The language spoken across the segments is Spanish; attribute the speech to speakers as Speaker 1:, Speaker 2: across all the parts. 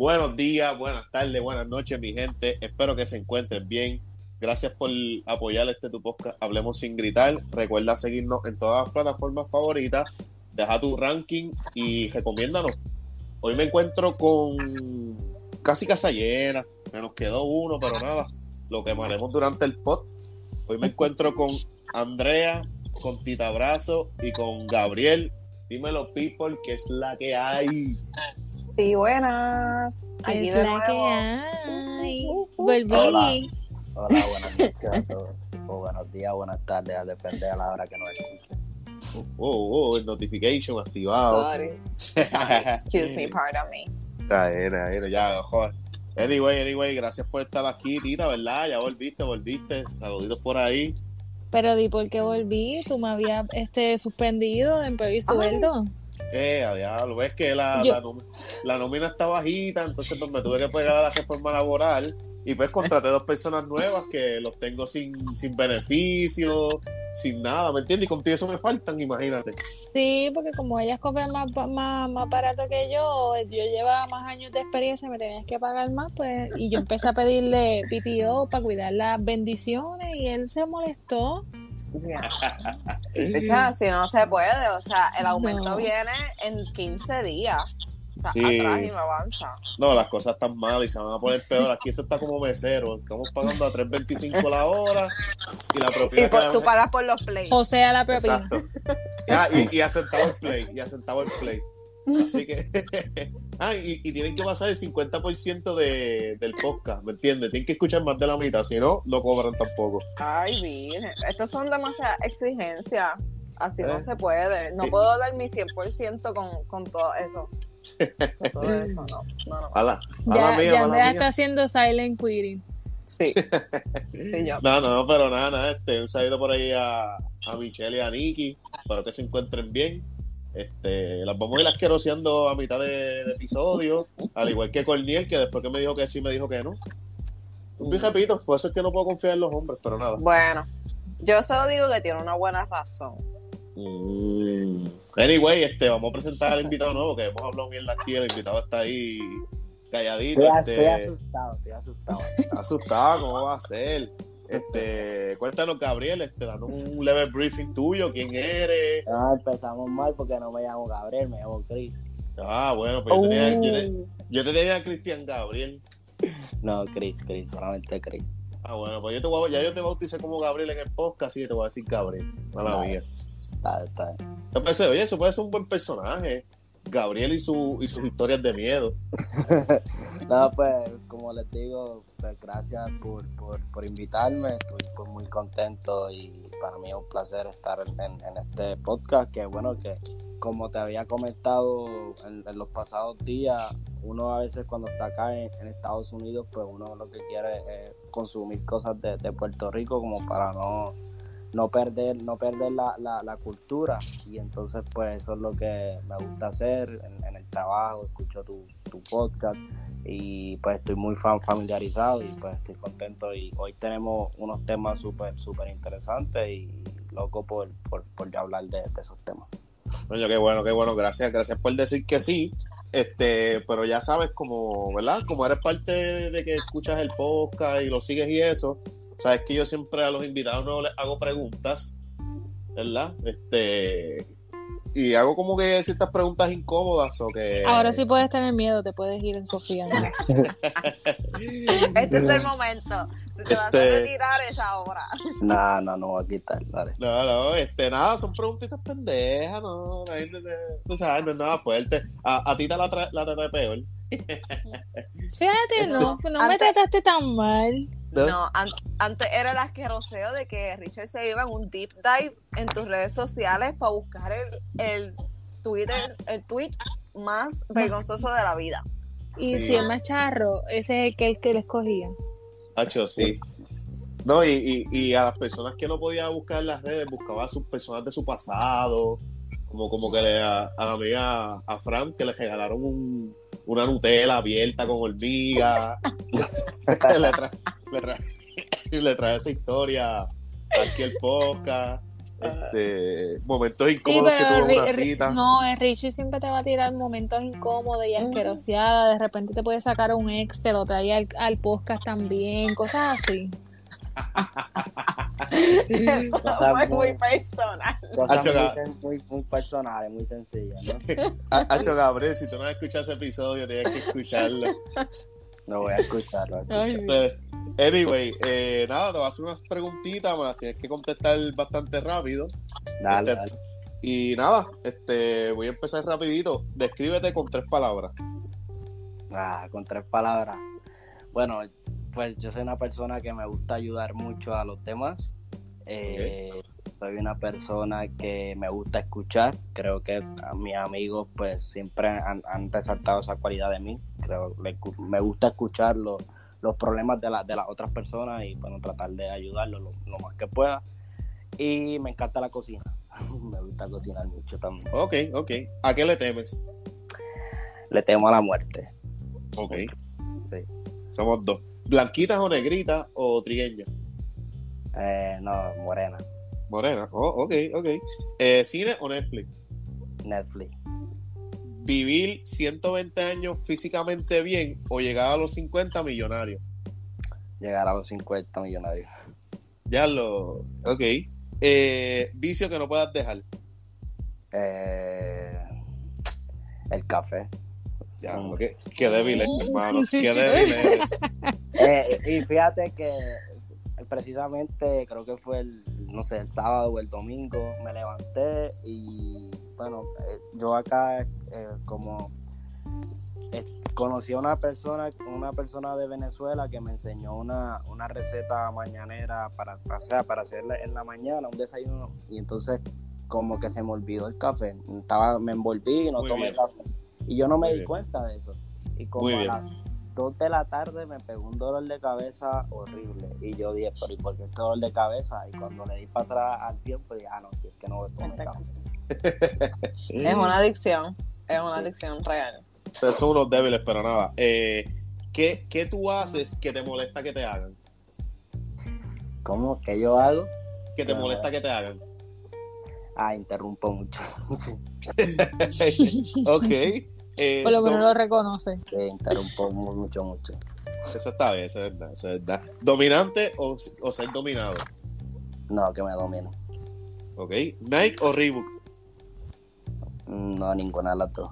Speaker 1: Buenos días, buenas tardes, buenas noches, mi gente. Espero que se encuentren bien. Gracias por apoyar este tu podcast Hablemos sin gritar. Recuerda seguirnos en todas las plataformas favoritas. Deja tu ranking y recomiéndanos. Hoy me encuentro con casi casa llena. Me nos quedó uno, pero nada. Lo quemaremos durante el pod. Hoy me encuentro con Andrea, con Tita Brazo y con Gabriel. Dímelo, people, que es la que hay.
Speaker 2: Sí, buenas.
Speaker 3: ¿Qué
Speaker 2: Aquí
Speaker 3: es
Speaker 2: de
Speaker 3: la
Speaker 2: nuevo.
Speaker 3: que hay?
Speaker 2: Uh, uh,
Speaker 3: Volví.
Speaker 4: Hola. Hola, buenas noches a todos. O buenos días, buenas tardes, a depender a la hora que nos escuchen.
Speaker 1: Oh, oh, el notification activado.
Speaker 2: Sorry. Sorry. Excuse me, pardon me.
Speaker 1: Está bien, está bien, ya, joder. Anyway, anyway, gracias por estar aquí, Tita, ¿verdad? Ya volviste, volviste. Saluditos por ahí.
Speaker 3: Pero di por qué volví. Tú me habías este, suspendido de empleo y sueldo.
Speaker 1: Eh, a diablo, ves que la,
Speaker 3: Yo-
Speaker 1: la, nom- la nómina está bajita, entonces pues me tuve que pegar a la reforma laboral y pues contraté dos personas nuevas que los tengo sin, sin beneficio, sin nada, ¿me entiendes? Y contigo eso me faltan, imagínate.
Speaker 3: Sí, porque como ellas cobran más, más, más barato que yo, yo llevaba más años de experiencia, me tenías que pagar más, pues, y yo empecé a pedirle PTO para cuidar las bendiciones y él se molestó.
Speaker 2: De hecho, si no se puede, o sea, el aumento
Speaker 3: No.
Speaker 2: viene en 15 días. Está
Speaker 1: Sí.
Speaker 2: atrás y no avanza.
Speaker 1: No, las cosas están mal y se van a poner peor. Aquí esto está como mesero, estamos pagando a 3.25 la hora y la propina
Speaker 2: Y por- tú pagas por los plays.
Speaker 3: O sea, la propina.
Speaker 1: Exacto. Ya, y, y asentado el play, y asentado el play. Así que. ah, y, y tienen que pasar el 50% de, del podcast, ¿me entiendes? Tienen que escuchar más de la mitad, si no, no cobran tampoco.
Speaker 2: Ay, virgen. Estas son demasiadas exigencias. Así no
Speaker 1: Eh.
Speaker 2: se puede. No
Speaker 1: Sí.
Speaker 2: puedo dar mi 100% con, con todo eso. Con todo eso, no. No, no.
Speaker 1: A la, a la
Speaker 3: Ya,
Speaker 1: mía,
Speaker 3: ya
Speaker 1: mía.
Speaker 3: está haciendo silent quitting.
Speaker 2: Sí. Sí, yo.
Speaker 1: No, no, pero nada, nada. Este, un saludo por ahí a, a Michelle y a Nikki. Espero que se encuentren bien. Este, las vamos a ir asqueroseando a mitad de, de episodio. Al igual que Corniel, que después que me dijo que sí, me dijo que no. Y repito, por eso es que no puedo confiar en los hombres, pero nada.
Speaker 2: Bueno, yo solo digo que tiene una buena razón.
Speaker 1: Mm. Anyway, este, vamos a presentar al invitado nuevo, que hemos hablado bien aquí. El invitado está ahí calladito.
Speaker 4: Estoy,
Speaker 1: este,
Speaker 4: estoy asustado, estoy asustado.
Speaker 1: asustado, ¿cómo va a ser? Este, cuéntanos, Gabriel, este, dando un leve briefing tuyo, quién eres.
Speaker 4: No, empezamos mal porque no me llamo Gabriel, me llamo Chris.
Speaker 1: Ah, bueno, pues yo, tenía, yo, te-
Speaker 2: Uh,
Speaker 1: yo te tenía a Cristian Gabriel.
Speaker 4: No, Chris, Chris, solamente Chris.
Speaker 1: Ah, bueno, pues yo te voy a- ya yo te bauticé como Gabriel en el podcast, que te voy a decir Gabriel. Mala mía.
Speaker 4: Está, está.
Speaker 1: Yo pensé, oye, eso puede ser un buen personaje. Gabriel y, su, y sus historias de miedo.
Speaker 4: No, pues, como les digo, pues gracias por, por, por invitarme. Estoy pues, muy contento y para mí es un placer estar en, en este podcast. Que bueno, que como te había comentado en, los pasados días, uno a veces cuando está acá en, en Estados Unidos, pues uno lo que quiere es consumir cosas de, de Puerto Rico como para no no perder no perder la, la, la cultura y entonces pues eso es lo que me gusta hacer en, en el trabajo escucho tu, tu podcast y pues estoy muy fan, familiarizado y pues estoy contento y hoy tenemos unos temas súper súper interesantes y loco por, por, por hablar de, de esos temas
Speaker 1: Coño, qué bueno, qué bueno. Gracias, gracias por decir que sí. Este, pero ya sabes, como, ¿verdad? Como eres parte de que escuchas el podcast y lo sigues y eso, sabes que yo siempre a los invitados no les hago preguntas, ¿verdad? Este, y hago como que ciertas preguntas incómodas o que.
Speaker 3: Ahora sí puedes tener miedo, te puedes ir en confianza.
Speaker 2: Este es el momento. Si te vas
Speaker 1: Este-
Speaker 2: a retirar es ahora.
Speaker 4: no no no voy a quitar dale.
Speaker 1: No, no, este, nada, son preguntitas pendejas, no, la gente, te- tú sabes, no es nada fuerte. A, a ti te la, tra- la traté peor.
Speaker 3: Fíjate, no, no me trataste tan mal.
Speaker 1: ¿No?
Speaker 2: No, an- antes era el asqueroseo de que Richard se iba en un deep dive en tus redes sociales para buscar el, el Twitter, el tweet más vergonzoso de la vida.
Speaker 3: Y
Speaker 1: Sí.
Speaker 3: si es más charro, ese es el que, el que le escogía.
Speaker 1: Hacho, sí. No, y, y, y a las personas que no podía buscar en las redes, buscaba a sus personas de su pasado, como, como que le, a, a la amiga, a Fran, que le regalaron un, una Nutella abierta con hormiga. le, trae, le, trae, le trae esa historia aquí el podcast. Este, momentos
Speaker 3: Sí,
Speaker 1: incómodos que tuvo una cita.
Speaker 3: no, el Richie siempre te va a tirar momentos incómodos y asqueroseadas. De repente te puede sacar un ex, te lo trae al, al podcast también, cosas así.
Speaker 2: Fue muy personal.
Speaker 4: Cosas muy, muy, muy personales, muy sencillas, ¿no?
Speaker 1: Ha- Hacho Gabriel, si tú no has escuchado ese episodio, tienes que escucharlo.
Speaker 4: No voy a escucharlo.
Speaker 1: Este, Anyway, eh, nada, te voy a hacer unas preguntitas, me las tienes que contestar bastante rápido.
Speaker 4: Dale,
Speaker 1: Este-
Speaker 4: dale.
Speaker 1: Y nada, este, voy a empezar rapidito. Descríbete con tres palabras.
Speaker 4: Ah, con tres palabras. Bueno, pues yo soy una persona que me gusta ayudar mucho a los demás. Eh, Soy una persona que me gusta escuchar. Creo que a mis amigos pues siempre han, han resaltado esa cualidad de mí. Creo le- me gusta escuchar los, los problemas de, la- de las otras personas y bueno, tratar de ayudarlos lo, lo más que pueda. Y me encanta la cocina. me gusta cocinar mucho también.
Speaker 1: Ok, ok. ¿A qué le temes?
Speaker 4: Le temo a la muerte.
Speaker 1: Ok.
Speaker 4: Sí.
Speaker 1: Somos dos. ¿Blanquitas o negritas o trigueñas?
Speaker 4: Eh, no, morena.
Speaker 1: Morena. Oh, ok, ok. Eh, ¿Cine o Netflix?
Speaker 4: Netflix.
Speaker 1: ¿Vivir 120 años físicamente bien o llegar a los 50 millonarios?
Speaker 4: Llegar a los 50 millonarios.
Speaker 1: Ya lo. Ok. Eh, vicio que no puedas dejar.
Speaker 4: Eh, el café.
Speaker 1: Ya, qué, qué débil es, hermano. Qué débil eres.
Speaker 4: Eh, y fíjate que precisamente creo que fue el, no sé, el sábado o el domingo me levanté y bueno, eh, yo acá eh, como eh, conocí a una persona, una persona de Venezuela que me enseñó una, una receta mañanera para, o sea, para hacerla en la mañana, un desayuno, y entonces como que se me olvidó el café, estaba, me envolví y no
Speaker 1: Muy
Speaker 4: tomé
Speaker 1: bien.
Speaker 4: café. Y yo no me
Speaker 1: Muy
Speaker 4: di
Speaker 1: bien.
Speaker 4: cuenta de eso. Y como a las 2 de la tarde me pegó un dolor de cabeza horrible. Y yo dije, pero ¿y por qué este dolor de cabeza? Y cuando le di para atrás al tiempo, dije, ah, no, si es que no tomé café.
Speaker 2: Es una adicción. Es una adicción real.
Speaker 1: Ustedes son unos débiles, pero nada. Eh, ¿qué, ¿Qué tú haces que te molesta que te hagan?
Speaker 4: ¿Cómo? ¿Qué yo hago?
Speaker 1: Que te molesta que te hagan.
Speaker 4: Ah, interrumpo mucho.
Speaker 1: ok. Eh,
Speaker 3: Por lo menos lo reconoce.
Speaker 4: Interrumpo mu- mucho, mucho.
Speaker 1: Eso está bien, eso es verdad, eso es verdad. ¿Dominante o, o ser dominado?
Speaker 4: No, que me domino.
Speaker 1: Ok. ¿Nike o Reebok?
Speaker 4: No, ninguna de las dos.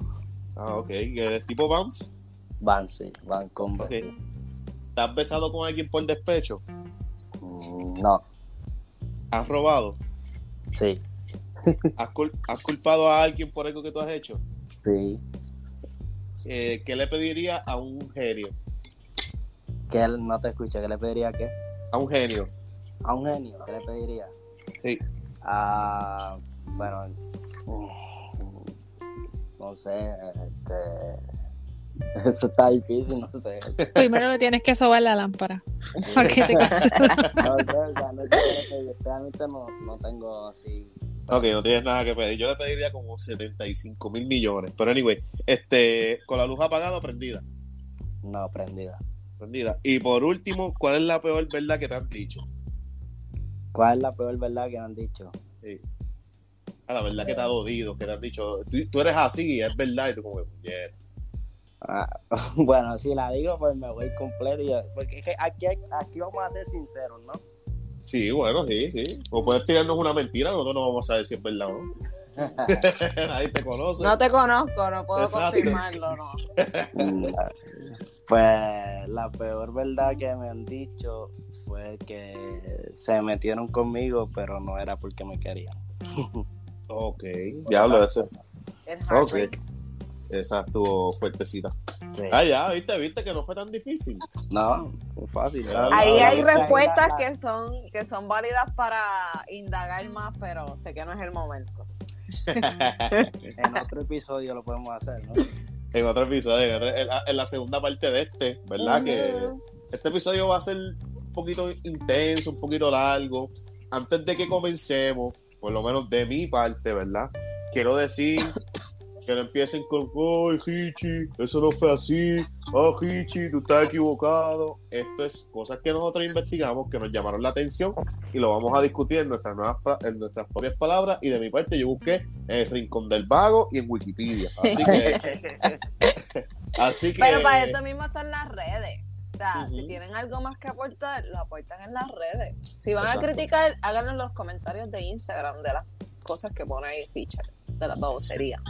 Speaker 1: Ah, ok. ¿Eres tipo Vans?
Speaker 4: Van, sí, van con
Speaker 1: Ok. ¿Te has besado con alguien por despecho?
Speaker 4: Mm, No,
Speaker 1: ¿Has robado?
Speaker 4: sí,
Speaker 1: ¿Has, cul- has culpado a alguien por algo que tú has hecho?
Speaker 4: sí.
Speaker 1: Eh, ¿Qué le pediría a un genio?
Speaker 4: ¿Qué él no te escucha? ¿Qué le pediría qué?
Speaker 1: A un genio.
Speaker 4: A un genio, ¿qué le pediría?
Speaker 1: Sí.
Speaker 4: Ah, bueno, mm, no sé, este, eso está difícil, no sé.
Speaker 3: Primero le tienes que sobar la lámpara. Para que te cases.
Speaker 4: No no realmente no, no tengo así.
Speaker 1: Ok, no tienes nada que pedir. Yo le pediría como 75 mil millones. Pero anyway, este, con la luz apagada o prendida.
Speaker 4: No, prendida.
Speaker 1: Prendida. Y por último, ¿cuál es la peor verdad que te han dicho?
Speaker 4: ¿Cuál es la peor verdad que me han dicho?
Speaker 1: Sí. Ah, la verdad que te ha dolido, que te han dicho, tú, tú eres así, es verdad, y tú como, yeah.
Speaker 4: Ah, bueno, si la digo, pues me voy completo. y- porque es que aquí, aquí vamos a ser sinceros, ¿no?
Speaker 1: Sí, bueno, sí, sí. O puedes tirarnos una mentira, nosotros no vamos a saber si es verdad o no. Ahí te conoce.
Speaker 2: No te conozco, no puedo
Speaker 1: Exacto.
Speaker 2: confirmarlo, no.
Speaker 4: Pues la peor verdad que me han dicho fue que se metieron conmigo, pero no era porque me querían.
Speaker 1: Ok, diablo, ese.
Speaker 2: Es
Speaker 1: Ok. Esa estuvo fuertecita.
Speaker 4: Sí.
Speaker 1: Ah, ya, viste, viste que no fue tan difícil.
Speaker 4: No, muy fácil.
Speaker 1: Ah,
Speaker 2: Ahí
Speaker 1: Ah,
Speaker 2: hay
Speaker 1: la-
Speaker 2: respuestas
Speaker 4: la-
Speaker 2: que son que son válidas para indagar más, pero sé que no es el momento.
Speaker 4: En otro episodio lo podemos hacer, ¿no?
Speaker 1: En otro episodio, en, otra- en la, en la segunda parte de este, ¿verdad? Que este episodio va a ser un poquito intenso, un poquito largo. Antes de que comencemos, por lo menos de mi parte, ¿verdad? Quiero decir que no empiecen con, ay, Hichi, eso no fue así, ah, Hichi, tú estás equivocado. Esto es cosas que nosotros investigamos, que nos llamaron la atención y lo vamos a discutir en nuestras, nuevas, en nuestras propias palabras. Y de mi parte, yo busqué en el Rincón del Vago y en Wikipedia. Así que, así que
Speaker 2: Pero para eso mismo están las redes. O sea, si tienen algo más que aportar, lo aportan en las redes. Si van
Speaker 1: Exacto.
Speaker 2: a criticar, háganlo en los comentarios de Instagram de las cosas que pone ahí Richard, de la babosería.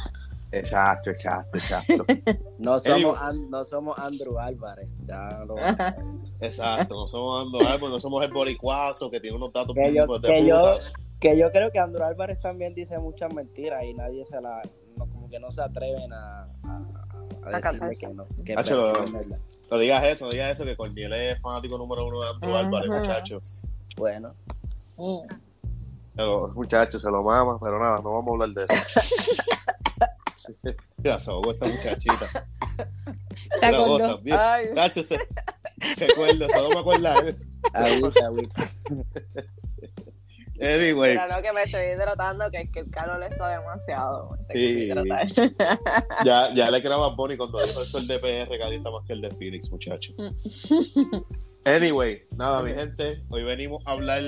Speaker 1: Exacto, exacto, exacto.
Speaker 4: No somos, no somos Andrew Álvarez. Ya lo
Speaker 1: Exacto, no somos Ando Árbol, no somos el boricuazo que tiene unos datos
Speaker 4: que yo,
Speaker 1: de
Speaker 4: que, yo, que yo creo que Andrew Álvarez también dice muchas mentiras y nadie se la. No, como que no se atreven a. a, a decirle que no. Que
Speaker 1: Hacho. No digas eso, no digas eso, que Corniel es fanático número uno de Andrew. Álvarez, muchacho.
Speaker 4: Bueno,
Speaker 2: Mm.
Speaker 1: Pero, Muchacho, se lo mama, pero nada, no vamos a hablar de eso. ya se ahogó esta muchachita.
Speaker 3: Se acordó.
Speaker 1: también.
Speaker 2: Ay,
Speaker 1: Muchacho, se, se acuerda, solo me acuerda. ¿eh?
Speaker 4: agüita, agüita.
Speaker 1: Anyway,
Speaker 2: mira lo que me estoy hidratando, que es que el calor está demasiado.
Speaker 1: Sí. ya, ya le creo a Bonnie cuando dijo eso el de PR calienta más que el de Phoenix, muchacho. Anyway, nada, mi gente, hoy venimos a hablar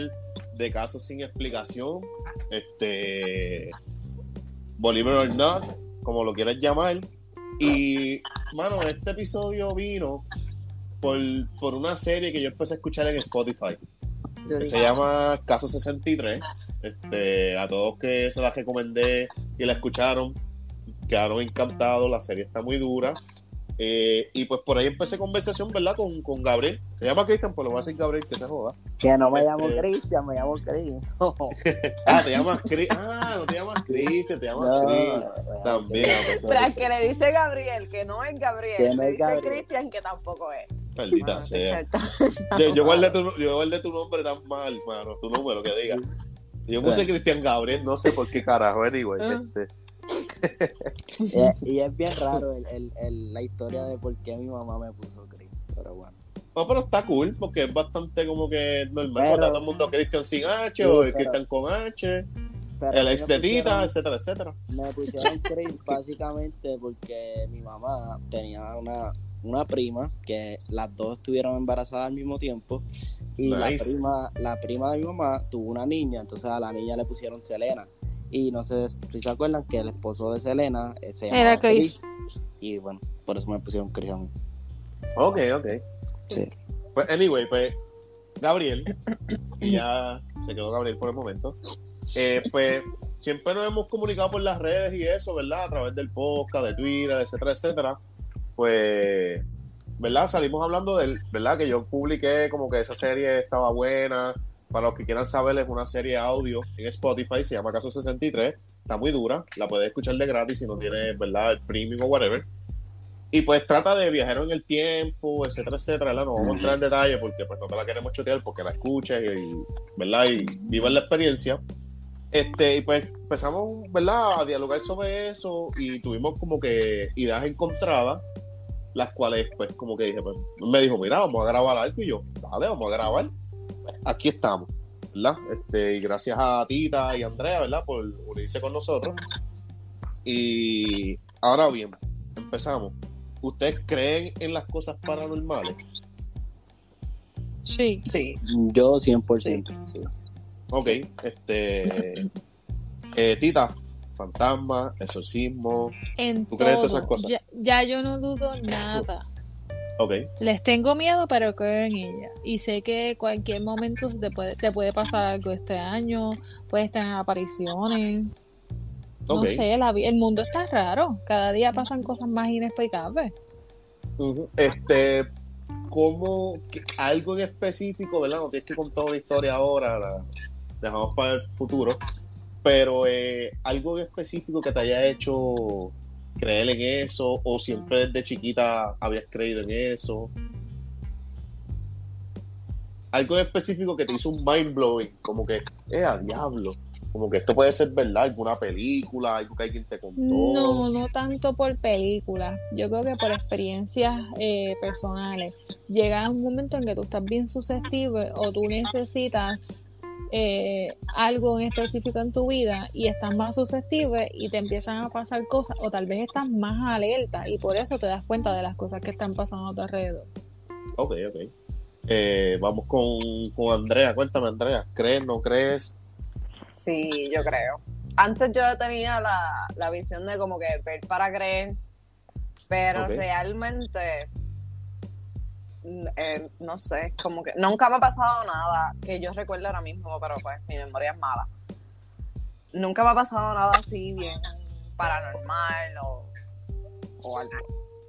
Speaker 1: de casos sin explicación. Este. Bolívar or not, como lo quieras llamar. Y, mano, este episodio vino por, por una serie que yo empecé a escuchar en Spotify. que se llama Caso 63. Este, a todos que se la recomendé y la escucharon, quedaron encantados. La serie está muy dura. Eh, y pues por ahí empecé conversación, ¿verdad? Con, con Gabriel. Se llama Cristian, pues lo voy a decir Gabriel, que se joda.
Speaker 4: Que no me llamo
Speaker 1: Este-
Speaker 4: Cristian, me llamo Chris. No,
Speaker 1: Ah, te llamas Cristian. Ah, no te llamas Cristian, te llamas
Speaker 4: no, llamo
Speaker 1: También,
Speaker 4: Chris.
Speaker 2: Pero es que le dice Gabriel, que no es Gabriel.
Speaker 4: Que no
Speaker 2: le dice. Cristian, que tampoco es.
Speaker 1: Maldita
Speaker 2: Mano,
Speaker 1: sea. Yo, yo guardé tu, yo guardé tu nombre tan mal, mano. Tu número que diga. Yo puse Cristian Gabriel, no sé por qué carajo, anyway.
Speaker 2: Ah.
Speaker 1: Este,
Speaker 4: Y, y es bien raro el, el, el- la historia de por qué mi mamá me puso Chris. Pero bueno.
Speaker 1: No, pero está cool porque es bastante como que normal.
Speaker 4: Pero-
Speaker 1: todo el mundo Christian sin H
Speaker 4: Sí,
Speaker 1: o
Speaker 4: pero-
Speaker 1: Christian con H, el ex de Tita, etcétera, etcétera.
Speaker 4: Me pusieron Chris básicamente porque mi mamá tenía una, una prima que las dos estuvieron embarazadas al mismo tiempo y la prima la prima de mi mamá tuvo una niña, entonces a la niña le pusieron Selena. Y no sé si se acuerdan que el esposo de Selena eh, se
Speaker 3: Era Chris.
Speaker 4: Y bueno, por eso me pusieron Chris a mí.
Speaker 1: Ok, ok.
Speaker 4: Sí.
Speaker 1: Pues, anyway, pues, Gabriel, y ya se quedó Gabriel por el momento. eh, pues, siempre nos hemos comunicado por las redes y eso, ¿verdad? A través del podcast, de Twitter, etcétera, etcétera. Pues, ¿verdad? Salimos hablando del, ¿verdad? Que yo publiqué como que esa serie estaba buena. Para los que quieran saber, es una serie audio en Spotify, se llama Caso 63. Está muy dura, la puedes escuchar de gratis si no tienes, ¿verdad? El premium o whatever. Y pues trata de viajero en el tiempo, etcétera, etcétera, ¿verdad? No vamos a entrar en detalle porque pues no te la queremos chotear porque la escuches y, ¿verdad? Y vivas la experiencia. Este, y pues empezamos, ¿verdad? A dialogar sobre eso y tuvimos como que ideas encontradas, las cuales pues como que dije, pues me dijo, mira, vamos a grabar algo y yo, dale, vamos a grabar. Pues, aquí estamos, ¿verdad? Este, y gracias a Tita y Andrea, ¿verdad? Por unirse con nosotros. Y ahora bien, empezamos. ¿Ustedes creen en las cosas paranormales?
Speaker 3: Sí.
Speaker 2: Sí.
Speaker 4: Yo 100%. sí.
Speaker 1: Ok, este. eh, Tita, fantasma, exorcismo.
Speaker 3: En
Speaker 1: ¿Tú crees en esas cosas?
Speaker 3: Ya, ya yo no dudo nada. Les tengo miedo, pero creo en ella. Y sé que cualquier momento se te puede, te puede pasar algo este año, puedes tener apariciones. No sé, la el mundo está raro. Cada día pasan cosas más inexplicables.
Speaker 1: Ujú. Este, ¿cómo, que- algo en específico, ¿verdad? No tienes que contar una historia ahora, la dejamos para el futuro. Pero eh, algo en específico que te haya hecho creer en eso, o siempre desde chiquita habías creído en eso. Algo específico que te hizo un mind blowing, como que, eh, a diablo. Como que esto puede ser verdad, alguna película, algo que alguien te contó.
Speaker 3: No, no tanto por películas. Yo creo que por experiencias eh, personales. Llega un momento en que tú estás bien susceptible o tú necesitas eh, algo en específico en tu vida y estás más susceptible y te empiezan a pasar cosas o tal vez estás más alerta y por eso te das cuenta de las cosas que están pasando a tu alrededor.
Speaker 1: Ok, ok. Eh, vamos con, con Andrea. Cuéntame, Andrea. ¿Crees, no crees?
Speaker 2: Sí, yo creo. Antes yo tenía la, la visión de como que ver para creer, pero realmente, eh, no sé, como que nunca me ha pasado nada que yo recuerde ahora mismo, pero pues mi memoria es mala. Nunca me ha pasado nada así bien paranormal o, o algo.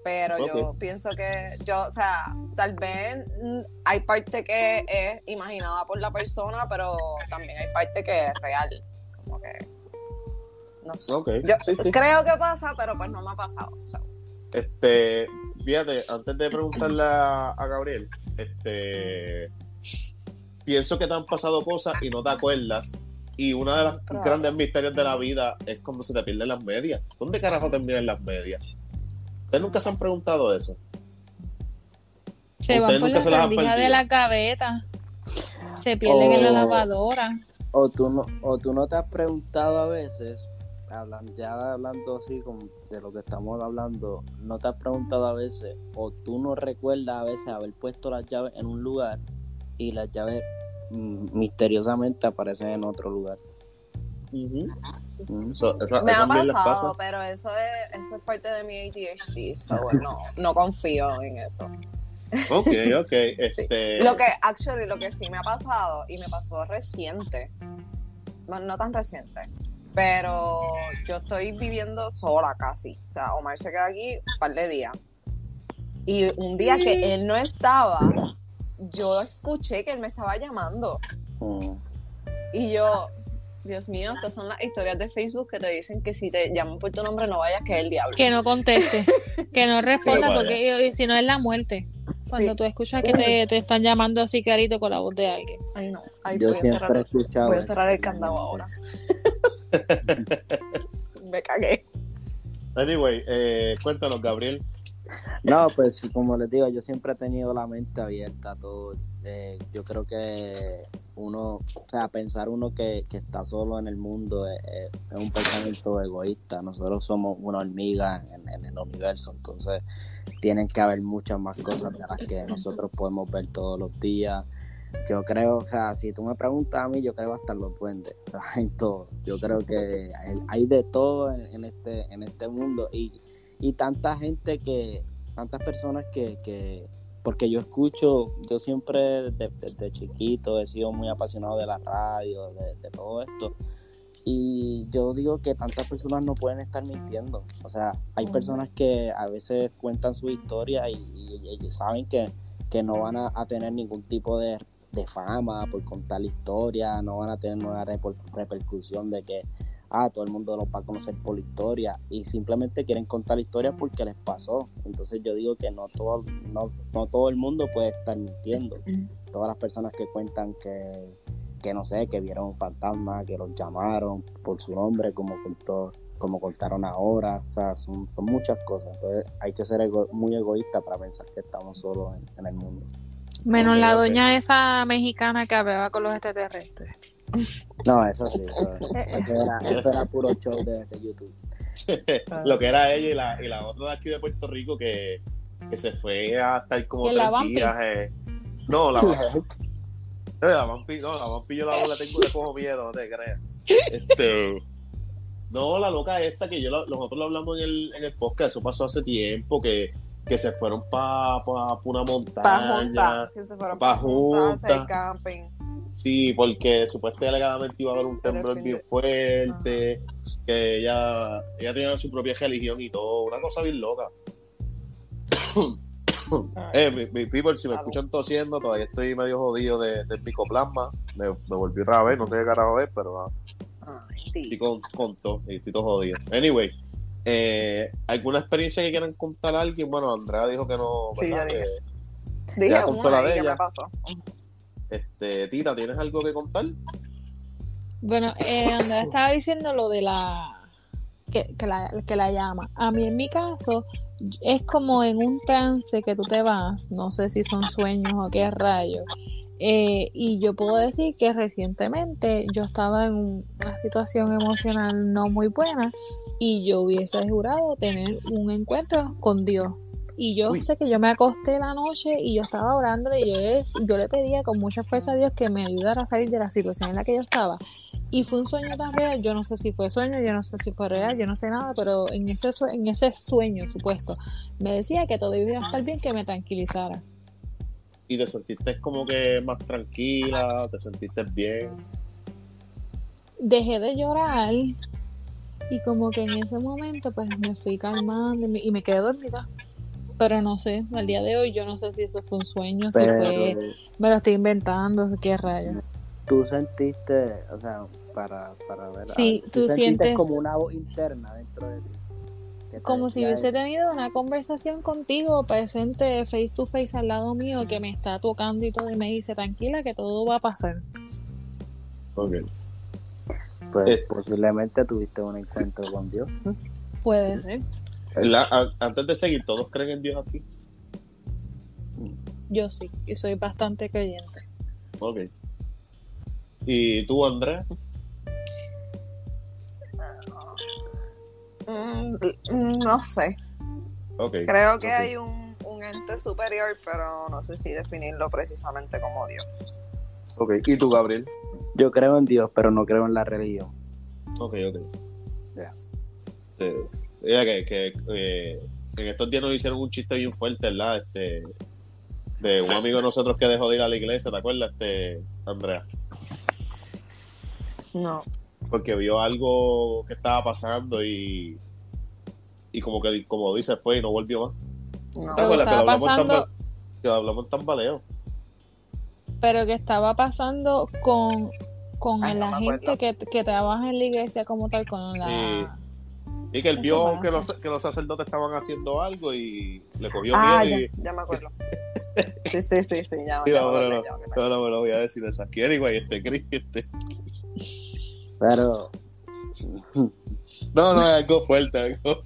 Speaker 2: Pero yo pienso que yo, o sea, tal vez mm, hay parte que es imaginada por la persona, pero también hay parte que es real. Como que, no sé.
Speaker 1: Ok,
Speaker 2: Yo
Speaker 1: sí, sí.
Speaker 2: creo que pasa, pero pues no me ha pasado.
Speaker 1: Este, fíjate, antes de preguntarle a, a Gabriel, este, pienso que te han pasado cosas y no te acuerdas. Y una de las
Speaker 2: Claro.
Speaker 1: grandes misterios de la vida es cuando se te pierden las medias. ¿Dónde carajo terminan las medias? ¿Ustedes nunca se han preguntado eso?
Speaker 3: Se van por la
Speaker 1: se las han
Speaker 3: rendija de la gaveta, se pierden en la lavadora.
Speaker 4: O tú no, o tú no te has preguntado a veces, hablan, ya hablando así como de lo que estamos hablando, no te has preguntado a veces, o tú no recuerdas a veces haber puesto las llaves en un lugar y las llaves mm, misteriosamente aparecen en otro lugar. Mm.
Speaker 1: Eso,
Speaker 2: Me
Speaker 1: eso
Speaker 2: ha pasado,
Speaker 1: pasa.
Speaker 2: pero eso es, eso es parte de mi ADHD. so, no, no confío en eso.
Speaker 1: Ok, ok. Este,
Speaker 2: Lo que, actually, lo que sí me ha pasado, y me pasó reciente, bueno, no tan reciente, pero yo estoy viviendo sola casi. O sea, Omar se queda aquí un par de días. Y un día que él no estaba, yo escuché que él me estaba llamando.
Speaker 4: Mm.
Speaker 2: Y yo, Dios mío, estas son las historias de Facebook que te dicen que si te llaman por tu nombre no vayas, que es el diablo.
Speaker 3: Que no conteste, que no responda,
Speaker 1: vaya.
Speaker 3: porque si no es la muerte. Cuando
Speaker 2: Sí.
Speaker 3: tú escuchas que te, te están llamando así carito con la voz de alguien.
Speaker 2: Ay, no. Ay,
Speaker 4: Yo
Speaker 2: voy, a
Speaker 4: siempre
Speaker 2: cerrar,
Speaker 4: he escuchado.
Speaker 2: voy a cerrar el candado ahora. me cagué.
Speaker 1: Anyway, eh, cuéntanos, Gabriel.
Speaker 4: No, pues como les digo, yo siempre he tenido la mente abierta a todo. Eh, yo creo que uno, o sea, pensar uno que, que está solo en el mundo es, un pensamiento egoísta. Nosotros somos una hormiga en, el universo, entonces tienen que haber muchas más cosas de las que nosotros podemos ver todos los días. Yo creo, o sea, si tú me preguntas a mí, yo creo hasta los duendes, o sea, en todo. Yo creo que hay, de todo en, en este, en este mundo y, y tanta gente que, tantas personas que, que porque yo escucho, yo siempre desde, desde chiquito he sido muy apasionado de la radio, de, de todo esto. Y yo digo que tantas personas no pueden estar mintiendo. O sea, hay personas que a veces cuentan su historia y, y- y saben que, que no van a, a tener ningún tipo de, de fama por contar la historia, no van a tener una reper- repercusión de que ah, todo el mundo los va a conocer por la historia y simplemente quieren contar la historia porque les pasó. Entonces yo digo que no todo, no, no todo el mundo puede estar mintiendo. Todas las personas que cuentan que, que no sé, que vieron un fantasma, que los llamaron por su nombre, como contó, como contaron ahora, o sea, son, son muchas cosas. Entonces hay que ser ego- muy egoísta para pensar que estamos solos en, en el mundo.
Speaker 3: Menos la doña esa mexicana que hablaba con los extraterrestres.
Speaker 4: No, eso sí, eso, eso era, eso era puro show de, de YouTube.
Speaker 1: Lo que era ella y la, y la otra de aquí de Puerto Rico que, que se fue a estar como
Speaker 3: ¿Y la
Speaker 1: tres
Speaker 3: vampi?
Speaker 1: días. eh. No, la vampi. Eh, La vampi, no, la vampi yo la, la tengo de cojo miedo, no te creas. Este. No, la loca esta que yo la- nosotros lo hablamos en el, en el podcast, eso pasó hace tiempo, que, que se fueron para pa, pa una montaña.
Speaker 2: junta, que se fueron
Speaker 1: pa'
Speaker 2: pa' junta a hacer
Speaker 1: junta.
Speaker 2: camping.
Speaker 1: Sí, porque supuestamente iba a haber un temblor bien fuerte, que ella, ella tenía su propia religión y todo, una cosa bien loca. eh, mi, mi people, si me escuchan tosiendo, todavía estoy medio jodido de, del picoplasma, me, me volví otra vez, no sé qué carajo es, pero ah,
Speaker 2: Ay,
Speaker 1: estoy con, con tos y estoy todo jodido. Anyway, eh, ¿alguna experiencia que quieran contar a alguien? Bueno, Andrea dijo que no,
Speaker 2: Sí, ya dije.
Speaker 1: Que-
Speaker 2: Dije
Speaker 1: ya contó la
Speaker 2: una
Speaker 1: de ella.
Speaker 2: me pasó.
Speaker 1: Este, Tita, ¿tienes algo que contar?
Speaker 3: Bueno, eh, Andrea estaba diciendo lo de la que, que la que la llama. A mí en mi caso es como en un trance que tú te vas, no sé si son sueños o qué rayos. Eh, y yo puedo decir que recientemente yo estaba en un- una situación emocional no muy buena y yo hubiese jurado tener un encuentro con Dios. Y yo
Speaker 1: Uy.
Speaker 3: sé que yo me acosté la noche y yo estaba orando y yo, yo le pedía con mucha fuerza a Dios que me ayudara a salir de la situación en la que yo estaba. Y fue un sueño tan real, yo no sé si fue sueño, yo no sé si fue real, yo no sé nada, pero en ese, en ese sueño supuesto me decía que todo iba a estar bien, que me tranquilizara.
Speaker 1: Y te sentiste como que más tranquila, te sentiste bien.
Speaker 3: dejé de llorar y como que en ese momento pues me fui calmando y me quedé dormida. Pero no sé, al día de hoy yo no sé si eso fue un sueño, si fue, me lo estoy inventando, qué rayos.
Speaker 4: tú sentiste, o sea, para, para ver.
Speaker 3: Sí,
Speaker 4: ah,
Speaker 3: tú sientes-
Speaker 4: como una voz interna dentro de ti.
Speaker 3: Como si hubiese
Speaker 4: eso.
Speaker 3: tenido una conversación contigo presente face to face al lado mío que me está tocando y todo y me dice tranquila que todo va a pasar.
Speaker 1: Ok.
Speaker 4: Pues
Speaker 1: Eh.
Speaker 4: posiblemente tuviste un encuentro con Dios.
Speaker 3: Puede ser,
Speaker 1: La- a- antes de seguir, ¿todos creen en Dios aquí?
Speaker 3: yo sí, y soy bastante creyente.
Speaker 1: Ok. ¿Y tú, Andrea?
Speaker 2: Mm, no sé.
Speaker 1: Ok.
Speaker 2: Creo que hay un, un ente superior, pero no sé si definirlo precisamente como Dios.
Speaker 1: Ok. ¿Y tú, Gabriel?
Speaker 4: Yo creo en Dios, pero no creo en la religión.
Speaker 1: Ok, ok.
Speaker 4: Ya.
Speaker 1: Este, mira que, que eh, en estos días nos hicieron un chiste bien fuerte, ¿verdad? Este, de un amigo de nosotros que dejó de ir a la iglesia, ¿te acuerdas, este, Andrea?
Speaker 2: No.
Speaker 1: Porque vio algo que estaba pasando y, y como que, como dice, fue y no volvió más.
Speaker 2: No.
Speaker 1: ¿Te acuerdas que lo
Speaker 3: estaba
Speaker 1: hablamos
Speaker 3: pasando-
Speaker 1: tamba- que lo hablamos tambaleo?
Speaker 3: pero que estaba pasando con, con
Speaker 2: Ay,
Speaker 3: la gente que, que trabaja en la iglesia como tal, con la...
Speaker 1: Sí. Y que él vio que los, que los sacerdotes estaban haciendo algo y le cogió
Speaker 2: Ah,
Speaker 1: miedo
Speaker 2: ya,
Speaker 1: y...
Speaker 2: ya me acuerdo. Sí, sí, sí, sí, ya, me
Speaker 1: bueno,
Speaker 2: acordé,
Speaker 1: no, no, no, no voy a decir eso aquí. Anyway, este, Chris, este...
Speaker 4: Pero
Speaker 1: No, no, es algo fuerte, algo...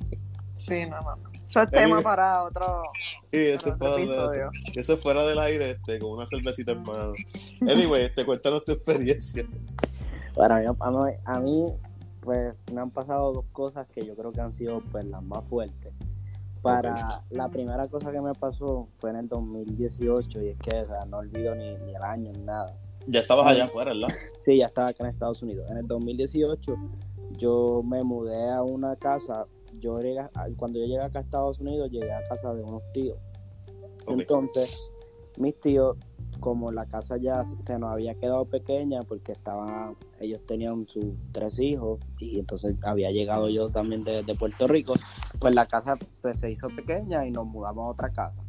Speaker 2: Sí, no, no. Eso es tema
Speaker 1: Anyway.
Speaker 2: para otro,
Speaker 1: Sí, eso,
Speaker 2: para otro
Speaker 1: es de-
Speaker 2: episodio.
Speaker 1: eso es fuera del aire, este, con una cervecita en mano. Anyway, este, cuéntanos tu experiencia.
Speaker 4: para mí, a mí, a mí, pues me han pasado dos cosas que yo creo que han sido pues las más fuertes. Para la primera cosa que me pasó fue en el 2018 y es que o sea, no olvido ni, ni el año ni nada.
Speaker 1: Ya estabas allá afuera, ¿verdad?
Speaker 4: Sí, ya estaba acá en Estados Unidos. En el 2018 yo me mudé a una casa. Yo llegué, cuando yo llegué acá a Estados Unidos, llegué a casa de unos tíos.
Speaker 1: Ok.
Speaker 4: Entonces, mis tíos, como la casa ya se nos había quedado pequeña porque estaban, ellos tenían sus tres hijos y entonces había llegado yo también de, Puerto Rico, pues la casa pues, se hizo pequeña y nos mudamos a otra casa.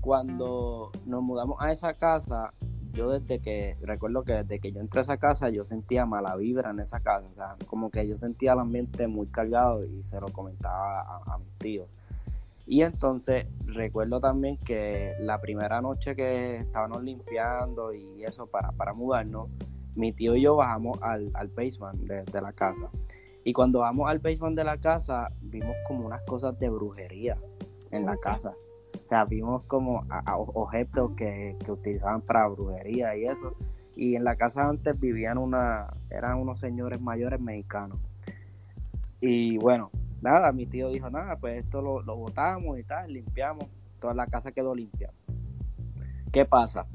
Speaker 4: Cuando nos mudamos a esa casa, yo desde que, recuerdo que desde que yo entré a esa casa, yo sentía mala vibra en esa casa, o sea, como que yo sentía el ambiente muy cargado y se lo comentaba a mis tíos. Y entonces recuerdo también que la primera noche que estábamos limpiando y eso para, para mudarnos, mi tío y yo bajamos al, al basement de, de la casa. Y cuando vamos al basement de la casa, vimos como unas cosas de brujería en la casa. O sea, vimos como a- a- objetos que, que utilizaban para brujería y eso. Y en la casa antes vivían una, eran unos señores mayores mexicanos. Y bueno, nada, mi tío dijo, nada, pues esto lo, lo botamos y tal, limpiamos, toda la casa quedó limpia. ¿Qué pasa?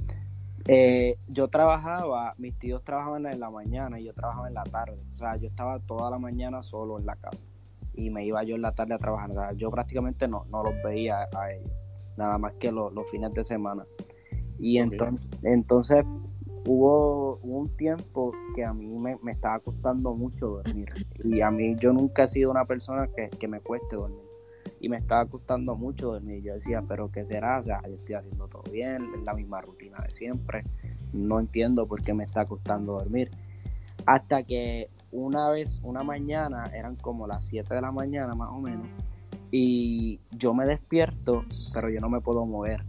Speaker 4: Eh, yo trabajaba, mis tíos trabajaban en la mañana y yo trabajaba en la tarde. O sea, yo estaba toda la mañana solo en la casa y me iba yo en la tarde a trabajar. O sea, yo prácticamente no, no los veía a ellos, nada más que los, los fines de semana. Y entonces, entonces hubo, un tiempo que a mí me, estaba costando mucho dormir. Y a mí yo nunca he sido una persona que, que me cueste dormir. Y me estaba costando mucho dormir. Yo decía, pero ¿qué será? O sea, yo estoy haciendo todo bien, es la misma rutina de siempre. No entiendo por qué me está costando dormir. Hasta que una vez, una mañana, eran como las 7 de la mañana más o menos, y yo me despierto, pero yo no me puedo mover.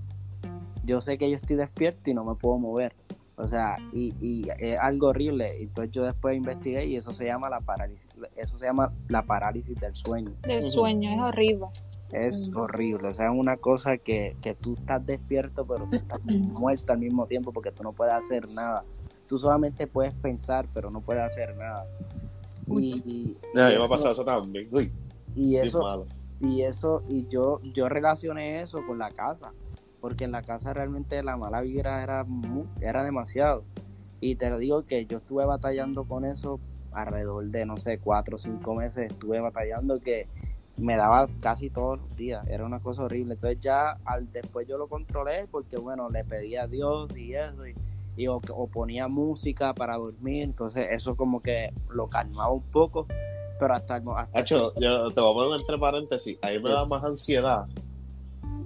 Speaker 4: Yo sé que yo estoy despierto y no me puedo mover. O sea, y, y es algo horrible. Entonces yo después investigué y eso se llama la parálisis, eso se llama la parálisis del sueño.
Speaker 3: Del sueño, es horrible.
Speaker 4: Es
Speaker 3: Mm.
Speaker 4: horrible, o sea, es una cosa que, que tú estás despierto, pero tú estás muerto al mismo tiempo porque tú no puedes hacer nada. Tú solamente puedes pensar, pero no puedes hacer nada. Y,
Speaker 1: mí me ha pasado eso también. Uy,
Speaker 4: y eso,
Speaker 1: malo.
Speaker 4: y eso, y yo, yo relacioné eso con la casa, porque en la casa realmente la mala vibra era, era demasiado. Y te lo digo que yo estuve batallando con eso alrededor de, no sé, cuatro o cinco meses, estuve batallando que me daba casi todos los días, era una cosa horrible. Entonces ya al, después yo lo controlé porque, bueno, le pedí a Dios y eso, y, y o, o ponía música para dormir, entonces eso como que lo calmaba un poco, pero hasta hasta
Speaker 1: Hacho, yo te voy a poner entre paréntesis. A mí me da más ansiedad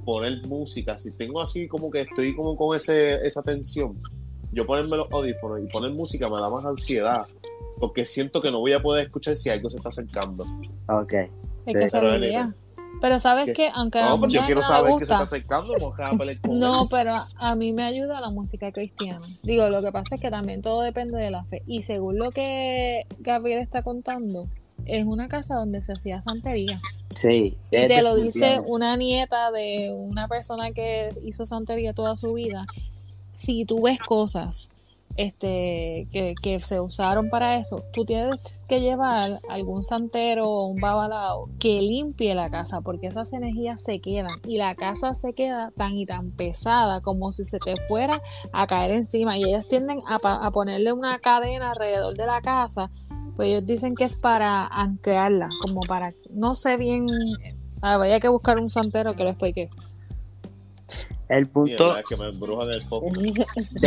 Speaker 1: poner música. Si tengo así como que estoy como con ese, esa tensión, yo ponerme los audífonos y poner música me da más ansiedad. Porque siento que no voy a poder escuchar si algo se está acercando.
Speaker 4: Ok.
Speaker 3: Es
Speaker 4: Sí,
Speaker 3: que
Speaker 1: pero
Speaker 3: idea. Pero sabes
Speaker 1: ¿Qué?
Speaker 3: que, aunque a
Speaker 1: No, yo quiero saber que se está acercando. No,
Speaker 3: pero a mí me ayuda la música cristiana. Digo, lo que pasa es que también todo depende de la fe. Y según lo que Gabriel está contando, es una casa donde se hacía santería.
Speaker 4: Sí.
Speaker 3: Te lo dice una nieta de una persona que hizo santería toda su vida. Si tú ves cosas este, que, que se usaron para eso, tú tienes que llevar algún santero o un babalao que limpie la casa, porque esas energías se quedan y la casa se queda tan y tan pesada como si se te fuera a caer encima. Y ellas tienden a, a ponerle una cadena alrededor de la casa, pues ellos dicen que es para anclarla, como para, no sé bien, ah, vaya que buscar un santero que lo explique.
Speaker 4: El punto,
Speaker 1: es que me embrujan el poco.
Speaker 4: de-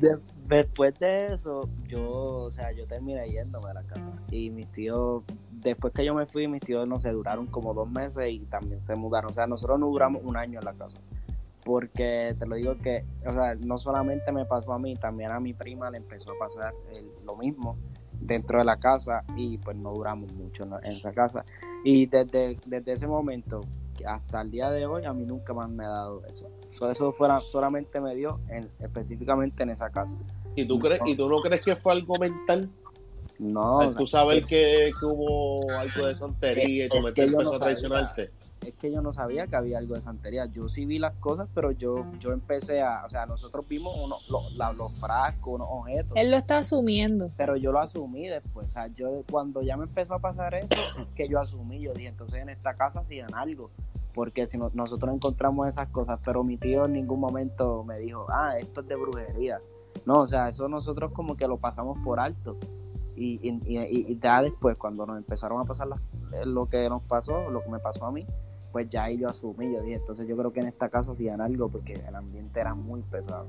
Speaker 4: de- después de eso, yo, o sea, yo terminé yéndome a la casa. Y mis tíos, después que yo me fui, mis tíos, no sé, duraron como dos meses y también se mudaron. O sea, nosotros no duramos un año en la casa. Porque te lo digo que, o sea, no solamente me pasó a mí, también a mi prima le empezó a pasar el- lo mismo dentro de la casa y pues no duramos mucho en, la- en esa casa. Y desde, desde ese momento hasta el día de hoy a mí nunca más me ha dado eso. So, eso fuera, solamente me dio en- específicamente en esa casa.
Speaker 1: ¿Y tú, crees, ¿Y tú no crees que fue algo mental?
Speaker 4: No,
Speaker 1: Al tú saber
Speaker 4: es,
Speaker 1: que, que hubo algo de santería y tu mente empezó
Speaker 4: no
Speaker 1: a traicionarte.
Speaker 4: Es que yo no sabía que había algo de santería. Yo sí vi las cosas, pero yo, yo empecé a, o sea, nosotros vimos uno, lo- la- los frascos, unos objetos.
Speaker 3: Él lo está asumiendo.
Speaker 4: pero yo lo asumí después. O sea, yo cuando ya me empezó a pasar eso, que yo asumí, yo dije, entonces en esta casa hacían algo. Porque si no- nosotros encontramos esas cosas, pero mi tío en ningún momento me dijo, ah, esto es de brujería. No, o sea, eso nosotros como que lo pasamos por alto. Y, y, y- y ya después, cuando nos empezaron a pasar las- lo que nos pasó, lo que me pasó a mí, pues ya ahí yo asumí, yo dije, entonces yo creo que en esta casa hacían algo porque el ambiente era muy pesado.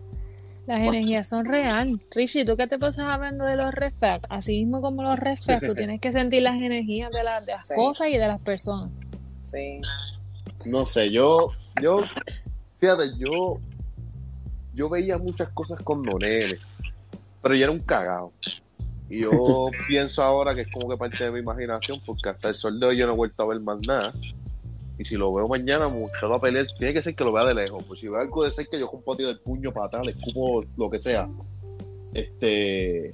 Speaker 3: Las
Speaker 4: Bueno.
Speaker 3: energías son real. Richie, ¿tú qué te pasas hablando de los flags? Así mismo como los flags, tú tienes que sentir las energías de, las de las
Speaker 2: Sí.
Speaker 3: cosas y de las personas.
Speaker 2: Sí.
Speaker 1: No sé, yo, yo, fíjate, yo, yo veía muchas cosas con Nonene, pero yo era un cagado. Y yo pienso ahora que es como que parte de mi imaginación, porque hasta el sol de hoy yo no he vuelto a ver más nada. Y si lo veo mañana, me gusta a pelear, tiene que ser que lo vea de lejos. Pues si veo algo de cerca, yo puedo tirar el puño para atrás, le escupo lo que sea. Este,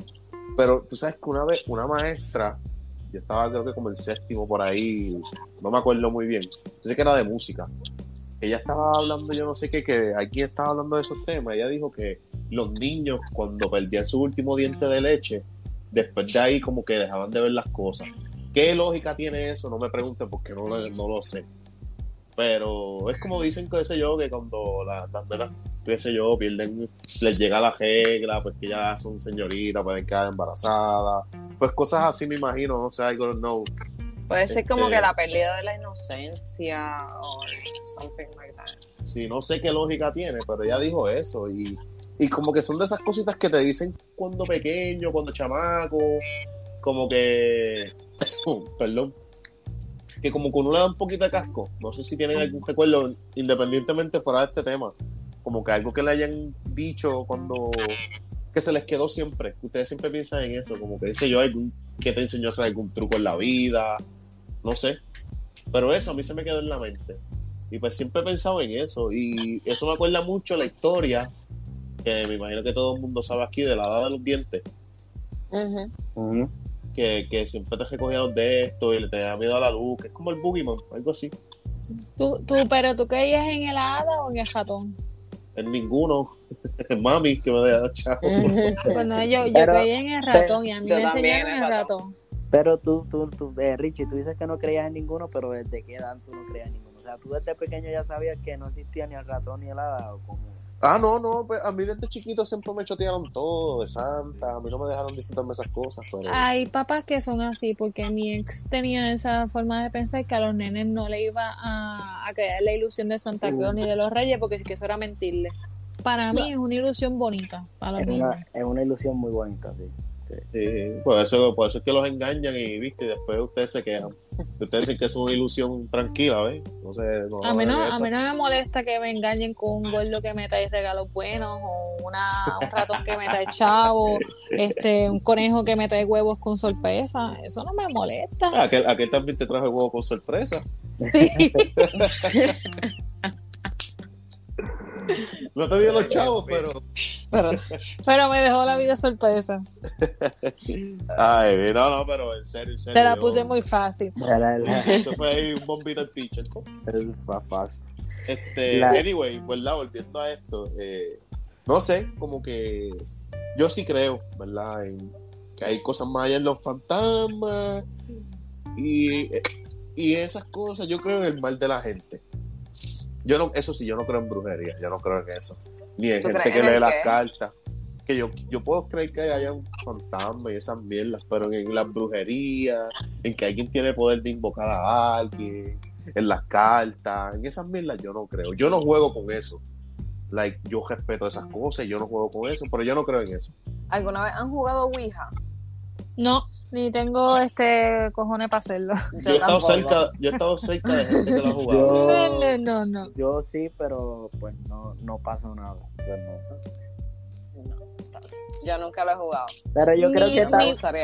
Speaker 1: pero tú sabes que una vez, una maestra, yo estaba creo que como el séptimo por ahí, no me acuerdo muy bien. Yo sé que era de música. Ella estaba hablando, yo no sé qué, que aquí estaba hablando de esos temas. Ella dijo que los niños, cuando perdían su último diente de leche, después de ahí como que dejaban de ver las cosas. ¿Qué lógica tiene eso? No me pregunten porque no, no lo sé. Pero es como dicen, qué sé yo, que cuando las, nenas, qué sé yo, pierden, les llega la regla, pues que ya son señoritas, pueden quedar embarazadas. Pues cosas así me imagino, no sé, I don't know.
Speaker 2: Puede ser como
Speaker 1: Este-
Speaker 2: que la pérdida de la inocencia o something like that.
Speaker 1: Sí, no sé qué lógica tiene, pero ella dijo eso. Y, y como que son de esas cositas que te dicen cuando pequeño, cuando chamaco, como que. Perdón. Que como que uno le da un poquito de casco. No sé si tienen algún recuerdo, independientemente fuera de este tema. Como que algo que le hayan dicho cuando. que se les quedó siempre. Ustedes siempre piensan en eso, como que dice yo, algún, que te enseñó a hacer algún truco en la vida. No sé. Pero eso a mí se me quedó en la mente. Y pues siempre he pensado en eso. Y eso me acuerda mucho la historia, que me imagino que todo el mundo sabe aquí, de la hada de los dientes. Que, que siempre te recogía los de esto y le tenía miedo a la luz, que es como el Boogeyman, algo así.
Speaker 3: ¿Tú, tú, pero tú creías en el hada o en el ratón?
Speaker 1: En ninguno. Mami, que me deja chavo.
Speaker 3: Pues no, yo, yo
Speaker 4: Pero-
Speaker 3: creía en el ratón y a mí me enseñaron
Speaker 2: en
Speaker 3: el
Speaker 2: el
Speaker 3: ratón.
Speaker 4: Pero tú, tú, tú eh, Richie, tú dices que no creías en ninguno, pero ¿desde qué edad tú no creías en ninguno? O sea, tú desde pequeño ya sabías que no existía ni el ratón ni el hada, o como...
Speaker 1: Ah, no, no, pues a mí desde chiquito siempre me chotearon todo de Santa, a mí no me dejaron disfrutarme esas cosas, pero...
Speaker 3: Hay papás que son así, porque mi ex tenía esa forma de pensar que a los nenes no le iba a, a crear la ilusión de Santa Claus ni de los Reyes, porque sí que eso era mentirle. Para mí es una ilusión bonita para los
Speaker 4: Es una, es una ilusión muy bonita, sí.
Speaker 1: Sí, por eso, por eso es que los engañan y viste, y después ustedes se quejan. Ustedes dicen que es una ilusión tranquila, ¿ves? No,
Speaker 3: A mí, no, a mí no me molesta que me engañen con un gordo que me trae regalos buenos o una, un ratón que me trae chavo, este, un conejo que me trae huevos con sorpresa. Eso no me molesta.
Speaker 1: Ah, aquel, aquel también te traje huevo con sorpresa.
Speaker 3: Sí.
Speaker 1: No te dio los chavos, pero.
Speaker 2: Pero
Speaker 3: Pero me dejó la vida sorpresa.
Speaker 1: Ay, no, no, pero en serio, en serio.
Speaker 3: Te la
Speaker 1: yo-
Speaker 3: puse muy fácil.
Speaker 1: Eso fue ahí un bombito al pitcher. ¿no?
Speaker 4: el fafas.
Speaker 1: Este,
Speaker 4: La-
Speaker 1: anyway, ¿verdad? Volviendo a esto, eh, no sé, como que yo sí creo, ¿verdad? En que hay cosas más allá en los fantasmas y, y esas cosas. Yo creo en el mal de la gente. Yo no, eso sí, yo no creo en brujería, yo no creo en eso. Ni en
Speaker 2: ¿Tú
Speaker 1: gente que lee las
Speaker 2: qué?
Speaker 1: cartas. Que yo, yo puedo creer que haya un fantasma y esas mierdas, pero en las brujerías, en que alguien tiene poder de invocar a alguien, en las cartas, en esas mierdas yo no creo. Yo no juego con eso. Like, yo respeto esas cosas y yo no juego con eso, pero yo no creo en eso.
Speaker 2: ¿Alguna vez han jugado Ouija?
Speaker 3: No, ni tengo este cojones para hacerlo.
Speaker 1: Yo, he estado cerca, yo he estado cerca de gente que lo ha jugado.
Speaker 4: Yo-
Speaker 3: No, no, no.
Speaker 4: Yo sí, pero pues no, no pasa nada. o sea, no.
Speaker 2: Yo nunca lo he jugado.
Speaker 4: Pero yo creo que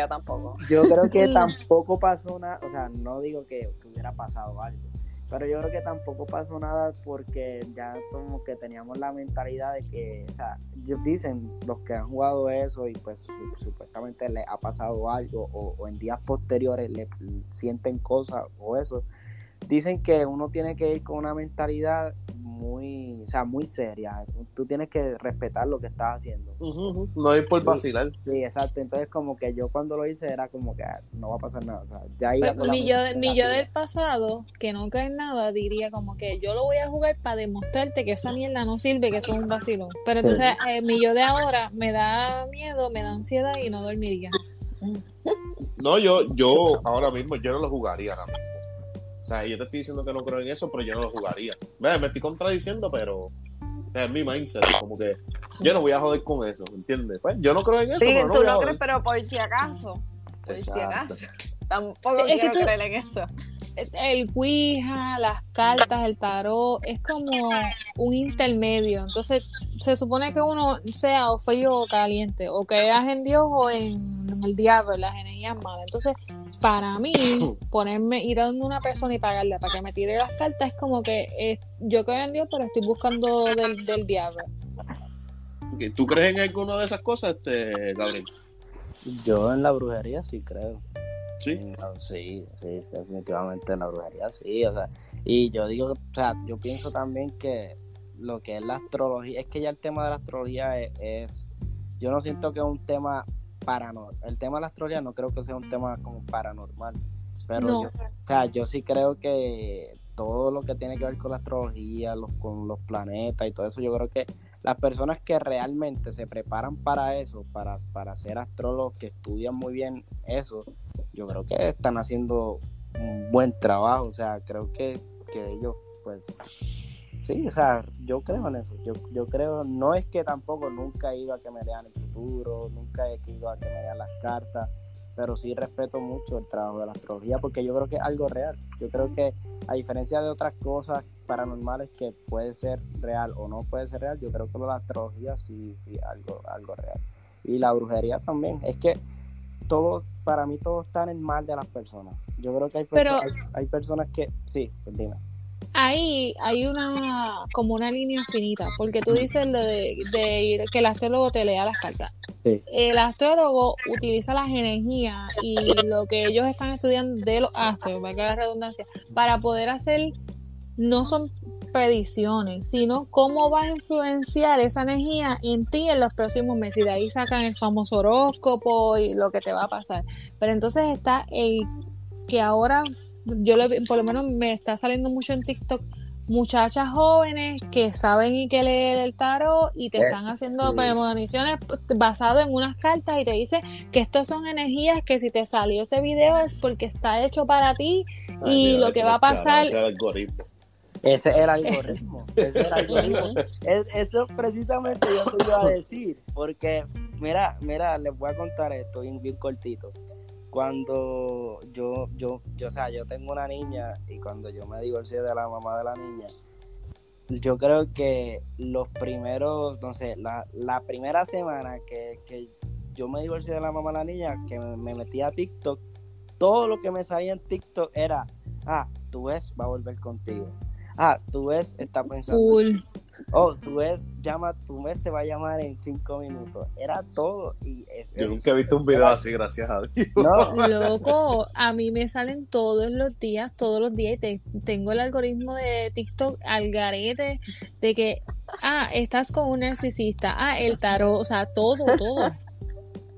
Speaker 2: tampoco.
Speaker 4: yo creo que tampoco pasó nada, o sea, no digo que, que hubiera pasado algo, pero yo creo que tampoco pasó nada porque ya como que teníamos la mentalidad de que, o sea, dicen los que han jugado eso y pues su- supuestamente les ha pasado algo o en días posteriores le sienten cosas o eso, dicen que uno tiene que ir con una mentalidad muy, o sea, muy seria, tú tienes que respetar lo que estás haciendo.
Speaker 1: No hay por vacilar.
Speaker 4: Sí, exacto. Entonces, como que yo cuando lo hice era como que ah, no va a pasar nada. O sea, ya iba
Speaker 3: Pues, mi, yo, mi yo del pasado, que no en nada, diría como que yo lo voy a jugar para demostrarte que esa mierda no sirve, que eso es un vacilón. Pero entonces, eh, mi yo de ahora me da miedo, me da ansiedad y no dormiría.
Speaker 1: No, yo, yo ahora mismo, yo no lo jugaría ahora mismo. O sea, yo te estoy diciendo que no creo en eso, pero yo no lo jugaría. Ve, Me estoy contradiciendo, pero o sea, es mi mindset. Como que yo no voy a joder con eso, ¿entiendes? Pues yo no creo en eso,
Speaker 2: Sí,
Speaker 1: pero no
Speaker 2: tú
Speaker 1: joder.
Speaker 2: crees, pero por si acaso. Por si
Speaker 1: Exacto.
Speaker 2: acaso. Tampoco
Speaker 3: Sí, es que
Speaker 2: quiero
Speaker 3: tú-
Speaker 2: creer en eso.
Speaker 3: Es El Ouija, las cartas, el tarot, es como un intermedio. Entonces, se supone que uno sea o frío o caliente, o creas en Dios o en, en el diablo, en las energías malas. Entonces, para mí, ponerme, ir a donde una persona y pagarle para que me tire las cartas es como que eh, yo creo en Dios, pero estoy buscando del, del diablo.
Speaker 1: ¿Tú crees en alguna de esas cosas, este, Gabriel?
Speaker 4: Yo en la brujería sí creo.
Speaker 1: Sí.
Speaker 4: Sí, sí, definitivamente en la brujería sí. O sea, y yo digo, o sea, yo pienso también que lo que es la astrología, es que ya el tema de la astrología es, es- yo no siento que es un tema paranormal. El tema de la astrología no creo que sea un tema como paranormal. Pero
Speaker 3: No.
Speaker 4: yo, o sea, yo sí creo que todo lo que tiene que ver con la astrología, los, con los planetas y todo eso, yo creo que las personas que realmente se preparan para eso, para, para ser astrólogos, que estudian muy bien eso, yo creo que están haciendo un buen trabajo. O sea, creo que, que ellos, pues, sí, o sea, yo creo en eso. Yo, yo creo, no es que tampoco nunca he ido a que me lean el futuro, nunca he ido a que me lean las cartas, pero sí respeto mucho el trabajo de la astrología porque yo creo que es algo real. Yo creo que a diferencia de otras cosas paranormales que puede ser real o no puede ser real, yo creo que la astrología sí, sí, algo, algo real. Y la brujería también. Es que todo, para mí todo está en el mal de las personas. Yo creo que hay, perso-
Speaker 3: Pero-
Speaker 4: hay, hay personas que, sí, pues dime.
Speaker 3: Ahí hay una como una línea infinita, porque tú dices lo de, de ir, que el astrólogo te lea las cartas.
Speaker 4: Sí.
Speaker 3: El astrólogo utiliza las energías y lo que ellos están estudiando de los astros, valga la redundancia, para poder hacer, no son predicciones, sino cómo va a influenciar esa energía en ti en los próximos meses. Y de ahí sacan el famoso horóscopo y lo que te va a pasar. Pero entonces está el que ahora, yo le- por lo menos me está saliendo mucho en TikTok, muchachas jóvenes que saben y que leer el tarot y te
Speaker 4: Eh,
Speaker 3: están haciendo
Speaker 4: sí.
Speaker 3: premoniciones basado en unas cartas y te dice que estas son energías que si te salió ese video es porque está hecho para ti
Speaker 1: Ay,
Speaker 3: y
Speaker 1: mira,
Speaker 3: lo que va a pasar
Speaker 1: ese es el algoritmo.
Speaker 4: Ese es el algoritmo. Ese es el algoritmo. Es- eso precisamente yo te iba a decir. Porque, mira, mira, les voy a contar esto bien, bien cortito. Cuando yo, yo, yo, o sea, yo tengo una niña y cuando yo me divorcié de la mamá de la niña, yo creo que los primeros, no sé, la, la primera semana que, que yo me divorcié de la mamá de la niña, que me, me metí a TikTok, todo lo que me salía en TikTok era, ah, tú ves, va a volver contigo. Ah, tú ves, está pensando.
Speaker 3: full.
Speaker 4: Oh, tú ves, llama, tu ves te va a llamar en cinco minutos. Era todo y es,
Speaker 1: Yo nunca he visto un video así, gracias a Dios.
Speaker 4: no,
Speaker 3: Loco, a mí me salen todos los días, todos los días, y te- tengo el algoritmo de TikTok al garete de que, ah, estás con un narcisista, ah, el tarot, o sea, todo, todo.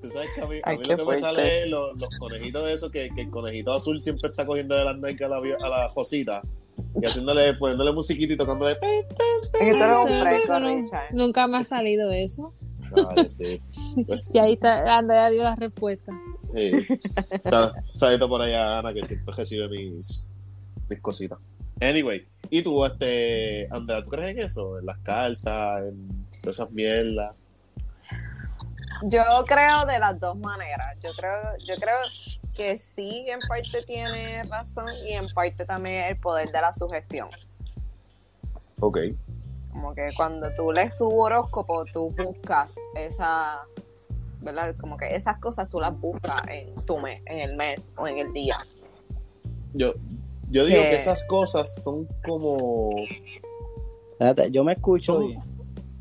Speaker 1: Tú sabes que a mí, a mí lo que me sale es los, los conejitos de esos que, que el conejito azul siempre está cogiendo de las nalgas a la, a la Josita y haciéndole, poniéndole musiquita y tocándole. pe,
Speaker 2: Es que tú eres
Speaker 3: No
Speaker 2: un fresco,
Speaker 3: no,
Speaker 2: Richard.
Speaker 3: nunca me ha salido eso.
Speaker 1: Vale, sí. Pues,
Speaker 3: Y ahí está, Andrea dio la respuesta.
Speaker 1: sí. Sal- Saludito por allá, Ana, que siempre recibe mis, mis cositas. Anyway, ¿y tú, este, Andrea, tú crees en eso? En las cartas, en todas esas mierdas.
Speaker 2: Yo creo de las dos maneras. Yo creo, yo creo que sí, en parte tiene razón y en parte también el poder de la sugestión.
Speaker 1: Ok.
Speaker 2: Como que cuando tú lees tu horóscopo, tú buscas esa, ¿verdad? Como que esas cosas tú las buscas en tu mes, en el mes o en el día.
Speaker 1: Yo, yo digo
Speaker 2: Que-
Speaker 1: que esas cosas son como.
Speaker 4: Espérate, yo me escucho
Speaker 1: Son-.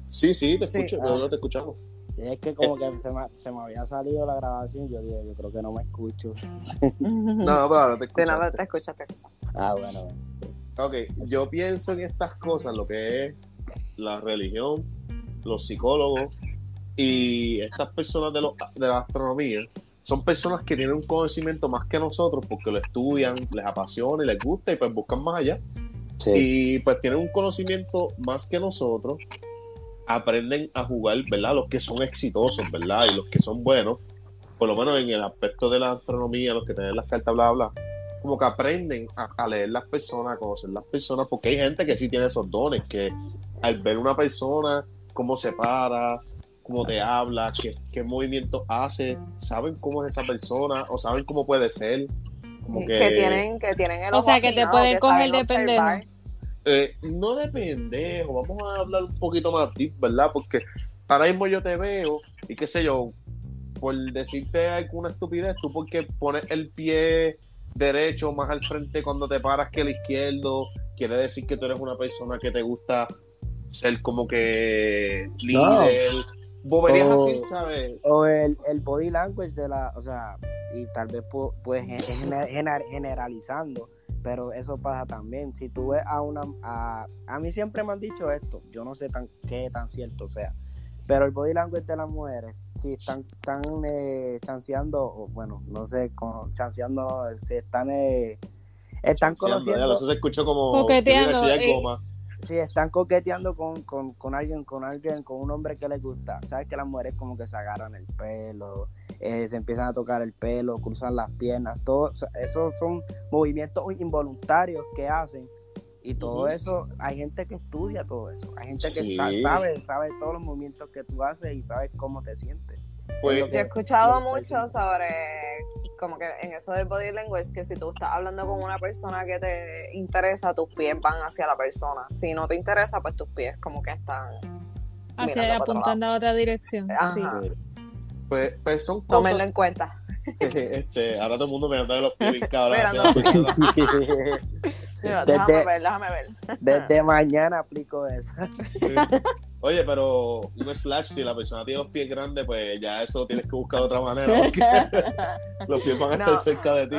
Speaker 1: Sí, sí, te
Speaker 2: Sí.
Speaker 1: escucho,
Speaker 4: Ah.
Speaker 1: no te escuchamos.
Speaker 4: Sí, es que como que se me, se me había salido la grabación, yo dije, yo creo que no me escucho.
Speaker 1: No, pero ahora te
Speaker 2: Sí, no, te escuchas, te escuchas.
Speaker 4: Ah, bueno.
Speaker 1: Ok, yo pienso en estas cosas, lo que es la religión, los psicólogos y estas personas de, lo- de la astronomía, son personas que tienen un conocimiento más que nosotros porque lo estudian, les apasiona y les gusta y pues buscan más allá.
Speaker 4: Sí.
Speaker 1: Y pues tienen un conocimiento más que nosotros, aprenden a jugar, ¿verdad? Los que son exitosos, ¿verdad? Y los que son buenos, por lo menos en el aspecto de la astronomía, los que tienen las cartas, bla, bla, como que aprenden a, a leer las personas, a conocer las personas, porque hay gente que sí tiene esos dones, que al ver una persona, cómo se para, cómo te habla, qué, qué movimiento hace, saben cómo es esa persona o saben cómo puede ser. Como que,
Speaker 2: Que tienen, que tienen el
Speaker 3: O sea, que te pueden coger de pendejo.
Speaker 1: Eh, no de pendejo, vamos a hablar un poquito más deep, ¿verdad? Porque ahora mismo yo te veo y qué sé yo, por decirte alguna estupidez, tú porque pones el pie derecho más al frente cuando te paras que el izquierdo, quiere decir que tú eres una persona que te gusta ser como que líder, boberías
Speaker 4: O-
Speaker 1: así, ¿sabes?
Speaker 4: O el, el body language de la, o sea, y tal vez pu- pues gen- gener- gener- generalizando, pero eso pasa también. Si tú ves a una, a, a mí siempre me han dicho esto, yo no sé tan qué tan cierto sea, pero el body language de las mujeres, si están, están eh, chanceando, o bueno, no sé, con, chanceando, si están, eh, están
Speaker 1: Chanceando, ya,
Speaker 4: conociendo,
Speaker 1: Eso se escuchó como
Speaker 3: Coqueteando, eh.
Speaker 1: goma.
Speaker 4: Si están coqueteando con, con, con alguien, con alguien, con un hombre que les gusta, sabes que las mujeres como que se agarran el pelo, eh, se empiezan a tocar el pelo, cruzan las piernas, todo, esos son movimientos involuntarios que hacen y todo eso, hay gente que estudia todo eso, hay gente que
Speaker 1: Sí.
Speaker 4: sabe, sabe todos los movimientos que tú haces y sabes cómo te sientes.
Speaker 1: Pues,
Speaker 2: Yo he escuchado mucho sobre, como que en eso del body language, que si tú estás hablando con una persona que te interesa, tus pies van hacia la persona. Si no te interesa, pues tus pies como que están...
Speaker 3: Hacia apuntando a otra dirección.
Speaker 2: Ajá.
Speaker 3: Sí.
Speaker 1: pues, pues son
Speaker 2: Tómenlo en
Speaker 1: cosas
Speaker 2: cuenta.
Speaker 1: este, ahora todo el mundo me anda de los pies, cabrón.
Speaker 2: Mira,
Speaker 4: Desde-
Speaker 2: déjame ver, déjame ver.
Speaker 4: Desde mañana aplico eso.
Speaker 1: Oye, pero un slash, si la persona tiene los pies grandes, pues ya eso tienes que buscar de otra manera. Porque los pies van a estar
Speaker 2: No.
Speaker 1: cerca de ti.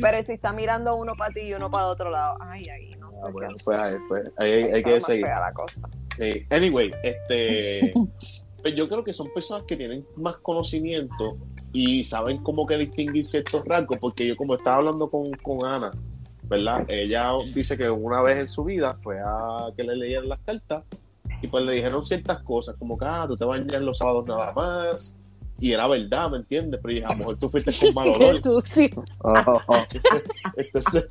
Speaker 2: Pero si está mirando uno para ti y uno para el otro lado, ay, ay, no sé
Speaker 1: Ah,
Speaker 2: qué
Speaker 1: bueno,
Speaker 2: hacer.
Speaker 1: pues, ahí, pues, ahí hay, que
Speaker 2: más
Speaker 1: seguir.
Speaker 2: la cosa.
Speaker 1: Sí. Anyway, este, yo creo que son personas que tienen más conocimiento y saben cómo que distinguir ciertos rasgos, porque yo como estaba hablando con, con Ana, ¿verdad? Ella dice que una vez en su vida fue a que le leyeran las cartas y pues le dijeron ciertas cosas, como que, ah, tú te bañas los sábados nada más, y era verdad, ¿me entiendes? Pero dije, a lo mejor tú fuiste con mal olor.
Speaker 4: Oh, oh.
Speaker 1: Entonces,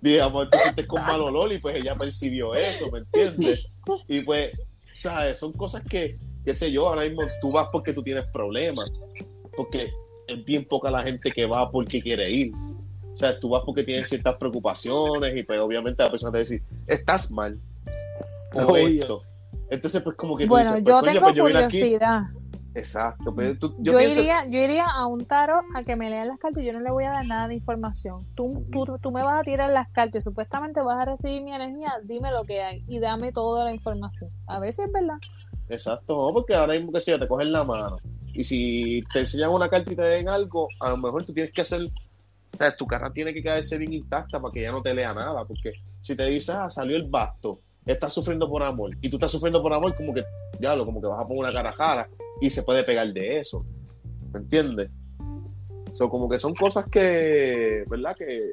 Speaker 1: dije, amor, tú fuiste con mal olor y pues ella percibió eso, ¿me entiendes? Y pues, ¿sabes? Son cosas que, qué sé yo, ahora mismo tú vas porque tú tienes problemas, porque es bien poca la gente que va porque quiere ir. O sea, tú vas porque tienes ciertas preocupaciones y pues obviamente la persona te va a decir, estás mal. O esto. Entonces, pues como que tú
Speaker 3: Bueno,
Speaker 1: dices,
Speaker 3: yo
Speaker 1: pues, coño,
Speaker 3: tengo
Speaker 1: pues,
Speaker 3: curiosidad.
Speaker 1: Exacto, pero tú- yo,
Speaker 3: Yo,
Speaker 1: pienso,
Speaker 3: iría, yo iría a un tarot a que me lean las cartas y yo no le voy a dar nada de información. Tú, tú, tú me vas a tirar las cartas y supuestamente vas a recibir mi energía, dime lo que hay y dame toda la información. A veces es verdad.
Speaker 1: Exacto, porque ahora mismo que si te cogen la mano y si te enseñan una carta y te den algo, a lo mejor tú tienes que hacer, o sea, tu carta tiene que quedarse bien intacta para que ya no te lea nada, porque si te dices, ah, salió el basto, estás sufriendo por amor, y tú estás sufriendo por amor, como que, ya lo, como que vas a poner una cara jara y se puede pegar de eso, ¿me entiendes? So, como que son cosas que, ¿verdad? Que,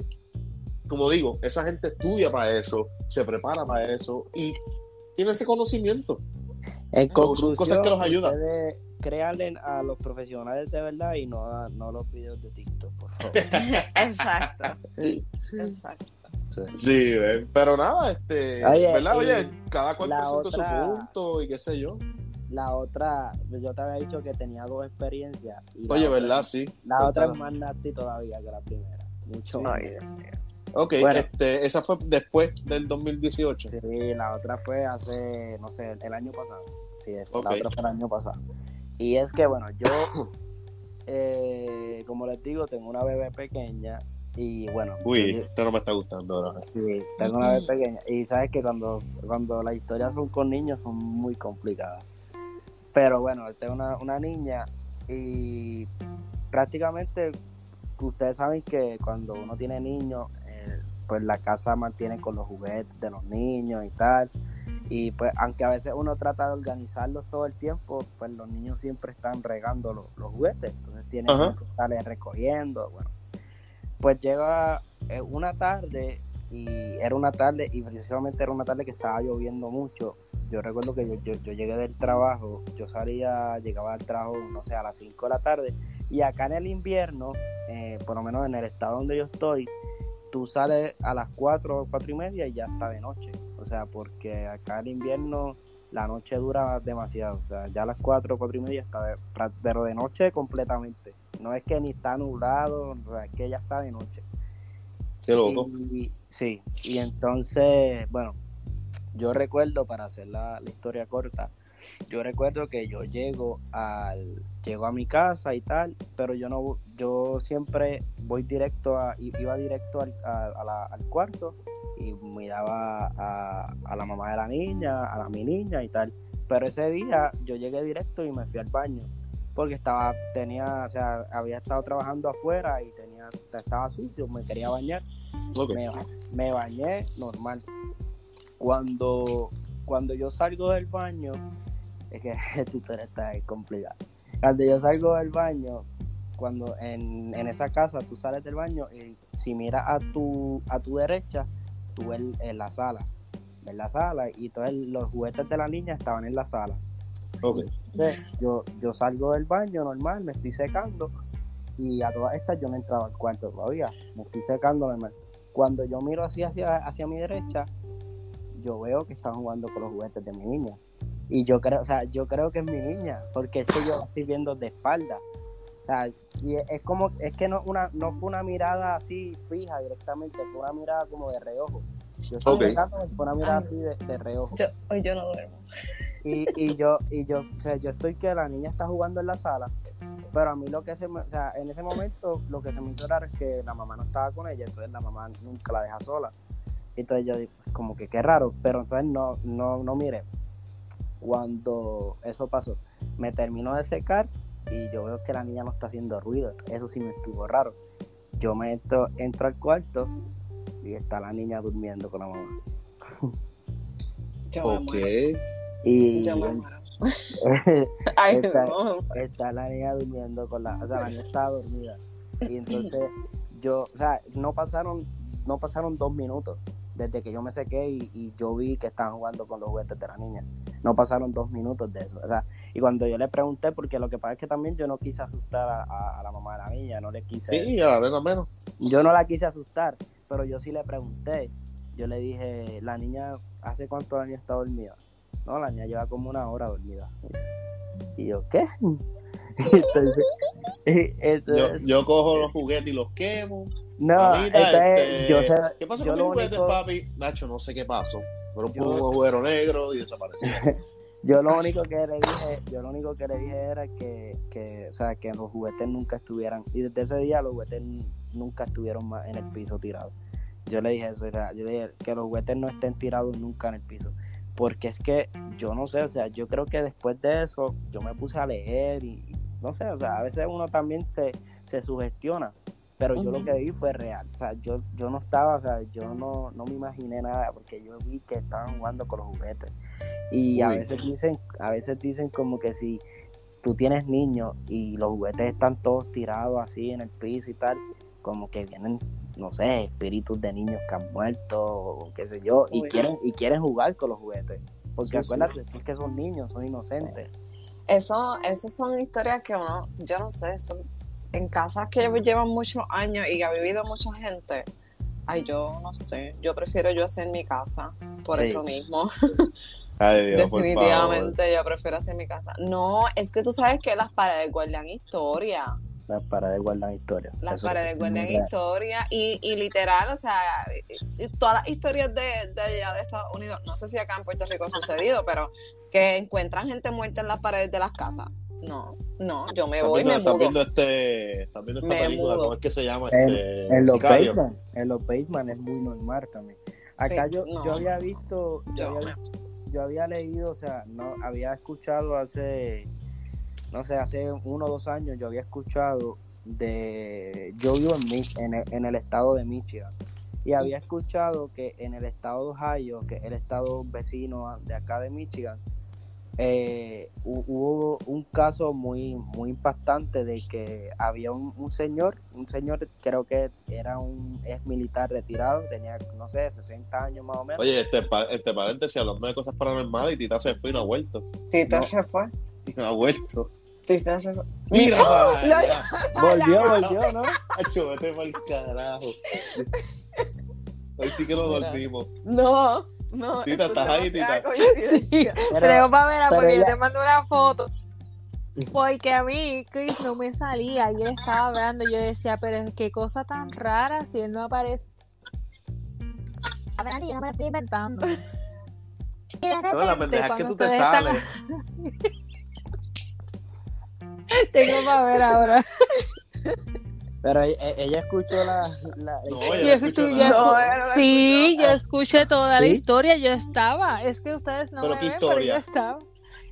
Speaker 1: como digo, esa gente estudia para eso, se prepara para eso y tiene ese conocimiento.
Speaker 4: En
Speaker 1: Son cosas que los ayudan.
Speaker 4: ustedes créanle a los profesionales de verdad y no a no los videos de TikTok, por favor.
Speaker 2: Exacto, exacto.
Speaker 1: Sí, pero nada, este,
Speaker 4: Oye,
Speaker 1: ¿verdad? Oye, cada cual presenta
Speaker 4: otra-
Speaker 1: su punto y qué sé yo.
Speaker 4: La otra, yo te había dicho que tenía dos experiencias. y la
Speaker 1: Oye,
Speaker 4: otra-
Speaker 1: ¿verdad? Sí.
Speaker 4: La otra es más nasty todavía que la primera. Mucho
Speaker 1: Sí.
Speaker 4: más.
Speaker 1: Ok,
Speaker 4: Bueno.
Speaker 1: este, esa fue después del 2018.
Speaker 4: Sí, la otra fue hace, no sé, el año pasado. Sí, es- la otra fue el año pasado. Y es que, bueno, yo, eh, como les digo, tengo una bebé pequeña y bueno,
Speaker 1: Uy,
Speaker 4: yo-
Speaker 1: esto no me está gustando. ¿verdad?
Speaker 4: sí, tengo una bebé pequeña y sabes que cuando, cuando las historias son con niños son muy complicadas. Pero bueno, tengo una, una niña y prácticamente ustedes saben que cuando uno tiene niños, pues la casa mantiene con los juguetes de los niños y tal. Y pues aunque a veces uno trata de organizarlos todo el tiempo, pues los niños siempre están regando los, los juguetes. Entonces tienen
Speaker 1: Ajá.
Speaker 4: que estarles recogiendo. Bueno, pues llega eh, una tarde y era una tarde y precisamente era una tarde que estaba lloviendo mucho. Yo recuerdo que yo, yo, yo llegué del trabajo, yo salía, llegaba al trabajo, no sé, a las 5 de la tarde. Y acá en el invierno, eh, por lo menos en el estado donde yo estoy, tú sales a las 4 o 4 y media y ya está de noche. O sea, porque acá en invierno la noche dura demasiado. O sea, ya a las 4 o 4 y media está de, pero de noche completamente. No es que ni está nublado, es que ya está de noche.
Speaker 1: Qué loco.
Speaker 4: Y, sí, y entonces, bueno, yo recuerdo, para hacer la, la historia corta, yo recuerdo que yo llego al llego a mi casa y tal, pero yo no yo siempre voy directo a iba directo al, a- a la- al cuarto y miraba a, a la mamá de la niña, a la mi niña y tal. Pero ese día yo llegué directo y me fui al baño porque estaba tenía, o sea, había estado trabajando afuera y tenía estaba sucio, me quería bañar me, me bañé normal. Cuando, cuando yo salgo del baño, es que esta historia está complicada. Cuando yo salgo del baño, cuando en, en esa casa tú sales del baño y si miras a tu, a tu derecha, tú ves en la sala. Ves la sala y todos los juguetes de la niña estaban en la sala.
Speaker 1: Ok.
Speaker 4: Entonces, yo, yo salgo del baño normal, me estoy secando y a todas estas yo no entraba al cuarto todavía, me estoy secando normal. Cuando yo miro así hacia, hacia mi derecha, yo veo que están jugando con los juguetes de mi niña. Y yo creo, o sea, yo creo que es mi niña, porque es que yo la estoy viendo de espalda. O sea, y es como, es que no, una, no fue una mirada así fija directamente, fue una mirada como de reojo. Yo estoy
Speaker 1: Ok.
Speaker 4: secando y fue una mirada
Speaker 2: Ay.
Speaker 4: así de, de reojo.
Speaker 2: Yo, hoy yo no duermo.
Speaker 4: Y, y yo, y yo, o sea, yo estoy que la niña está jugando en la sala pero a mí lo que se me, o sea, en ese momento lo que se me hizo raro es que la mamá no estaba con ella, entonces la mamá nunca la deja sola. Entonces yo digo, como que qué raro, pero entonces no, no, no miré. Cuando eso pasó, me terminó de secar y yo veo que la niña no está haciendo ruido. Eso sí me estuvo raro. Yo me entro, entro al cuarto y está la niña durmiendo con la mamá.
Speaker 1: Ok.
Speaker 4: Y Está-
Speaker 2: no.
Speaker 4: está la niña durmiendo con la, o sea, la niña estaba dormida. Y entonces yo, o sea, no pasaron, no pasaron dos minutos desde que yo me sequé y, y yo vi que estaban jugando con los juguetes de la niña. No pasaron dos minutos de eso. O sea, y cuando yo le pregunté, porque lo que pasa es que también yo no quise asustar a, a- a la mamá de la niña, no le quise,
Speaker 1: Sí, a menos menos.
Speaker 4: yo no la quise asustar, pero yo sí le pregunté. Yo le dije, la niña, ¿hace cuántos años está dormida? No, la niña lleva como una hora dormida. Y yo, ¿qué? Entonces,
Speaker 1: Yo,
Speaker 4: entonces,
Speaker 1: yo cojo los juguetes y los quemo.
Speaker 4: No,
Speaker 1: este,
Speaker 4: yo sé,
Speaker 1: ¿Qué pasó
Speaker 4: yo
Speaker 1: con
Speaker 4: lo único-
Speaker 1: papi? Nacho, no sé qué pasó. Pero un
Speaker 4: Yo-
Speaker 1: juguero negro y desapareció.
Speaker 4: yo lo único que le dije, yo lo único que le dije era que, que, o sea, que los juguetes nunca estuvieran, y desde ese día los juguetes nunca estuvieron más en el piso tirados. Yo le dije eso, sea, yo le dije que los juguetes no estén tirados nunca en el piso. Porque es que yo no sé, o sea, yo creo que después de eso yo me puse a leer y y no sé, o sea, a veces uno también se, se sugestiona. Pero yo lo que vi fue real. O sea, yo, yo no estaba, o sea, yo no, no me imaginé nada porque yo vi que estaban jugando con los juguetes. Y a veces dicen, a veces dicen como que si tú tienes niños y los juguetes están todos tirados así en el piso y tal, como que vienen, no sé, espíritus de niños que han muerto o qué sé yo, y quieren, y quieren jugar con los juguetes. Porque
Speaker 1: Sí, sí.
Speaker 4: acuérdate, es que son niños, son inocentes.
Speaker 2: Eso, esas son historias que uno, yo no sé, son en casas que llevan muchos años y que ha vivido mucha gente. Ay, yo no sé, yo prefiero yo hacer mi casa, por
Speaker 4: Sí.
Speaker 2: eso mismo.
Speaker 1: Ay, Dios, por favor.
Speaker 2: Definitivamente yo prefiero hacer mi casa. No, es que tú sabes que las paredes guardan historia.
Speaker 4: Las paredes guardan historia.
Speaker 2: Las
Speaker 4: Eso
Speaker 2: paredes
Speaker 4: es
Speaker 2: guardan historia y, y literal, o sea, todas las historias de, de allá de Estados Unidos, no sé si acá en Puerto Rico ha sucedido, pero que encuentran gente muerta en las paredes de las casas. No, no, yo me
Speaker 1: ¿Estás
Speaker 2: voy y
Speaker 1: viendo,
Speaker 2: me
Speaker 1: estás
Speaker 2: mudo.
Speaker 1: viendo este, estás viendo esta
Speaker 2: Me
Speaker 1: película?
Speaker 2: mudo.
Speaker 1: ¿Cómo es que se llama?
Speaker 4: En,
Speaker 1: Este,
Speaker 4: en los basement, en los basement es muy normal también. Acá
Speaker 2: Sí,
Speaker 4: yo,
Speaker 2: no.
Speaker 4: yo había visto, yo,
Speaker 2: Yo
Speaker 4: había, yo había leído, o sea, no había escuchado hace, no sé, hace uno o dos años, yo había escuchado de, yo vivo en, Mi- en, el, en el estado de Michigan y había escuchado que en el estado de Ohio, que es el estado vecino de acá de Michigan, eh, hu- hubo un caso muy muy impactante de que había un, un señor, un señor creo que era un ex militar retirado, tenía no sé, 60 años más o menos.
Speaker 1: Oye, este, este paréntesis, hablando de cosas paranormales, y Tita se fue y no ha vuelto.
Speaker 2: Tita
Speaker 4: No.
Speaker 2: se fue.
Speaker 1: Y no ha vuelto.
Speaker 2: Tita se fue.
Speaker 1: Mira,
Speaker 2: lo-
Speaker 1: allá.
Speaker 4: volvió, volvió, ¿no?
Speaker 1: Macho, vete pa'l carajo. Hoy sí que nos
Speaker 2: Mira.
Speaker 1: dormimos.
Speaker 2: No, no.
Speaker 1: Tita, ¿estás ahí,
Speaker 2: demasiada
Speaker 1: Tita?
Speaker 4: Pero-
Speaker 3: Creo, Pamela,
Speaker 4: pero
Speaker 3: porque
Speaker 4: ella-
Speaker 3: yo te mando una foto. Porque a mí, Chris no me salía y él estaba hablando. Yo decía, pero qué cosa tan rara si él no aparece. A ver, yo no me lo estoy inventando. Y de
Speaker 1: No, la
Speaker 3: repente,
Speaker 1: pendeja es que tú te
Speaker 3: ustedes están-
Speaker 1: sales.
Speaker 3: Tengo para ver ahora.
Speaker 4: Pero e- e- ella escuchó la, la-
Speaker 1: No,
Speaker 3: Yo.
Speaker 1: No,
Speaker 3: sí, yo escuché toda la historia, yo estaba. Es que ustedes no
Speaker 1: ¿Pero
Speaker 3: me
Speaker 1: qué
Speaker 3: ven, pero yo
Speaker 1: historia?
Speaker 3: estaba.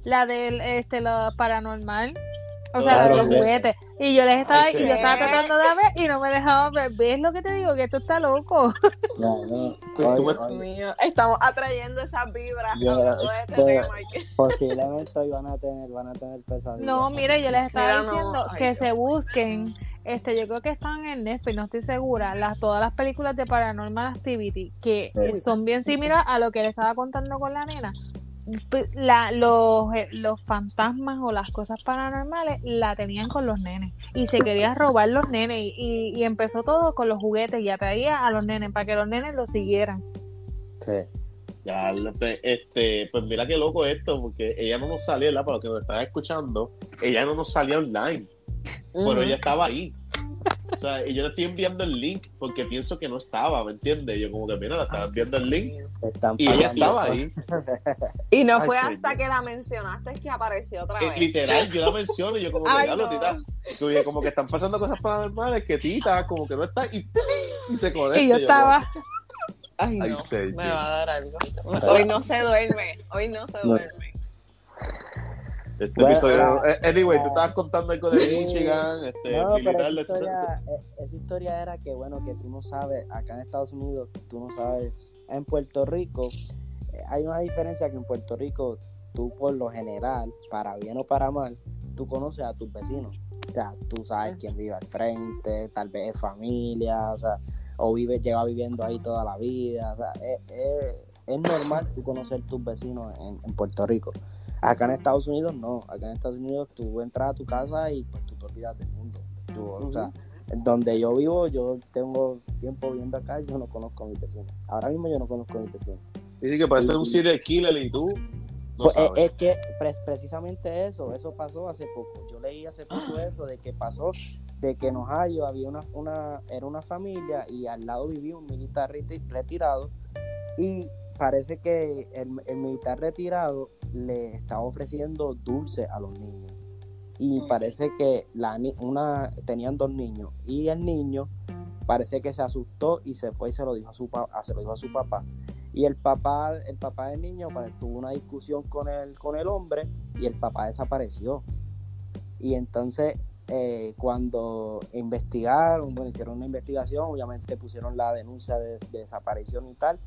Speaker 3: La del este lo paranormal. O sea,
Speaker 4: de los juguetes.
Speaker 3: Y yo les estaba,
Speaker 1: Ay, sí.
Speaker 3: y yo estaba tratando de ver y no me dejaban ver. ¿Ves lo que te digo? Que esto está loco.
Speaker 4: No, no,
Speaker 2: Dios mío, estamos atrayendo esas vibras
Speaker 4: Yo-
Speaker 2: este
Speaker 4: pero-
Speaker 2: tema.
Speaker 4: posiblemente hoy van a tener, van a tener pesadillas.
Speaker 3: No, mire, yo les estaba
Speaker 2: Mira, no,
Speaker 3: diciendo
Speaker 2: ay,
Speaker 3: que
Speaker 2: Dios.
Speaker 3: se busquen. Este, yo creo que están en Netflix, no estoy segura. Las, todas las películas de Paranormal Activity, que
Speaker 4: Sí.
Speaker 3: son bien similares a lo que le estaba contando con la nena. P- La, los, eh, los fantasmas o las cosas paranormales la tenían con los nenes y se quería robar los nenes y, y- y empezó todo con los juguetes y atraía a los nenes para que los nenes lo siguieran.
Speaker 4: Sí.
Speaker 1: Ya, este, este, pues mira qué loco esto, porque ella no nos salía, ¿verdad? Para los que nos están escuchando, ella no nos salía online, pero ella estaba ahí. O sea, y yo le estoy enviando el link porque pienso que no estaba, ¿me entiendes? Yo como que, mira, le estaba enviando el link y ella estaba ahí.
Speaker 2: Y no
Speaker 1: Ay,
Speaker 2: fue
Speaker 1: señor.
Speaker 2: hasta que la mencionaste que apareció otra
Speaker 1: Eh,
Speaker 2: vez.
Speaker 1: literal, yo la menciono y yo como que,
Speaker 2: Ay, no.
Speaker 1: tita, que- como que están pasando cosas paranormales que tita como que no está y, y se conecta.
Speaker 3: Y yo estaba.
Speaker 2: Ay,
Speaker 1: Ay,
Speaker 2: no,
Speaker 1: señor.
Speaker 2: me va a dar algo. Hoy no se duerme, hoy no se
Speaker 4: No.
Speaker 1: Este
Speaker 4: Bueno,
Speaker 1: episodio,
Speaker 4: la-
Speaker 1: eh, anyway,
Speaker 4: la-
Speaker 1: estabas contando algo de. Michigan, este,
Speaker 4: No, pero
Speaker 1: militar
Speaker 4: esa
Speaker 1: de
Speaker 4: historia, e- esa historia era que, bueno, que tú no sabes, acá en Estados Unidos, tú no sabes, en Puerto Rico, eh, hay una diferencia que en Puerto Rico, tú por lo general, para bien o para mal, tú conoces a tus vecinos. O sea, tú sabes quién vive al frente, tal vez es familia, o sea, o vive, lleva viviendo ahí toda la vida. O sea, es, es- es normal tú conocer tus vecinos en, en Puerto Rico. Acá en Estados Unidos no, acá en Estados Unidos tú entras a tu casa y pues tú te olvidas del mundo. Tú, O sea, donde yo vivo, yo tengo tiempo viviendo acá, yo no conozco a mis vecinos. Ahora mismo yo no conozco a mis vecinos.
Speaker 1: Dice que parece un serial killer y tú no
Speaker 4: Pues, eh,
Speaker 1: sabes.
Speaker 4: es que pre- precisamente eso, eso pasó hace poco. Yo leí hace poco eso de que pasó, de que en Ohio había una, una, era una familia y al lado vivía un militar reti- retirado y parece que el, el militar retirado le estaba ofreciendo dulce a los niños. Y parece que la, ni- una, tenían dos niños y el niño parece que se asustó y se fue y se lo dijo a su, pa- se lo dijo a su papá. Y el papá, el papá del niño pues, tuvo una discusión con el, con el hombre y el papá desapareció. Y entonces eh, cuando investigaron, bueno, hicieron una investigación, obviamente pusieron la denuncia de, de desaparición y tal,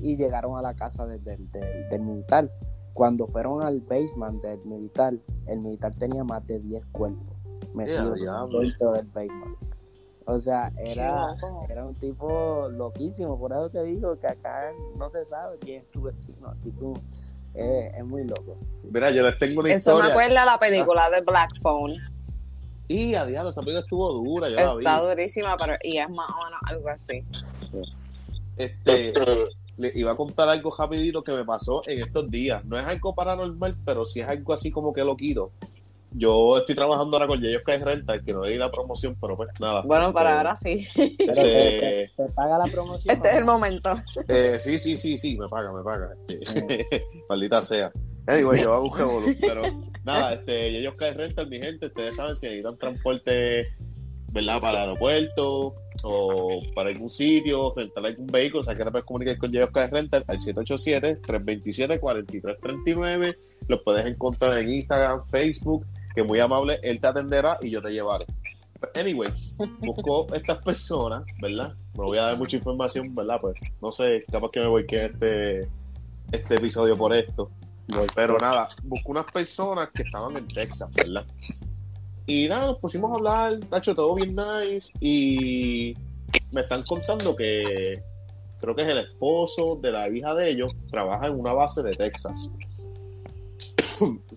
Speaker 4: y llegaron a la casa de- del- del- del militar. Cuando fueron al basement del militar, el militar tenía más de 10 cuerpos metidos
Speaker 1: diablo.
Speaker 4: dentro del basement. O sea, era, era un tipo loquísimo, por eso te digo que acá no se sabe quién es tu vecino, aquí tú, eh, es muy loco. sí.
Speaker 1: Mira, yo les tengo una
Speaker 2: Eso me
Speaker 1: historia.
Speaker 2: acuerda a la película de Black Phone.
Speaker 1: Y a diablo, esa película estuvo dura, yo la vi.
Speaker 2: Está durísima, pero y es más o menos algo así.
Speaker 1: Este, le iba a contar algo rapidito que me pasó en estos días. No es algo paranormal, pero sí es algo así como que loquito. Yo estoy trabajando ahora con Yeyos que Renta, que no di la promoción, pero pues nada.
Speaker 2: Bueno, para
Speaker 1: Este,
Speaker 2: ahora sí.
Speaker 4: Pero
Speaker 1: Sí.
Speaker 4: te, te- te paga la promoción.
Speaker 2: Este es el momento.
Speaker 1: Eh, sí, sí, sí, sí, me paga, me paga. Este, maldita sea. Anyway, yo hago un revolú, pero nada, este, ellos caen rental, mi gente, ustedes saben si necesitan transporte, ¿verdad? Para el aeropuerto o para algún sitio, rentar algún vehículo, o sea, que te puedes comunicar con ellos caen rental al 787-327-4339. Los puedes encontrar en Instagram, Facebook, que muy amable, él te atenderá y yo te llevaré. Anyway, busco estas personas, ¿verdad? Me voy a dar mucha información, ¿verdad? Pues no sé, capaz que me voy que este, este episodio por esto. Pero nada, busco unas personas que estaban en Texas, ¿verdad? Y nada, nos pusimos a hablar, tacho, todo bien nice. Y me están contando que creo que es el esposo de la hija de ellos, trabaja en una base de Texas.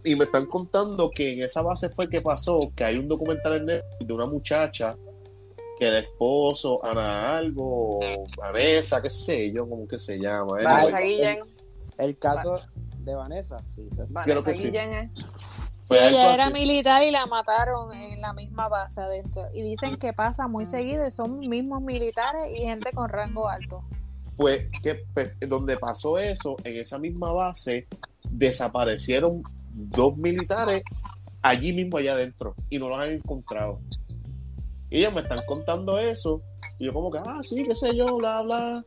Speaker 1: y me están contando que en esa base fue que pasó que hay un documental en Netflix de una muchacha que el esposo, Ana algo, Vanessa, qué sé yo, cómo que se llama.
Speaker 2: Vanessa Guillén.
Speaker 4: El caso de Vanessa, sí.
Speaker 2: Vanessa
Speaker 1: que sí.
Speaker 2: Guillén es.
Speaker 3: Sí,
Speaker 1: Fue
Speaker 3: ella era
Speaker 1: así.
Speaker 3: militar y la mataron en la misma base adentro. Y dicen que pasa muy seguido y son mismos militares y gente con rango alto.
Speaker 1: pues que pues, donde pasó eso, en esa misma base, desaparecieron dos militares allí mismo allá adentro y no los han encontrado. Y ellos me están contando eso y yo como que, ah, sí, qué sé yo, bla, bla.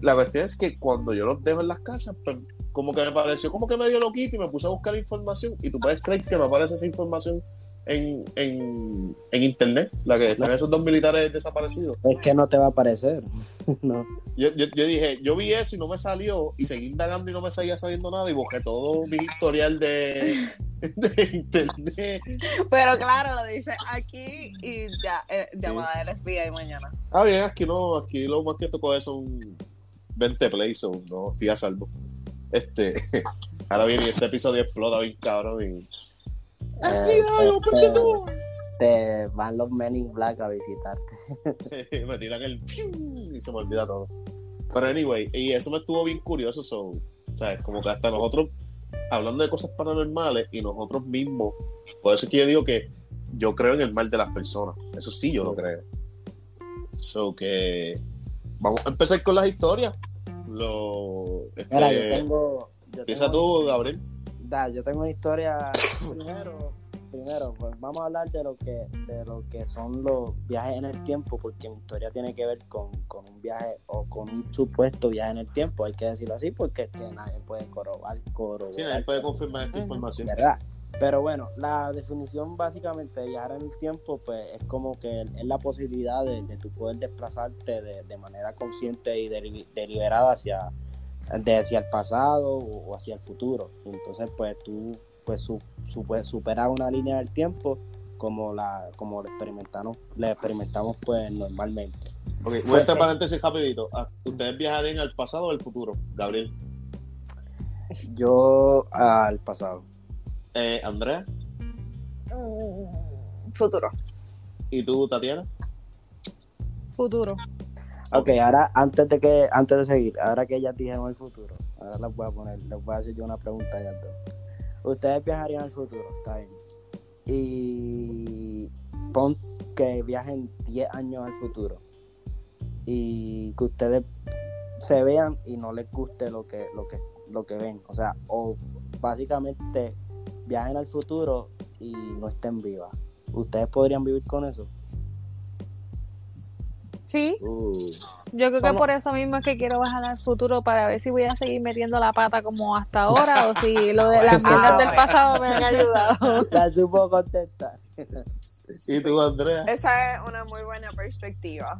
Speaker 1: La cuestión es que cuando yo los dejo en las casas, pues como que me pareció como que medio loquito y me puse a buscar información y tú puedes creer que no aparece esa información en, en, en internet, la que están esos dos militares desaparecidos.
Speaker 4: Es que no te va a aparecer. no.
Speaker 1: Yo, yo, yo dije, yo vi eso y no me salió, y seguí indagando y no me seguía saliendo nada, y busqué todo mi historial de, de internet.
Speaker 2: Pero claro, lo dice aquí y ya, eh, llamada del FBI mañana.
Speaker 1: Ah, bien, aquí no, aquí lo más que tocó es un 20 plays, so no estoy a salvo. Este, ahora viene y este episodio explota bien cabrón y.
Speaker 4: Eh,
Speaker 1: algo, ¿por qué tú?
Speaker 4: Te van los Men in Black a visitarte.
Speaker 1: me tiran el y se me olvida todo. Pero anyway, y eso me estuvo bien curioso, so, ¿sabes? Como que hasta nosotros, hablando de cosas paranormales y nosotros mismos, por eso es que yo digo que yo creo en el mal de las personas. Eso sí, yo lo creo. So que vamos a empezar con las historias. Lo, este,
Speaker 4: Mira, yo tengo. Yo
Speaker 1: empieza
Speaker 4: tengo-
Speaker 1: tú, Gabriel.
Speaker 4: Da, yo tengo una historia. Primero, primero, pues vamos a hablar de lo que, de lo que son los viajes en el tiempo, porque mi historia tiene que ver con, con un viaje o con un supuesto viaje en el tiempo, hay que decirlo así, porque es que nadie puede corroborar, corroborar
Speaker 1: Sí, nadie puede confirmar esta información.
Speaker 4: ¿verdad? Pero bueno, la definición básicamente de viajar en el tiempo, pues es como que es la posibilidad de, de tu poder desplazarte de, de manera consciente y deli- deliberada hacia, hacia el pasado o, o hacia el futuro. Entonces, pues tú pues, su, su- pues, superas una línea del tiempo como la como lo experimentamos, le experimentamos pues normalmente.
Speaker 1: Ok, voy
Speaker 4: Pues, eh.
Speaker 1: paréntesis rapidito. Ah, ¿Ustedes viajarían al pasado o al futuro? Gabriel.
Speaker 4: Yo al pasado.
Speaker 1: Eh, Andrea.
Speaker 2: Mm, Futuro.
Speaker 1: ¿Y tú, Tatiana?
Speaker 3: Futuro.
Speaker 4: Ok, ahora antes de que antes de seguir, ahora que ellas dijeron el futuro, ahora les voy a poner, les voy a hacer yo una pregunta a ellas dos. Ustedes viajarían al futuro, está bien. Y pon que viajen 10 años al futuro. Y que ustedes se vean y no les guste lo que lo que lo que ven, o sea, o básicamente viajen al futuro y no estén vivas. ¿Ustedes podrían vivir con eso?
Speaker 3: Sí,
Speaker 1: Uh,
Speaker 3: yo creo que
Speaker 2: ¿Cómo?
Speaker 3: por eso mismo es que quiero bajar al futuro para ver si voy a seguir metiendo la pata como hasta ahora o si lo de las mierdas del pasado me han ayudado.
Speaker 4: La supo contestar.
Speaker 1: ¿Y tú, Andrea?
Speaker 2: Esa es una muy buena perspectiva.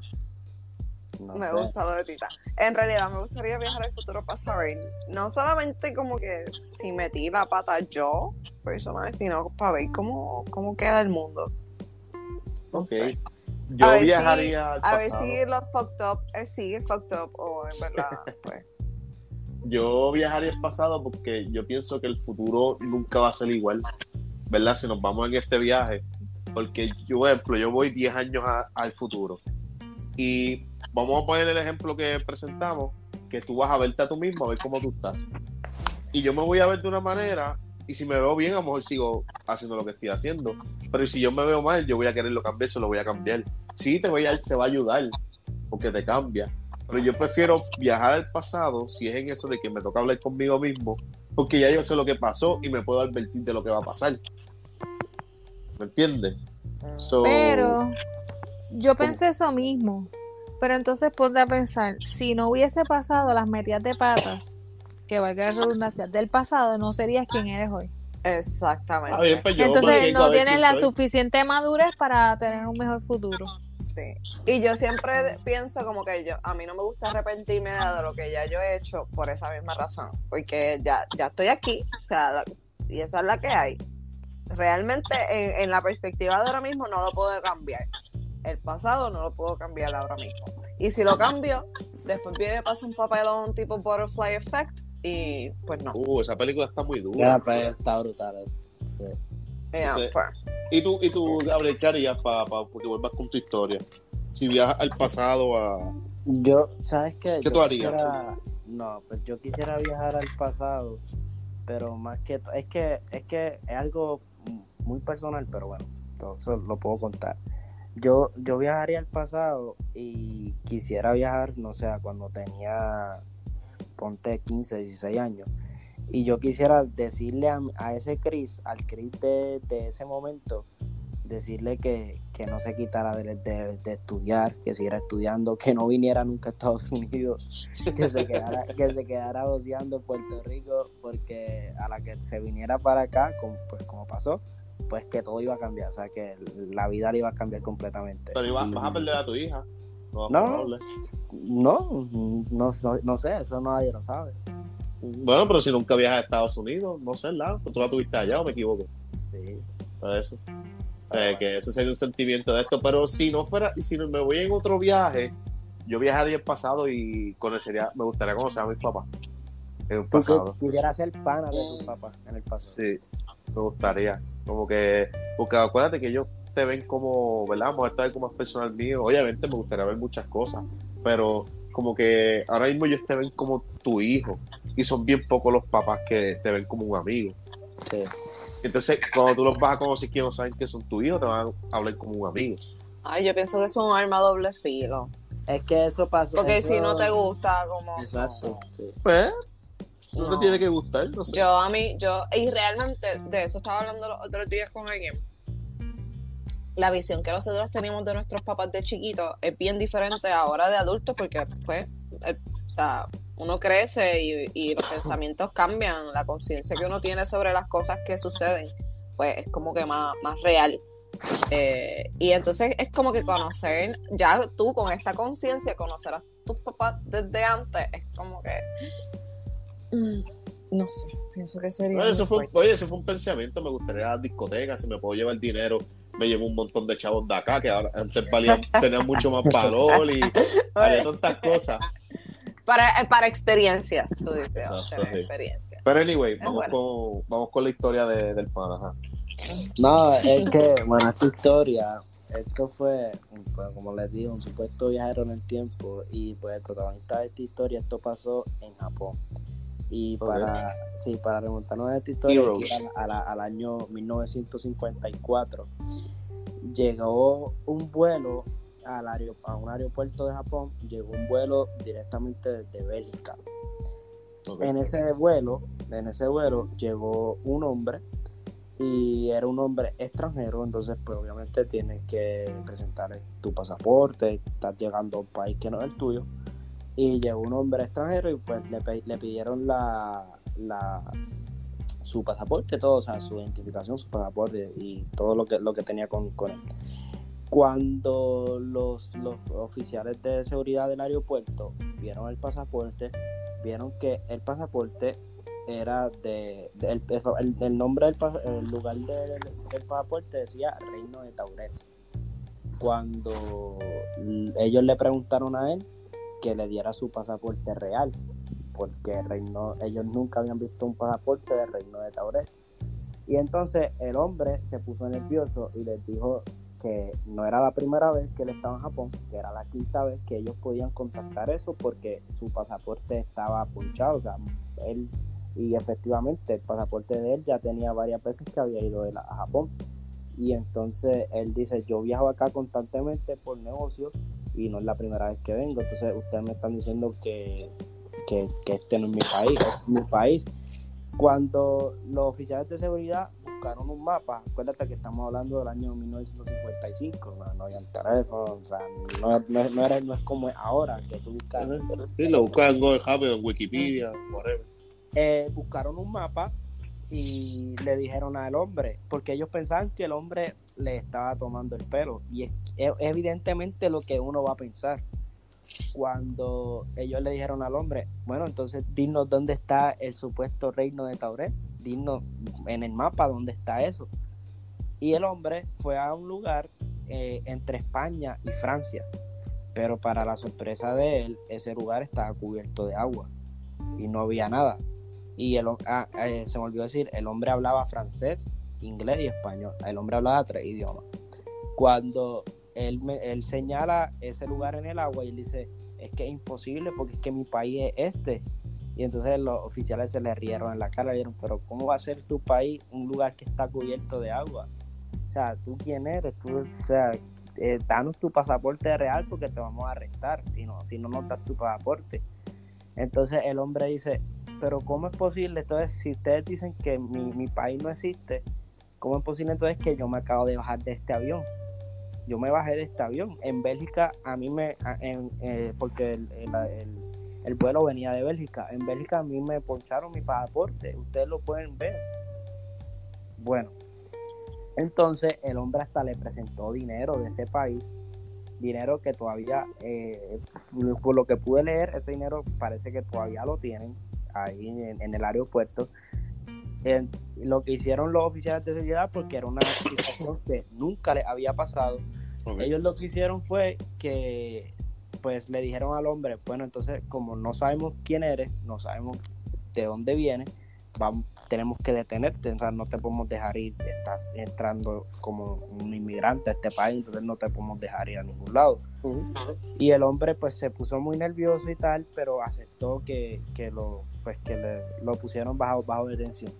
Speaker 4: No
Speaker 2: me
Speaker 4: sé.
Speaker 2: gusta lo de Tita. En realidad, me gustaría viajar al futuro para saber, no solamente como que si metí la pata yo, personal, sino para ver cómo, cómo queda el mundo. No
Speaker 1: Ok.
Speaker 2: sé.
Speaker 1: Yo
Speaker 2: A ver si-
Speaker 1: viajaría al
Speaker 2: A ver
Speaker 1: pasado.
Speaker 2: si lo fucked up es sigue fucked up o en verdad, pues.
Speaker 1: Yo viajaría al pasado porque yo pienso que el futuro nunca va a ser igual, ¿verdad? Si nos vamos en este viaje. Porque yo, por ejemplo, yo voy 10 años a- al futuro. Y vamos a poner el ejemplo que presentamos, que tú vas a verte a tú mismo, a ver cómo tú estás. Y yo me voy a ver de una manera, y si me veo bien, a lo mejor sigo haciendo lo que estoy haciendo. Pero si yo me veo mal, yo voy a quererlo cambiar, se lo voy a cambiar. Sí, te, voy a, te va a ayudar, porque te cambia. Pero yo prefiero viajar al pasado si es en eso de que me toca hablar conmigo mismo, porque ya yo sé lo que pasó y me puedo advertir de lo que va a pasar. ¿Me entiendes? So,
Speaker 3: Pero yo pensé eso mismo. Pero entonces ponte a pensar, si no hubiese pasado las metidas de patas, que valga la redundancia, del pasado, no serías quien eres hoy.
Speaker 2: Exactamente.
Speaker 1: bien, pues yo
Speaker 3: Entonces no tienes la
Speaker 1: soy.
Speaker 3: suficiente madurez para tener un mejor futuro.
Speaker 2: Sí. Y yo siempre pienso como que yo, a mí no me gusta arrepentirme de lo que ya yo he hecho por esa misma razón. Porque ya, ya estoy aquí, o sea, la- y esa es la que hay. Realmente en, en la perspectiva de ahora mismo no lo puedo cambiar. El pasado no lo puedo cambiar ahora mismo. Y si lo cambio, después viene pasa un papelón tipo Butterfly Effect y pues no.
Speaker 1: Uh, esa película está muy
Speaker 4: Ya,
Speaker 1: dura.
Speaker 4: pues, está brutal. eh. Sí.
Speaker 2: Pues.
Speaker 1: ¿Y tú, y tú Gabriel, qué harías para que vuelvas con tu historia? Si viajas al pasado a...
Speaker 4: Yo, ¿sabes qué?
Speaker 1: ¿Qué
Speaker 4: Yo
Speaker 1: tú harías?
Speaker 4: quisiera- no, pues yo quisiera viajar al pasado, pero más que es que es que es algo muy personal, pero bueno, todo eso lo puedo contar. Yo yo viajaría al pasado y quisiera viajar, no sé, cuando tenía ponte 15, 16 años. Y yo quisiera decirle a, a ese Chris, al Chris de, de ese momento, decirle que, que no se quitara de, de- estudiar, que siguiera estudiando, que no viniera nunca a Estados Unidos, que se quedara, que se quedara en Puerto Rico, porque a la que se viniera para acá, como, pues como pasó, pues que todo iba a cambiar, o sea que la vida le iba a cambiar completamente.
Speaker 1: Pero ibas- vas a perder a tu hija. No,
Speaker 4: No. No, no, no, sé, eso nadie lo sabe.
Speaker 1: Bueno, pero si nunca viajas a Estados Unidos, no sé, ¿la? Tú la tuviste allá o me equivoco.
Speaker 4: Sí.
Speaker 1: Por eso. Eh, que ese sería un sentimiento de esto. Pero si no fuera, y si no me voy en otro viaje, yo viajaría al pasado y conocería, me gustaría conocer a mis papás. En el
Speaker 4: Tú
Speaker 1: pasado.
Speaker 4: pudieras ser pana de tu papá en el pasado.
Speaker 1: Sí, me gustaría. Como que, porque acuérdate que ellos te ven como, ¿verdad? Vamos a estar como más personal mío. Obviamente me gustaría ver muchas cosas, pero como que ahora mismo ellos te ven como tu hijo y son bien pocos los papás que te ven como un amigo.
Speaker 4: Sí.
Speaker 1: Entonces, cuando tú los vas a conocer que no saben que son tu hijo, te van a hablar como un amigo.
Speaker 2: Ay, yo pienso que es un arma doble filo.
Speaker 4: Es que eso pasó.
Speaker 2: Porque
Speaker 4: eso-
Speaker 2: si no te gusta, como.
Speaker 4: Exacto. sí.
Speaker 1: Pues, no,
Speaker 2: No.
Speaker 1: te tiene que gustar, no sé.
Speaker 2: Yo a mí, yo, y realmente de eso estaba hablando los otros días con alguien. La visión que nosotros teníamos de nuestros papás de chiquitos es bien diferente ahora de adultos porque fue, eh, o sea, uno crece y, y los pensamientos cambian, la conciencia que uno tiene sobre las cosas que suceden, pues es como que más, más real. Eh, y entonces es como que conocer, ya tú con esta conciencia, conocer a tus papás desde antes, es como que... mm, no sé, pienso que sería...
Speaker 1: Oye, eso fue, oye, eso fue un pensamiento. Me gustaría ir a las discotecas. Si me puedo llevar dinero, me llevo un montón de chavos de acá que ahora antes valían, tenían mucho más valor y había tantas cosas.
Speaker 2: Para, eh, para experiencias, tú dices,
Speaker 1: Exacto,
Speaker 2: tener
Speaker 1: sí.
Speaker 2: experiencias.
Speaker 1: Pero anyway, vamos,
Speaker 2: bueno.
Speaker 1: con, vamos con la historia de- del pan. Ajá.
Speaker 4: No, es que, bueno, esta historia, esto fue, pues, como les digo, un supuesto viajero en el tiempo y pues el protagonista de esta historia, esto pasó en Japón. Y para, sí, para remontarnos a esta historia, a la- al año 1954, llegó un vuelo al a un aeropuerto de Japón, llegó un vuelo directamente desde Bélgica. En ese vuelo, en ese vuelo llegó un hombre y era un hombre extranjero, entonces pues obviamente tienes que presentar tu pasaporte, estás llegando a un país que no es el tuyo y llegó un hombre extranjero y pues le, le pidieron la, la su pasaporte, todo, o sea, su identificación, su pasaporte y todo lo que lo que tenía con, con él. Cuando los, los oficiales de seguridad del aeropuerto vieron el pasaporte, vieron que el pasaporte era de, el, el- nombre del el lugar del, del pasaporte decía Reino de Tauret. Cuando ellos le preguntaron a él que le diera su pasaporte real, porque reino, ellos nunca habían visto un pasaporte del Reino de Tauret. Y entonces el hombre se puso nervioso y les dijo que no era la primera vez que él estaba en Japón, que era la quinta vez que ellos podían contactar eso porque su pasaporte estaba punchado, o sea, él y efectivamente el pasaporte de él ya tenía varias veces que había ido a Japón. Y entonces él dice, yo viajo acá constantemente por negocio y no es la primera vez que vengo. Entonces ustedes me están diciendo que, que, que este no es mi país, es mi país. Cuando los oficiales de seguridad buscaron un mapa, acuérdate que estamos hablando del año 1955, no, no había teléfono, o sea, no, no, no era, no es como es ahora, que tú buscas.
Speaker 1: Sí, lo buscan en Google rápido, en Wikipedia, whatever.
Speaker 4: eh, buscaron un mapa y le dijeron al hombre, porque ellos pensaban que el hombre le estaba tomando el pelo. Y es, es evidentemente lo que uno va a pensar. Cuando ellos le dijeron al hombre, bueno, entonces dinos dónde está el supuesto reino de Tauret, dinos en el mapa dónde está eso. Y el hombre fue a un lugar eh, entre España y Francia, pero para la sorpresa de él, ese lugar estaba cubierto de agua y no había nada. Y el, ah, eh, se me olvidó decir, el hombre hablaba francés, inglés y español. El hombre hablaba tres idiomas. Cuando él, me- él señala ese lugar en el agua y él dice, es que es imposible porque es que mi país es este. Y entonces los oficiales se le rieron en la cara y dijeron, pero ¿cómo va a ser tu país un lugar que está cubierto de agua? O sea, ¿tú quién eres? Tú, o sea, eh, danos tu pasaporte real porque te vamos a arrestar si no, si no nos das tu pasaporte. Entonces el hombre dice, pero ¿cómo es posible? Entonces, si ustedes dicen que mi, mi país no existe, ¿cómo es posible entonces que yo me acabo de bajar de este avión? Yo me bajé de este avión. En Bélgica, a mí me, en- eh, porque el, el- el- el vuelo venía de Bélgica. En Bélgica a mí me poncharon mi pasaporte. Ustedes lo pueden ver. Bueno, entonces el hombre hasta le presentó dinero de ese país. Dinero que todavía, eh, por lo que pude leer, ese dinero parece que todavía lo tienen ahí en, en el aeropuerto. En- lo que hicieron los oficiales de seguridad, porque era una situación que nunca les había pasado, ellos lo que hicieron fue que pues le dijeron al hombre, bueno, entonces como no sabemos quién eres, no sabemos de dónde vienes, vamos, tenemos que detenerte, o sea, no te podemos dejar ir, estás entrando como un inmigrante a este país, entonces no te podemos dejar ir a ningún lado. Y el hombre pues se puso muy nervioso y tal, pero aceptó que, que lo pues que le, lo pusieron bajo, bajo detención.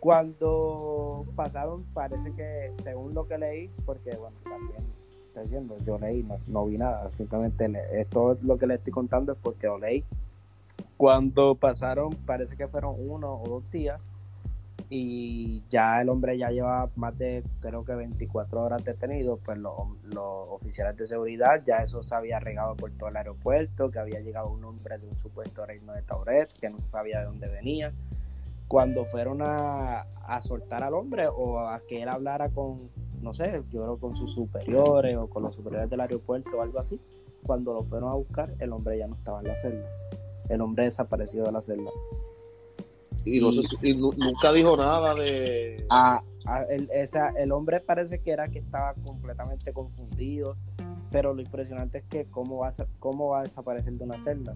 Speaker 4: Cuando pasaron, parece que según lo que leí, porque bueno, también está diciendo, yo leí, no, no vi nada, simplemente le- esto lo que le estoy contando es porque lo leí. Cuando pasaron, parece que fueron uno o dos días, y ya el hombre ya lleva más de, creo que 24 horas detenido, pues los, oficiales de seguridad, ya eso se había regado por todo el aeropuerto, que había llegado un hombre de un supuesto reino de Tauret, que no sabía de dónde venía. Cuando fueron a, a soltar al hombre o a que él hablara con, no sé, yo creo con sus superiores o con los superiores del aeropuerto o algo así, cuando lo fueron a buscar, el hombre ya no estaba en la celda. El hombre desapareció de la celda.
Speaker 1: Y, no se- y nu- nunca dijo nada de.
Speaker 4: a- a- el, esa- el hombre parece que era que estaba completamente confundido, pero lo impresionante es que cómo va a, cómo va a desaparecer de una celda.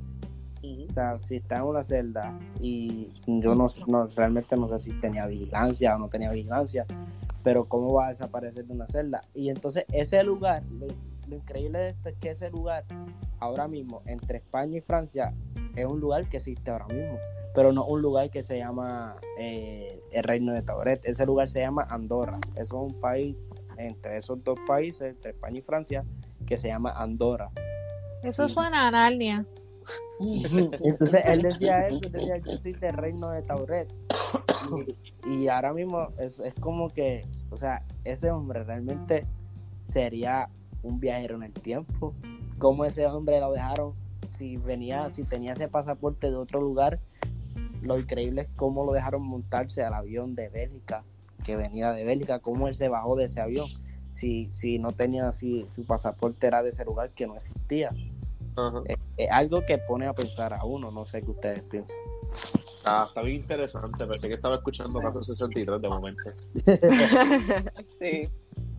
Speaker 4: O sea, si está en una celda y yo no, no realmente no sé si tenía vigilancia o no tenía vigilancia, pero cómo va a desaparecer de una celda. Y entonces ese lugar, lo, lo increíble de esto es que ese lugar ahora mismo entre España y Francia es un lugar que existe ahora mismo, pero no un lugar que se llama eh, el Reino de Tauret. Ese lugar se llama Andorra. Eso es un país entre esos dos países, entre España y Francia, que se llama Andorra.
Speaker 3: Eso suena a Narnia.
Speaker 4: Entonces él decía eso, él decía yo soy del reino de Tauret. Y, y ahora mismo es, es como que, o sea, ese hombre realmente sería un viajero en el tiempo. ¿Cómo ese hombre lo dejaron? Si venía, si tenía ese pasaporte de otro lugar, lo increíble es cómo lo dejaron montarse al avión de Bélgica, que venía de Bélgica, cómo él se bajó de ese avión. Si, si no tenía, si su pasaporte era de ese lugar que no existía.
Speaker 1: Ajá.
Speaker 4: Es, es algo que pone a pensar a uno, no sé qué ustedes piensan.
Speaker 1: Está, está bien interesante. Pensé que estaba escuchando
Speaker 2: Sí.
Speaker 1: caso 63 de momento.
Speaker 2: sí.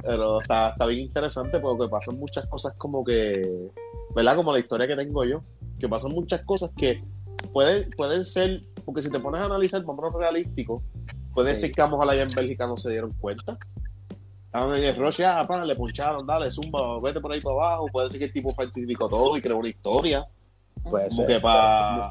Speaker 1: Pero está, está bien interesante porque pasan muchas cosas como que, ¿verdad? Como la historia que tengo yo, que pasan muchas cosas que pueden, pueden ser, porque si te pones a analizar, vamos realístico, puede
Speaker 4: Sí.
Speaker 1: ser que a allá en Bélgica no se dieron cuenta. Estaban en el rush, pa, le puncharon, dale, zumba, vete por ahí para abajo. Puede ser que el tipo falsificó todo y creó una historia.
Speaker 4: Puede
Speaker 1: Como
Speaker 4: ser.
Speaker 1: que para,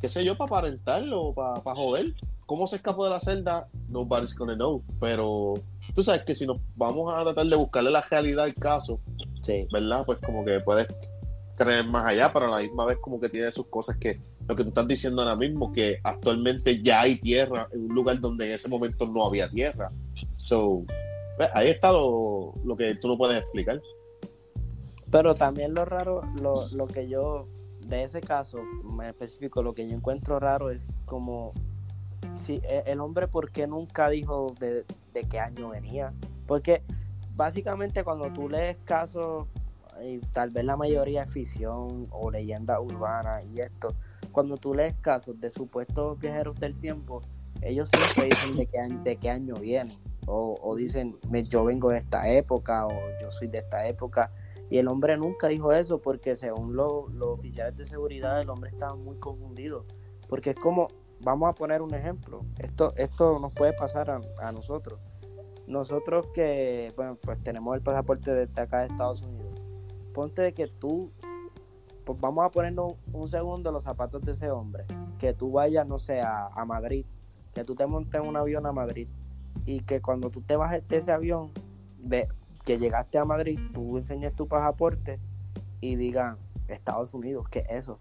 Speaker 1: qué sé yo, para aparentarlo, para, para joder. ¿Cómo se escapó de la celda? Nobody's gonna know. Pero tú sabes que si nos vamos a tratar de buscarle la realidad al caso,
Speaker 4: Sí,
Speaker 1: ¿verdad? Pues como que puedes creer más allá, pero a la misma vez como que tiene sus cosas que lo que tú estás diciendo ahora mismo, que actualmente ya hay tierra en un lugar donde en ese momento no había tierra. So, ahí está lo, lo que tú no puedes explicar.
Speaker 4: pero también lo raro, lo, lo que yo, de ese caso, me específico, lo que yo encuentro raro es como, si e- el hombre, ¿por qué nunca dijo de, de qué año venía? Porque básicamente cuando tú lees casos, y tal vez la mayoría es ficción o leyenda urbana y esto, cuando tú lees casos de supuestos viajeros del tiempo, ellos siempre dicen de qué año, de qué año vienen. O, o dicen, "Me- yo vengo de esta época o yo soy de esta época. Y el hombre nunca dijo eso porque según lo- los oficiales de seguridad, el hombre estaba muy confundido. Porque es como, vamos a poner un ejemplo, esto, esto nos puede pasar a, a nosotros. Nosotros que, bueno, pues tenemos el pasaporte desde acá de Estados Unidos. Ponte de que tú, pues vamos a ponernos un segundo los zapatos de ese hombre. Que tú vayas, no sé, a, a Madrid. Que tú te montes en un avión a Madrid. Y que cuando tú te bajes de ese avión, ve, que llegaste a Madrid, tú enseñes tu pasaporte y digan Estados Unidos, ¿qué es eso?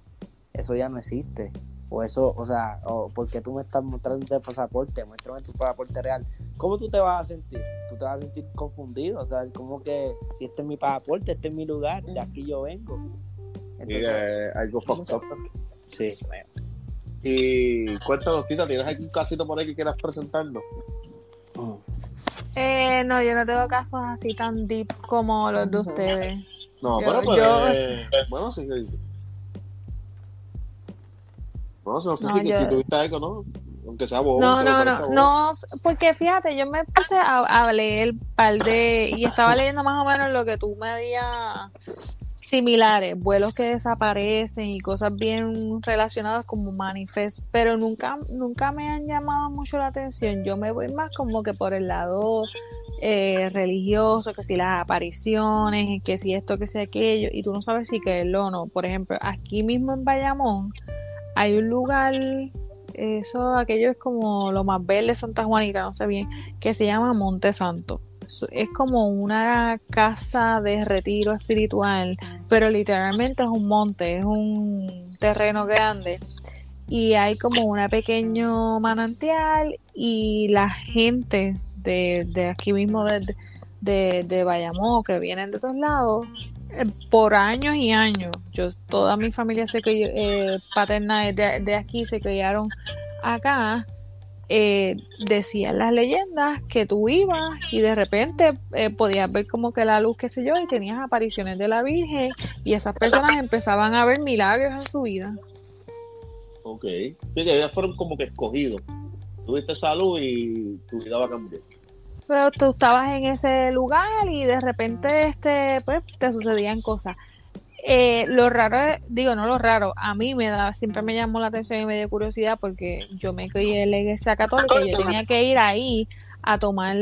Speaker 4: Eso ya no existe. O eso, o sea, o porque tú me estás mostrando el pasaporte, muéstrame tu pasaporte real. ¿Cómo tú te vas a sentir? Tú te vas a sentir confundido, o sea, como que si este es mi pasaporte, este es mi lugar, de aquí yo vengo. Entonces,
Speaker 1: eh, algo fucked up.
Speaker 4: sí.
Speaker 1: Y cuéntanos, Tita, ¿tienes algún casito por ahí que quieras presentarnos?
Speaker 4: Mm.
Speaker 3: Eh, no, yo no tengo casos así tan deep como los de ustedes.
Speaker 1: No,
Speaker 3: Yo-
Speaker 1: pero pues,
Speaker 3: yo-
Speaker 1: eh, bueno, sí. sí. No, no sé
Speaker 3: No,
Speaker 1: si,
Speaker 3: yo-
Speaker 1: si tuviste algo, ¿no? Aunque sea vos.
Speaker 3: No, no, no,
Speaker 1: vos.
Speaker 3: no, porque fíjate, yo me puse a, a leer par de, y estaba leyendo más o menos lo que tú me habías similares, vuelos que desaparecen y cosas bien relacionadas como manifest, pero nunca, nunca me han llamado mucho la atención. Yo me voy más como que por el lado eh, religioso, que si las apariciones, que si esto, que si aquello, y tú no sabes si creerlo o no. Por ejemplo, aquí mismo en Bayamón hay un lugar eso, aquello es como lo más verde de Santa Juanita, no sé bien, que se llama Monte Santo. Es como una casa de retiro espiritual, pero literalmente es un monte, es un terreno grande y hay como un pequeño manantial y la gente de, de aquí mismo de, de, de Bayamón que vienen de todos lados eh, por años y años. Yo toda mi familia se cri- eh, paterna de, de aquí se criaron acá. Eh, decían las leyendas que tú ibas y de repente eh, podías ver como que la luz, qué sé yo, y tenías apariciones de la Virgen y esas personas empezaban a ver milagros en su vida.
Speaker 1: Ok. Ellos fueron como que escogidos. Tuviste salud y tu vida va a cambiar.
Speaker 3: Pero tú estabas en ese lugar y de repente este, pues, te sucedían cosas. Eh, lo raro, digo, no lo raro, a mí me da, siempre me llamó la atención y me dio curiosidad porque yo me crié en la iglesia católica y yo tenía que ir ahí a tomar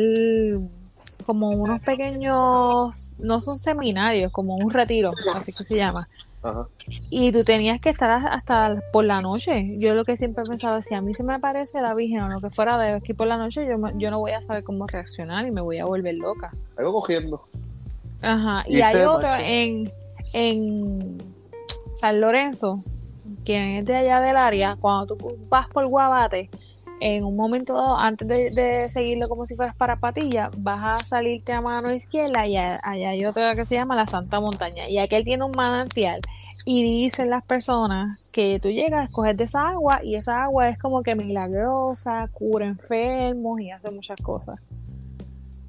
Speaker 3: como unos pequeños, no son seminarios, como un retiro, así que se llama.
Speaker 1: Ajá.
Speaker 3: Y tú tenías que estar hasta por la noche. Yo lo que siempre pensaba, si a mí se me aparece la Virgen o lo que fuera de aquí por la noche, yo, yo no voy a saber cómo reaccionar y me voy a volver loca.
Speaker 1: Algo cogiendo.
Speaker 3: Ajá. Y,
Speaker 1: Y
Speaker 3: hay otro en, en San Lorenzo, quien es de allá del área, cuando tú vas por Guabate, en un momento dado, antes de, seguirlo como si fueras para Patilla, vas a salirte a mano izquierda y allá hay otra que se llama la Santa Montaña. Y aquel tiene un manantial. Y dicen las personas que tú llegas a escoger de esa agua y esa agua es como que milagrosa, cura enfermos y hace muchas cosas.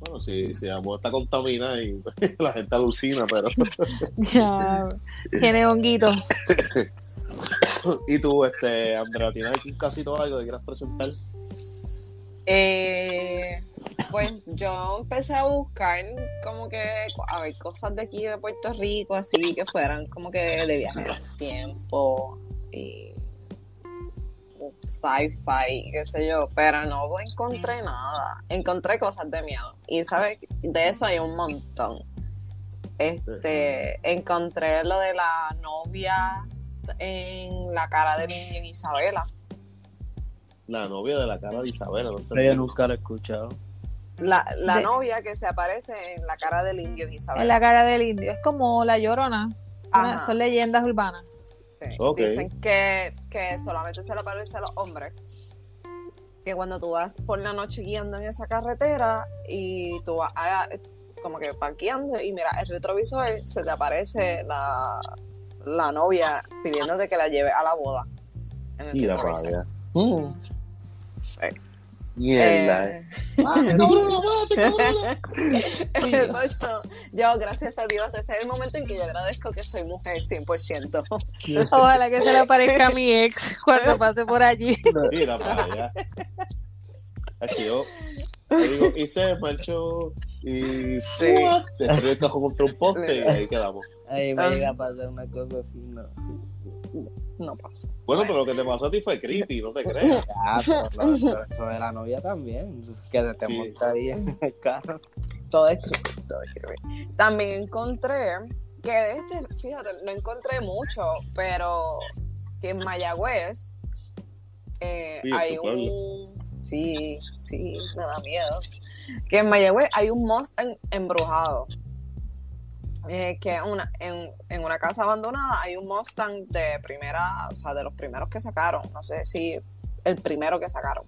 Speaker 1: Bueno, si, si la mujer está contaminada y la gente alucina, pero.
Speaker 3: Ya, tiene honguitos.
Speaker 1: y tú, este, Andrea, ¿tienes aquí un casito o algo que quieras presentar?
Speaker 2: Eh, pues yo empecé a buscar como que, a ver, cosas de aquí de Puerto Rico, así que fueran como que de viaje en el tiempo y sci-fi, qué sé yo, pero no encontré nada. Encontré cosas de miedo. Y sabes, de eso hay un montón. Este, encontré lo de la novia en la cara del niño en Isabela.
Speaker 1: La novia de la cara de Isabela. ¿no?
Speaker 4: Yo nunca lo he escuchado.
Speaker 2: La, la
Speaker 3: De-
Speaker 2: novia que se aparece en la cara del indio Isabel.
Speaker 3: En la cara del indio. Es como la llorona. Una- son leyendas urbanas.
Speaker 2: Sí. Dicen que, que solamente se le aparece a los hombres. Que cuando tú vas por la noche guiando en esa carretera y tú vas a- como que parqueando y mira el retrovisor, se te aparece la, la novia pidiéndote que la lleve a la boda. En el retrovisor.
Speaker 1: allá.
Speaker 4: Mm.
Speaker 2: Sí.
Speaker 1: Mierda.
Speaker 2: Eh,
Speaker 1: eh. ¡Ah!
Speaker 2: Exacto. Yo, gracias a Dios, este es el momento en que yo agradezco que soy mujer 100%.
Speaker 3: Ojalá que se le aparezca a mi ex cuando pase por allí.
Speaker 1: Mira para allá. Así yo, yo digo, hice macho y
Speaker 2: Sí.
Speaker 1: destruyó el cajón contra un poste y ahí quedamos.
Speaker 4: Ay, me llega a pasar una cosa así, no.
Speaker 2: No pasa.
Speaker 1: Bueno, pero lo que te pasó a ti fue creepy, no te creas.
Speaker 4: Ya, pero eso de la novia también. Que se te
Speaker 1: Sí.
Speaker 4: monta ahí en el carro.
Speaker 2: Todo es creepy, todo es creepy. También encontré que de este, fíjate, no encontré mucho, pero que en Mayagüez eh,
Speaker 1: Sí,
Speaker 2: hay un. Sí, sí, me da miedo. Que en Mayagüez hay un Mustang embrujado. Eh, que una, en, en una casa abandonada hay un Mustang de primera, o sea, de los primeros que sacaron. No sé si el primero que sacaron.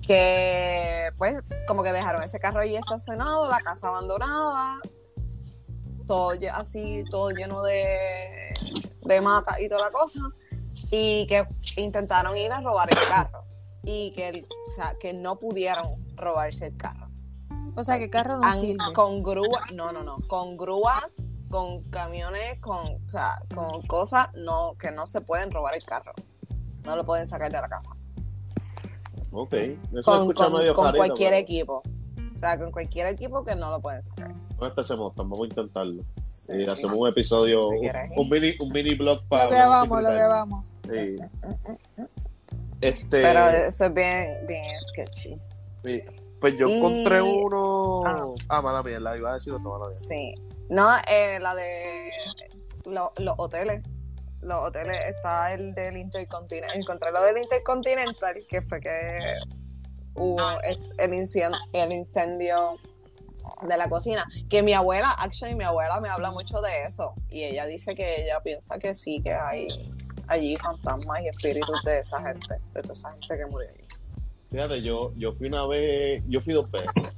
Speaker 2: Que pues como que dejaron ese carro ahí estacionado, la casa abandonada, todo así, todo lleno de, de mata y toda la cosa, y que intentaron ir a robar el carro y que, el- o sea, que no pudieron robarse el carro.
Speaker 3: O sea que carro no sirve.
Speaker 2: con grúas, no, no, no, con grúas, con camiones, con, o sea, con cosas no, que no se pueden robar el carro. No lo pueden sacar de la casa.
Speaker 1: Ok. Eso
Speaker 2: con, con-
Speaker 1: medio
Speaker 2: con cualquier
Speaker 1: pero
Speaker 2: equipo. O sea, con cualquier equipo que no lo pueden sacar.
Speaker 1: No empecemos, vamos a intentarlo.
Speaker 2: Sí.
Speaker 1: Y hacemos un episodio,
Speaker 2: Si
Speaker 1: un,
Speaker 2: quieres.
Speaker 1: un mini, un mini blog para
Speaker 3: Lo
Speaker 1: hablar
Speaker 3: grabamos, lo grabamos.
Speaker 1: gritar. Sí. Este,
Speaker 2: Pero eso es bien, bien sketchy.
Speaker 1: sí. Pues yo
Speaker 2: Y-
Speaker 1: encontré uno.
Speaker 2: Ah.
Speaker 1: Ah, mala mía, la iba a decir otra mala mía.
Speaker 2: Sí. No, eh, la de lo- los hoteles. Los hoteles está el del Intercontinental. Encontré lo del Intercontinental, que fue que hubo el, el incendio, el incendio de la cocina. Que mi abuela, actually, mi abuela me habla mucho de eso. Y ella dice que ella piensa que sí, que hay allí fantasmas y espíritus de esa gente, de toda esa gente que murió allí.
Speaker 1: Fíjate, yo, yo fui una vez, yo fui dos veces,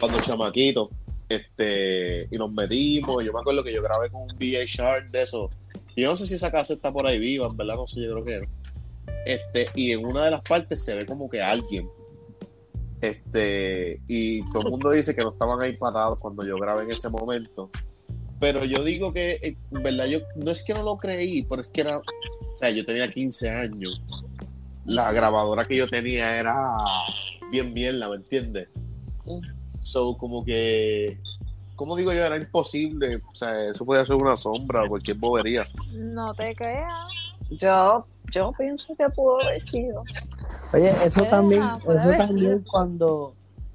Speaker 1: cuando chamaquito, este, y nos metimos, yo me acuerdo que yo grabé con un VHR de eso, y yo no sé si esa casa está por ahí viva, en verdad no sé, yo creo que no. Este, y en una de las partes se ve como que alguien, este, y todo el mundo dice que no estaban ahí parados cuando yo grabé en ese momento, pero yo digo que, en verdad, yo no es que no lo creí, pero es que era, o sea, yo tenía 15 años, la grabadora que yo tenía era bien mierda, ¿me entiendes? So, como que, como digo yo, era imposible, o sea, eso podía ser una sombra o cualquier bobería.
Speaker 3: No te creas.
Speaker 2: Yo, yo pienso que pudo haber sido.
Speaker 4: Oye, eso
Speaker 3: Puede
Speaker 4: también, eso también
Speaker 3: sido.
Speaker 4: cuando,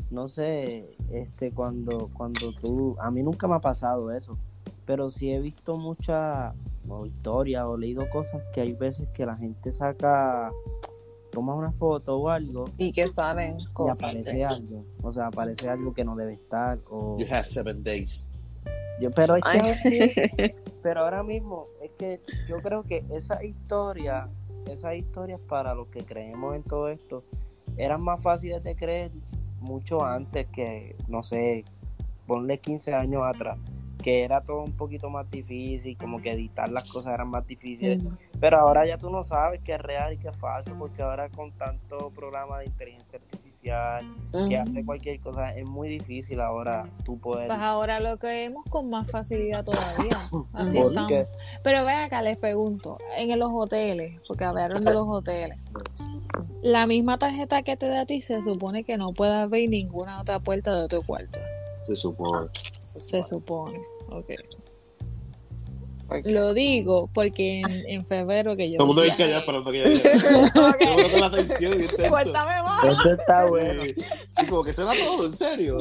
Speaker 4: no sé, este, cuando, cuando tú, a mí nunca me ha pasado eso, pero sí he visto muchas historias o leído cosas que hay veces que la gente saca, toma una foto o algo
Speaker 2: Y que salen
Speaker 4: y aparece
Speaker 2: sí.
Speaker 4: algo, o sea, aparece algo que no debe estar o
Speaker 1: You have seven days.
Speaker 4: yo, pero es que
Speaker 2: Ay.
Speaker 4: ahora mismo- pero ahora mismo es que yo creo que esa historia, esas historias para los que creemos en todo esto, eran más fáciles de creer mucho antes que, no sé, ponle 15 años atrás, que era todo un poquito más difícil, como que editar las cosas eran más difíciles. Pero ahora ya tú no sabes qué es real y qué es falso, porque ahora con tanto programa de inteligencia artificial que hace cualquier cosa, es muy difícil ahora tú poder...
Speaker 3: Pues ahora lo creemos con más facilidad todavía. Así
Speaker 4: Porque-
Speaker 3: estamos. Pero ven acá, les pregunto, en los hoteles, porque hablaron de los hoteles, la misma tarjeta que te da a ti se supone que no puede abrir ninguna otra puerta de otro cuarto.
Speaker 1: Se supone.
Speaker 3: Se supone. Ok. Lo digo porque en, en febrero que yo
Speaker 1: Todo el mundo bien callado esperando que ella. Todo el mundo con la atención y intenso.
Speaker 2: Cuéntame más.
Speaker 4: Esto está bueno.
Speaker 1: Sí. Y como que suena todo, en serio.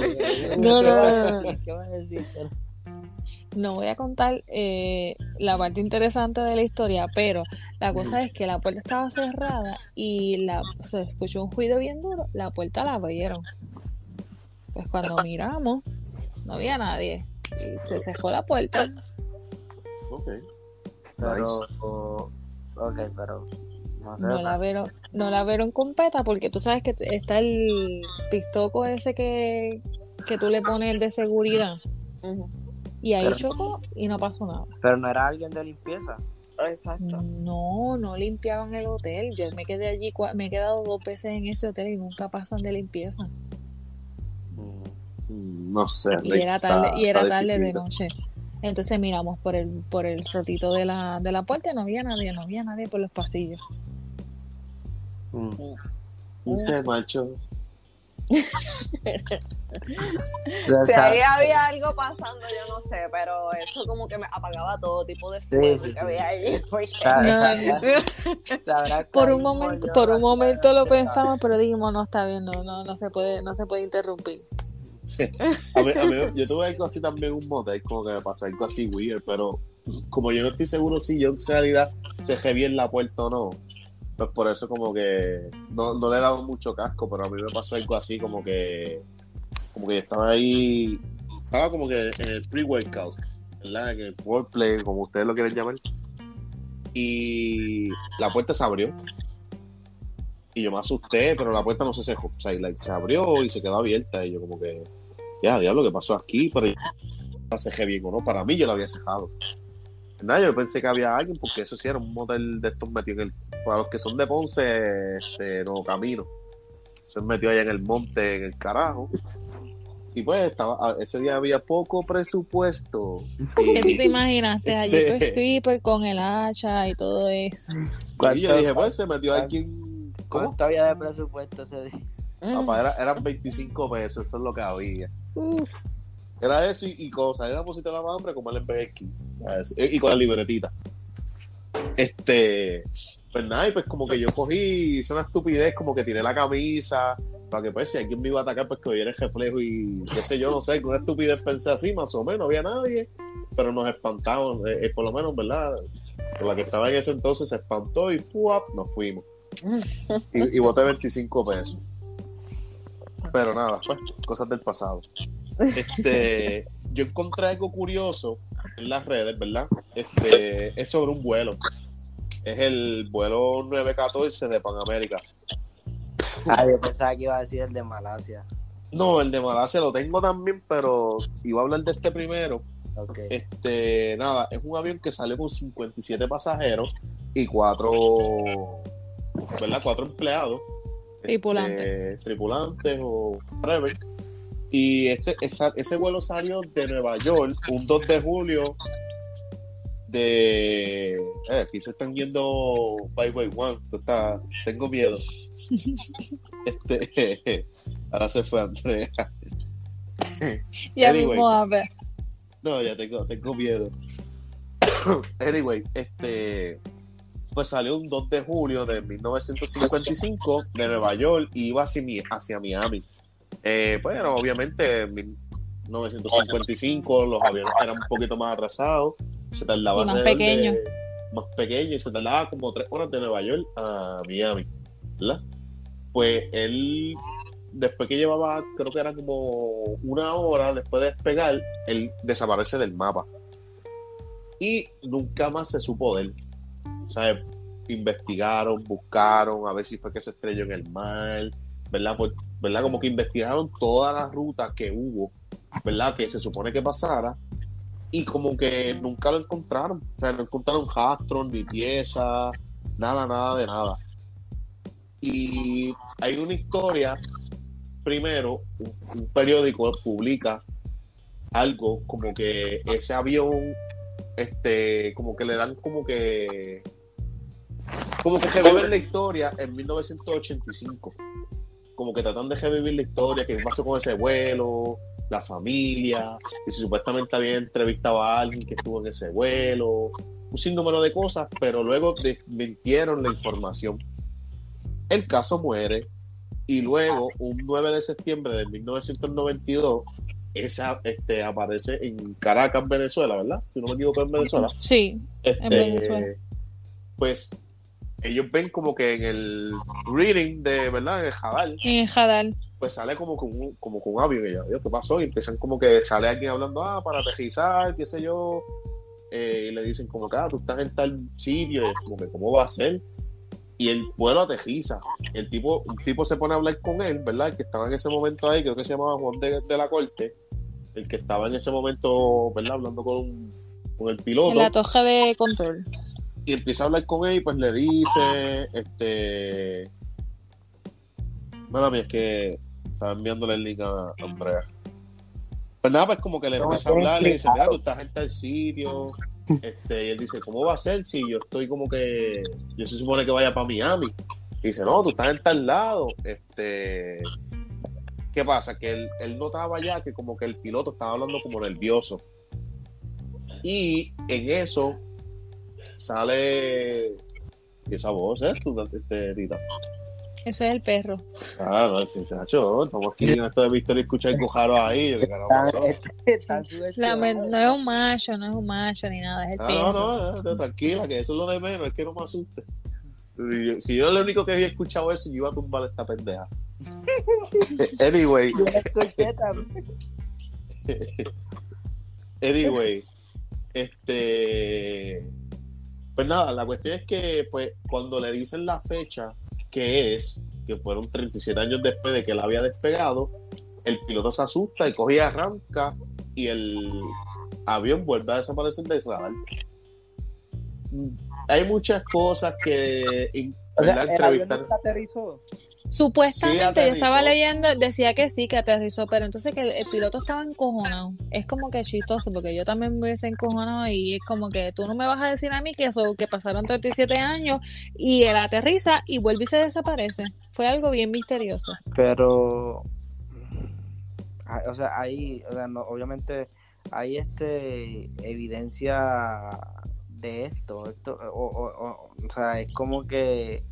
Speaker 3: No, no, no, no.
Speaker 4: ¿Qué vas a decir?
Speaker 3: No voy a contar eh, la parte interesante de la historia, pero la cosa es que la puerta estaba cerrada y la, se escuchó un ruido bien duro, la puerta la abrieron. Pues cuando miramos, no había nadie y se cerró la puerta.
Speaker 1: Ok.
Speaker 4: Pero,
Speaker 1: Nice.
Speaker 4: ok, pero no
Speaker 3: la vieron, no la vieron completa porque tú sabes que está el pistoco ese que, que tú le pones el de seguridad y ahí
Speaker 4: Pero-
Speaker 3: chocó y no pasó nada.
Speaker 4: pero no era alguien de limpieza.
Speaker 2: Exacto.
Speaker 3: No, no limpiaban el hotel. Yo me quedé allí, cua- me he quedado dos veces en ese hotel y nunca pasan de limpieza.
Speaker 1: Mm, No sé.
Speaker 3: Y
Speaker 1: Rick,
Speaker 3: era tarde,
Speaker 1: está-
Speaker 3: y era tarde de noche. Entonces miramos por el, por el rotito de la, de la puerta y no había nadie, no había nadie por los pasillos.
Speaker 4: Mm.
Speaker 1: Dice macho.
Speaker 2: Si ahí había algo pasando, yo no sé, pero eso como que me apagaba todo tipo de fuego
Speaker 4: sí,
Speaker 2: que
Speaker 4: sí.
Speaker 2: había ahí. porque-
Speaker 4: Sabrá-
Speaker 3: No,
Speaker 4: sabrá- sabrá que
Speaker 3: Por un momento, por un momento lo pensamos, pero dijimos, no está bien, no, no, no se puede, no se puede interrumpir.
Speaker 1: A mí, yo tuve algo así también un motel, como que me pasó algo así weird, pero como yo no estoy seguro si yo en realidad cerré bien la puerta o no, pues por eso como que no, no le he dado mucho casco, pero a mí me pasó algo así como que como que estaba ahí, estaba como que en el pre-workout, ¿verdad? En el foreplay, como ustedes lo quieren llamar, y la puerta se abrió. Y yo me asusté, pero la puerta no se cerró. O sea, y, like, se abrió y se quedó abierta. Y yo como que, ya, diablo, ¿qué pasó aquí? Pero la bien o no. Para mí yo la había cerrado. Nada, yo pensé que había alguien, porque eso sí era un motel de estos metido en el... Para los que son de Ponce, este, no camino. Se metió allá en el monte, en el carajo. Y pues estaba, ese día había poco presupuesto.
Speaker 3: ¿Qué tú te imaginaste allí
Speaker 1: Este-
Speaker 3: tu stripper con el hacha y todo eso?
Speaker 1: y yo dije, pues se metió alguien... ¿Cómo?
Speaker 4: ¿Cuánto había de presupuesto ese día?
Speaker 1: Papá, era- eran 25 pesos, eso es lo que había. Era eso y, y cosas. Era una cosita de más hambre como el Burger King. ¿sabes? Y con la libretita. Este. Pues nada, y pues como que yo cogí, hice una estupidez, como que tiré la camisa, para que pues si alguien me iba a atacar, pues que viera el reflejo y qué sé yo, no sé, con una estupidez pensé así, más o menos, no había nadie, pero nos espantamos, eh, eh, por lo menos, ¿verdad? La que estaba en ese entonces se espantó y ¡fuap! nos fuimos. Y, y boté 25 pesos. Pero nada, pues, cosas del pasado. Este, yo encontré algo curioso en las redes, ¿verdad? Este, es sobre un vuelo. Es el vuelo 914 de Panamérica.
Speaker 4: Ah, yo pensaba que iba a decir el de Malasia.
Speaker 1: No, el de Malasia lo tengo también, pero iba a hablar de este primero. Este, nada, es un avión que sale con 57 pasajeros y cuatro, ¿verdad? Cuatro empleados.
Speaker 3: Tripulantes.
Speaker 1: este, tripulantes o whatever. Y este, esa- ese vuelo salió de Nueva York un 2 de julio de... eh, aquí se están yendo by way one. Está- tengo miedo. Este, ahora se fue Andrea.
Speaker 3: Ya
Speaker 1: Anyway.
Speaker 3: mismo a ver.
Speaker 1: No, ya tengo, tengo miedo. anyway, este. Pues salió un 2 de julio de 1955 de Nueva York y iba hacia, hacia Miami. Eh, bueno, obviamente en 1955 los aviones eran un poquito más atrasados. Se tardaba
Speaker 3: Y más pequeños.
Speaker 1: más pequeño y se tardaba como tres horas de Nueva York a Miami. ¿Verdad? Pues él después que llevaba, creo que era como una hora después de despegar, él desaparece del mapa. Y nunca más se supo de él. Sea, investigaron, buscaron a ver si fue que se estrelló en el mar, ¿verdad? ¿verdad? Como que investigaron todas las rutas que hubo, ¿verdad? Que se supone que pasara. Y como que nunca lo encontraron. O sea, no encontraron rastros, ni piezas, nada, nada de nada. Y hay una historia primero, un periódico publica algo como que ese avión, este, como que le dan como que, como que reviven la historia en 1985. Como que tratan de revivir la historia, qué pasó con ese vuelo, la familia, y si supuestamente había entrevistado a alguien que estuvo en ese vuelo, un sinnúmero de cosas, pero luego desmintieron la información. El caso muere, y luego, un 9 de septiembre de 1992, esa este, aparece en Caracas, Venezuela, ¿verdad? Si no me equivoco, en Venezuela.
Speaker 3: Sí,
Speaker 1: Este,
Speaker 3: Venezuela.
Speaker 1: Pues ellos ven como que en el reading de, ¿verdad? En el Jadal,
Speaker 3: en el Jadal.
Speaker 1: pues sale como con un, como con un avión. Y yo, Dios, ¿qué pasó? Y empiezan como que sale alguien hablando, ah, para aterrizar, qué sé yo. Eh, y le dicen como que, ah, tú estás en tal sitio. Y es como que, ¿cómo va a ser? Y el vuelo aterriza. El tipo, un tipo se pone a hablar con él, ¿verdad? El que estaba en ese momento ahí, creo que se llamaba Juan de, de la Corte. El que estaba en ese momento, ¿verdad? Hablando con, con el piloto
Speaker 3: En la toja de control.
Speaker 1: y empieza a hablar con él y pues le dice, este... Mala mía, es que estaba enviándole el link a Andrea. Pues nada, pues como que le
Speaker 4: No,
Speaker 1: empieza a hablar, le dice, mira, tú estás en tal sitio. Este, y él dice, ¿cómo va a ser si yo estoy como que... Yo se supone que vaya para Miami. Y dice, no, tú estás en tal lado. Este... ¿Qué pasa? Que él, él notaba ya que como que el piloto estaba hablando como nervioso. Y en eso sale esa voz, ¿eh? Tú, este, Tita.
Speaker 3: Eso es el perro.
Speaker 1: Ah, no, este chacho, estamos aquí en esto de Víctor y escuchar cojaros ahí.
Speaker 3: No es un macho, no es un macho ni nada, es el
Speaker 1: Ah,
Speaker 3: perro.
Speaker 1: no, no, no, tranquila, que eso es lo de menos, es que no me asuste. Si yo- Si yo lo único que había escuchado eso, yo iba a tumbar esta pendeja. Anyway,
Speaker 4: la escuché también.
Speaker 1: Anyway, este. Pues nada, la cuestión es que, pues, cuando le dicen la fecha que es, que fueron 37 años después de que él había despegado, el piloto se asusta y coge y arranca y el avión vuelve a desaparecer del radar. Hay muchas cosas que
Speaker 4: O sea, el avión nunca aterrizó.
Speaker 3: Supuestamente
Speaker 1: Sí,
Speaker 3: yo estaba leyendo, decía que sí, que aterrizó, pero entonces que el, el piloto estaba encojonado. Es como que chistoso, porque yo también me hubiese encojonado y es como que tú no me vas a decir a mí que eso, que pasaron 37 años y él aterriza y vuelve y se desaparece. Fue algo bien misterioso.
Speaker 4: Pero, ah, o sea, ahí, o sea, no, obviamente hay este evidencia de esto, esto, o, o- o- o sea, es como que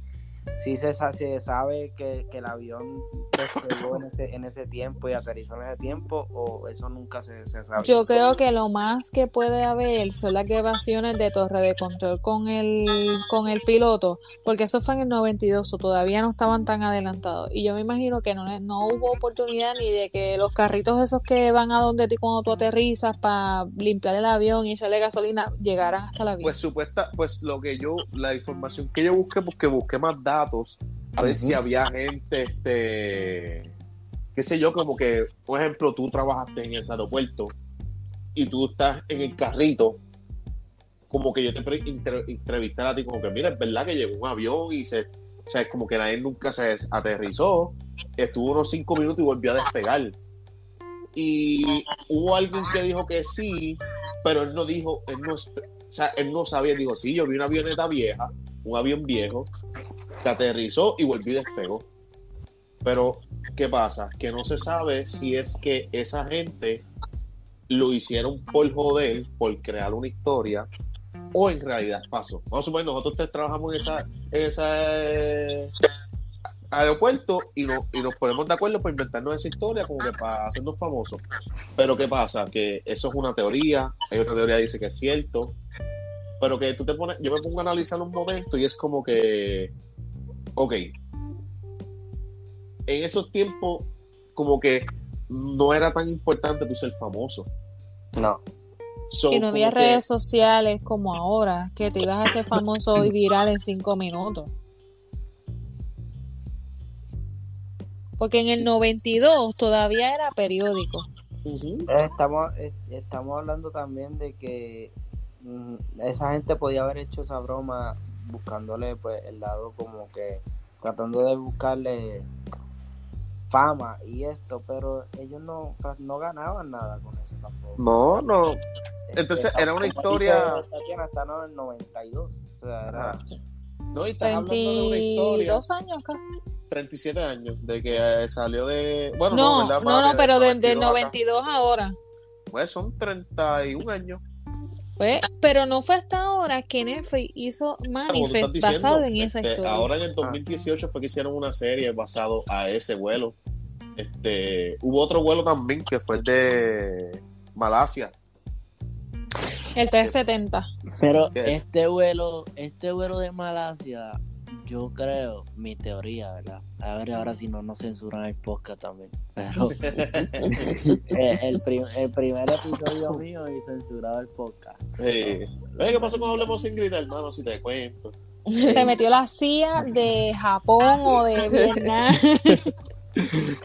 Speaker 5: sí se, se sabe que, que el avión despegó en ese, en ese tiempo y aterrizó en ese tiempo o eso nunca se, se sabe.
Speaker 3: Yo creo que lo más que puede haber son las grabaciones de torre de control con el, con el piloto, porque eso fue en el 92, o todavía no estaban tan adelantados. Y yo me imagino que no, no hubo oportunidad ni de que los carritos esos que van a donde ti cuando tú aterrizas para limpiar el avión y echarle gasolina llegaran hasta el avión.
Speaker 1: Pues supuesta, pues lo que yo, la información que yo busqué, porque busqué más datos, a ver si había gente, este, qué sé yo, como que, por ejemplo, tú trabajaste en ese aeropuerto y tú estás en el carrito, como que yo te entrevistar a ti, como que, mira, es verdad que llegó un avión y se, o sea, es como que nadie nunca se aterrizó, estuvo unos cinco minutos y volvió a despegar. Y hubo alguien que dijo que sí, pero él no dijo, él no, o sea, él no sabía, dijo, sí, yo vi una avioneta vieja, un avión viejo, que aterrizó y volvió y despegó. Pero, ¿qué pasa? Que no se sabe si es que esa gente lo hicieron por joder, por crear una historia, o en realidad pasó. Vamos a suponer, nosotros tres trabajamos en esa, en ese aeropuerto y, no, y nos ponemos de acuerdo para inventarnos esa historia como que para hacernos famosos. Pero ¿qué pasa? Que eso es una teoría, hay otra teoría que dice que es cierto, pero que tú te pones, yo me pongo a analizar un momento y es como que, ok, en esos tiempos como que no era tan importante tú ser famoso.
Speaker 5: No.
Speaker 1: So,
Speaker 3: y no había
Speaker 1: que-
Speaker 3: redes sociales como ahora, que te ibas a hacer famoso y viral en cinco minutos. Porque en el 92 todavía era periódico.
Speaker 5: Eh, Estamos, eh, estamos hablando también de que esa gente podía haber hecho esa broma buscándole pues el lado como que tratando de buscarle fama y esto, pero ellos no, no ganaban nada con eso tampoco.
Speaker 1: No, no.
Speaker 5: Este,
Speaker 1: Entonces, era una historia-
Speaker 5: está en el 92. O sea, era.
Speaker 1: No, y estás hablando de una historia,
Speaker 3: 22 años casi.
Speaker 1: 37 años, de que eh, salió de... Bueno,
Speaker 3: No,
Speaker 1: ¿verdad,
Speaker 3: no, no, pero
Speaker 1: Del
Speaker 3: desde el
Speaker 1: 92 acá.
Speaker 3: 92 ahora.
Speaker 1: Pues son 31 años.
Speaker 3: Pues, pero no fue hasta ahora que Netflix hizo Manifest
Speaker 1: diciendo,
Speaker 3: basado en esa
Speaker 1: este,
Speaker 3: historia.
Speaker 1: Ahora en el 2018 fue que hicieron una serie basado a ese vuelo. Este, hubo otro vuelo también que fue el de Malasia.
Speaker 3: El 370.
Speaker 4: Pero este vuelo, este vuelo de Malasia, yo creo, mi teoría, ¿verdad? A ver ahora si no nos censuran el podcast también. Pero el, prim- el primer episodio mío y censurado el podcast.
Speaker 1: Oye, ¿Qué pasó cuando hablemos sin gritar, hermano? Si te cuento.
Speaker 3: Se metió la CIA de Japón o de Vietnam.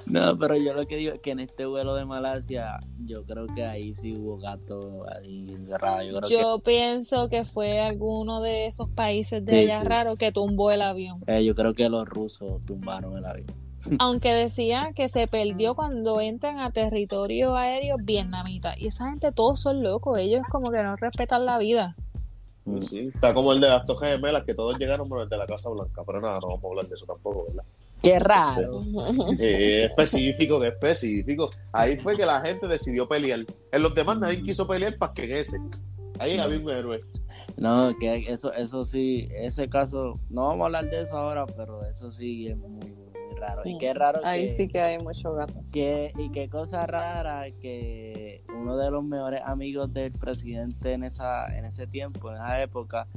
Speaker 4: No, pero yo lo que digo es que en este vuelo de Malasia, yo creo que ahí sí hubo gato ahí encerrado. Yo creo
Speaker 3: Yo pienso que fue alguno de esos países de
Speaker 4: Sí,
Speaker 3: allá
Speaker 4: sí.
Speaker 3: raro que tumbó el avión.
Speaker 4: eh, yo creo que los rusos tumbaron el avión.
Speaker 3: Aunque decían que se perdió cuando entran a territorio aéreo vietnamita. Y esa gente todos son locos. Ellos como que no respetan la vida.
Speaker 1: Sí, Está como el de las Torres Gemelas, que todos llegaron por el de la Casa Blanca. Pero nada, no vamos a hablar de eso tampoco, ¿verdad?
Speaker 4: Qué raro.
Speaker 1: Eh, específico, que específico. Ahí fue que la gente decidió pelear. En los demás nadie quiso pelear para que ese. Ahí había un héroe.
Speaker 4: No, que eso, eso sí, ese caso, no vamos a hablar de eso ahora, pero eso sí es muy, muy raro. Y qué raro
Speaker 2: Ahí
Speaker 4: que,
Speaker 2: sí que hay muchos gatos.
Speaker 4: que- y qué cosa rara que uno de los mejores amigos del presidente en esa, en ese tiempo, en esa época,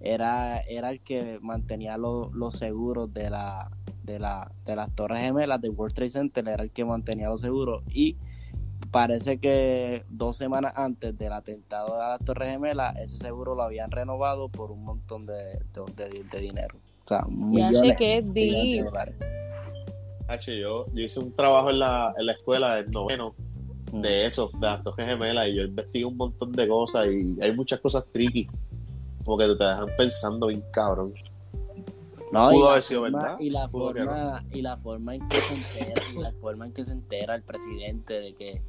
Speaker 4: era, era el que mantenía los los seguros de la, de la, de las torres gemelas del World Trade Center, era el que mantenía los seguros y parece que dos semanas antes del atentado de las Torres Gemelas, ese seguro lo habían renovado por un montón de, de, de- de dinero. O sea,
Speaker 3: Ya sé
Speaker 4: millones,
Speaker 3: que es
Speaker 4: millones de dólares.
Speaker 1: H, yo, yo hice un trabajo en la, en la escuela del noveno
Speaker 4: Mm.
Speaker 1: de eso, de las Torres Gemelas, y yo investigué un montón de cosas y hay muchas cosas tricky. Como que te dejan pensando bien cabrón.
Speaker 4: No,
Speaker 1: Pudo
Speaker 4: y la
Speaker 1: haber sido
Speaker 4: forma-
Speaker 1: verdad,
Speaker 4: Y la,
Speaker 1: pudo
Speaker 4: forma, y la forma en que se entera, y la forma en que se entera el presidente de que,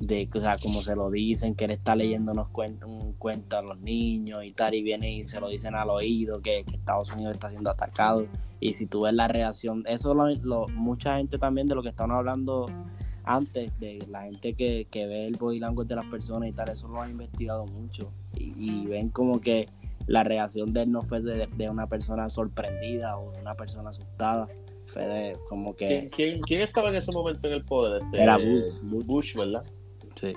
Speaker 4: de, o sea, como se lo dicen, que él está leyendo unos cuentos, un cuento a los niños y tal, y viene y se lo dicen al oído que, que Estados Unidos está siendo atacado. Y si tú ves la reacción, eso lo, lo- mucha gente también de lo que estaban hablando antes, de la gente que, que ve el body language de las personas y tal, eso lo han investigado mucho. Y, y ven como que la reacción de él no fue de, de una persona sorprendida o de una persona asustada. Fue de como
Speaker 1: ¿Quién,
Speaker 4: que
Speaker 1: quién, quién estaba en ese momento en el poder? Este,
Speaker 4: Era Bush, Bush.
Speaker 1: Bush, ¿verdad?
Speaker 4: sí.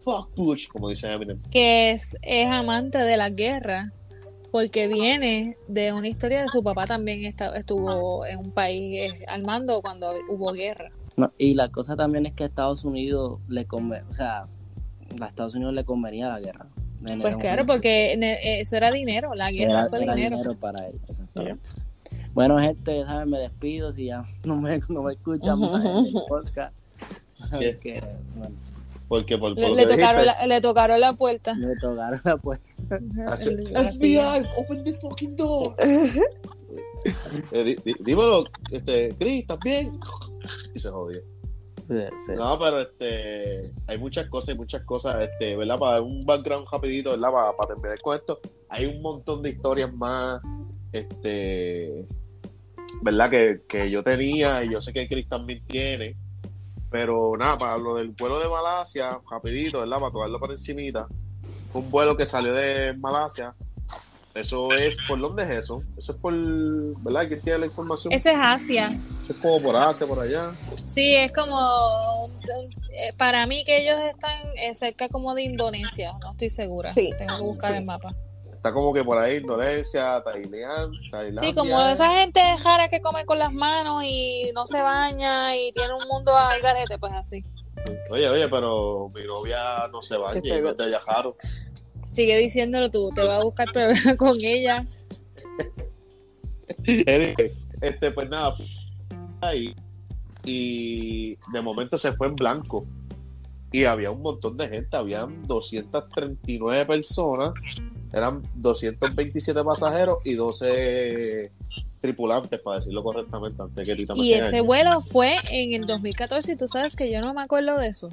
Speaker 1: Fuck Bush, como dice Eminem.
Speaker 3: que es, es amante de la guerra porque viene de una historia de su papá también esta- estuvo en un país eh, al mando cuando hubo guerra.
Speaker 4: No, y la cosa también es que a Estados Unidos le convenía, o sea, a Estados Unidos le convenía la guerra.
Speaker 3: Pues claro,
Speaker 4: momento.
Speaker 3: porque eso era dinero, la guerra
Speaker 4: era,
Speaker 3: fue
Speaker 4: era
Speaker 3: dinero.
Speaker 4: dinero para ellos, exactamente. Bueno, gente, ¿sabes? Me despido si ya no me, no me escuchan más en el podcast.
Speaker 1: Bien.
Speaker 4: Que, bueno,
Speaker 1: Porque por, por
Speaker 3: Le,
Speaker 1: lo
Speaker 3: le
Speaker 1: que
Speaker 3: tocaron
Speaker 1: dijiste,
Speaker 3: la, le tocaron la puerta.
Speaker 4: me tocaron la puerta.
Speaker 3: Así.
Speaker 1: open the fucking door. Eh, di- di- dímelo, este, Chris, ¿estás bien? Y se jodió. No, pero este, hay muchas cosas, hay muchas cosas, este, ¿verdad? Para un background rapidito, ¿verdad? Para, para terminar con esto, hay un montón de historias más, este, ¿verdad? Que, que yo tenía y yo sé que Chris también tiene, pero nada, para lo del vuelo de Malasia, rapidito, ¿verdad? Para tocarlo por encimita, un vuelo que salió de Malasia, eso es, ¿por dónde es eso? Eso es por, ¿verdad? ¿Quién tiene la información?
Speaker 3: Eso es Asia.
Speaker 1: Eso es como por Asia, por allá.
Speaker 3: Sí, es como eh, para mí que ellos están eh, cerca como de Indonesia, no estoy segura.
Speaker 2: Sí.
Speaker 3: Tengo que buscar
Speaker 1: Sí.
Speaker 3: el mapa.
Speaker 1: Está como que por ahí Indonesia, Tailandia.
Speaker 3: Sí, como esa gente rara que come con las manos y no se baña y tiene un mundo al garete, pues así.
Speaker 1: Oye, oye, pero mi novia no se baña y
Speaker 2: te-
Speaker 1: no es de Ayajaro.
Speaker 3: Sigue diciéndolo tú, te voy a buscar problemas con ella.
Speaker 1: este, pues nada, ahí y de momento se fue en blanco. Y había un montón de gente, habían 239 personas, eran 227 pasajeros y 12 tripulantes, para decirlo correctamente, antes que
Speaker 3: Y ese vuelo fue en el 2014 y tú sabes que yo no me acuerdo de eso.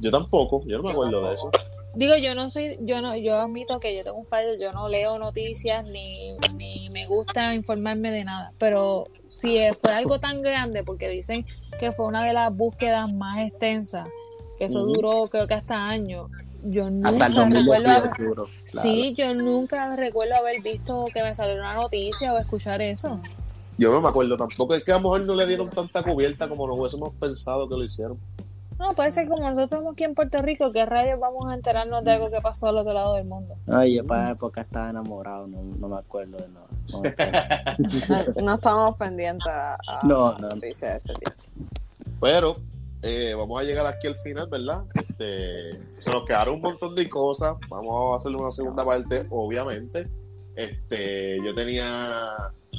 Speaker 1: Yo tampoco, yo no me acuerdo de eso.
Speaker 3: Digo, yo no soy, yo no, yo admito que yo tengo un fallo, yo no leo noticias ni, ni me gusta informarme de nada, pero si fue algo tan grande, porque dicen que fue una de las búsquedas más extensas, que eso duró creo que hasta años, yo nunca recuerdo,
Speaker 4: 2010 duro. claro.
Speaker 3: sí, yo nunca recuerdo haber visto que me salió una noticia o escuchar eso.
Speaker 1: Yo no me acuerdo tampoco, es que a lo mejor no le dieron tanta cubierta como nos hubiésemos pensado que lo hicieron.
Speaker 3: No, puede ser como nosotros estamos aquí en Puerto Rico, ¿qué rayos vamos a enterarnos de algo que pasó al otro lado del mundo?
Speaker 4: Ay, yo para esa época estaba enamorado, no, no me acuerdo de nada. No.
Speaker 2: No estamos pendientes a,
Speaker 4: No, no.
Speaker 2: noticias de ese.
Speaker 1: Pero eh, vamos a llegar aquí al final, ¿verdad? Este, se nos quedaron un montón de cosas. Vamos a hacerle una segunda parte, obviamente. Este, yo tenía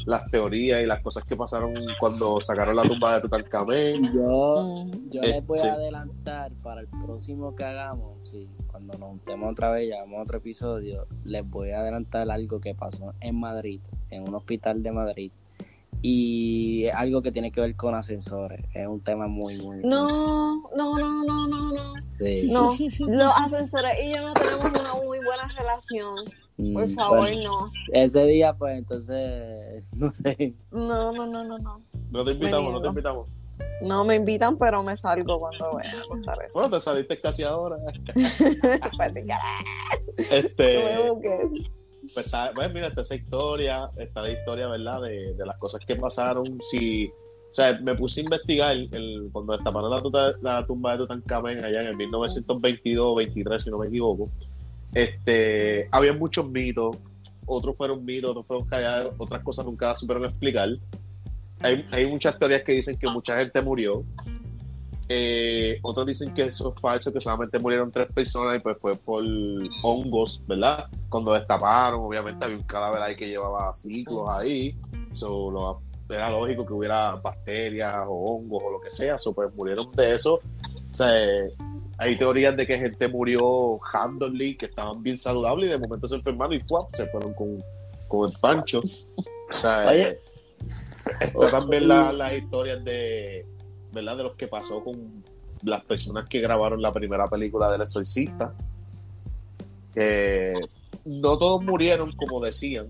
Speaker 1: las teorías y las cosas que pasaron cuando sacaron la tumba de Tutankamén.
Speaker 4: Yo,
Speaker 2: Mm.
Speaker 4: yo les voy
Speaker 1: Este-
Speaker 4: a adelantar para el próximo que hagamos, sí, cuando nos juntemos otra vez y hagamos otro episodio, les voy a adelantar algo que pasó en Madrid, en un hospital de Madrid. Y es algo que tiene que ver con ascensores. Es un tema muy, muy.
Speaker 2: No, no, no, no, no, no.
Speaker 4: Sí.
Speaker 2: No, los ascensores y yo no tenemos una muy buena relación. Por
Speaker 4: Mm,
Speaker 2: favor,
Speaker 4: bueno,
Speaker 2: no.
Speaker 4: ese día, pues entonces, no sé.
Speaker 2: No, no, no, no, no.
Speaker 1: No te invitamos, no te invitamos.
Speaker 2: No me invitan, pero me salgo cuando vayan a contar eso.
Speaker 1: Bueno, te saliste casi ahora.
Speaker 2: Pues,
Speaker 1: Este, pues, está, pues mira, está esa historia, está la historia, ¿verdad? De, de las cosas que pasaron. Si, o sea, me puse a investigar el, cuando destaparon la tumba de Tutankamén allá en el 1922 23 si no me equivoco. Este, había muchos mitos, otros fueron mitos, otros fueron callados, otras cosas nunca supieron explicar. Hay, hay muchas teorías que dicen que mucha gente murió. Eh, otros dicen que eso es falso, que solamente murieron tres personas y pues fue por hongos, ¿verdad? Cuando destaparon, obviamente había un cadáver ahí que llevaba ciclos ahí. So, lo- era lógico que hubiera bacterias o hongos o lo que sea. So, pues murieron de eso. O sea, hay teorías de que gente murió randomly, que estaban bien saludables y de momento se enfermaron y ¡fuap! se fueron con, con el pancho. O sea,
Speaker 4: Oye.
Speaker 1: eh, está también la- las historias de, ¿verdad? De los que pasó con las personas que grabaron la primera película del exorcista. Que no todos murieron como decían,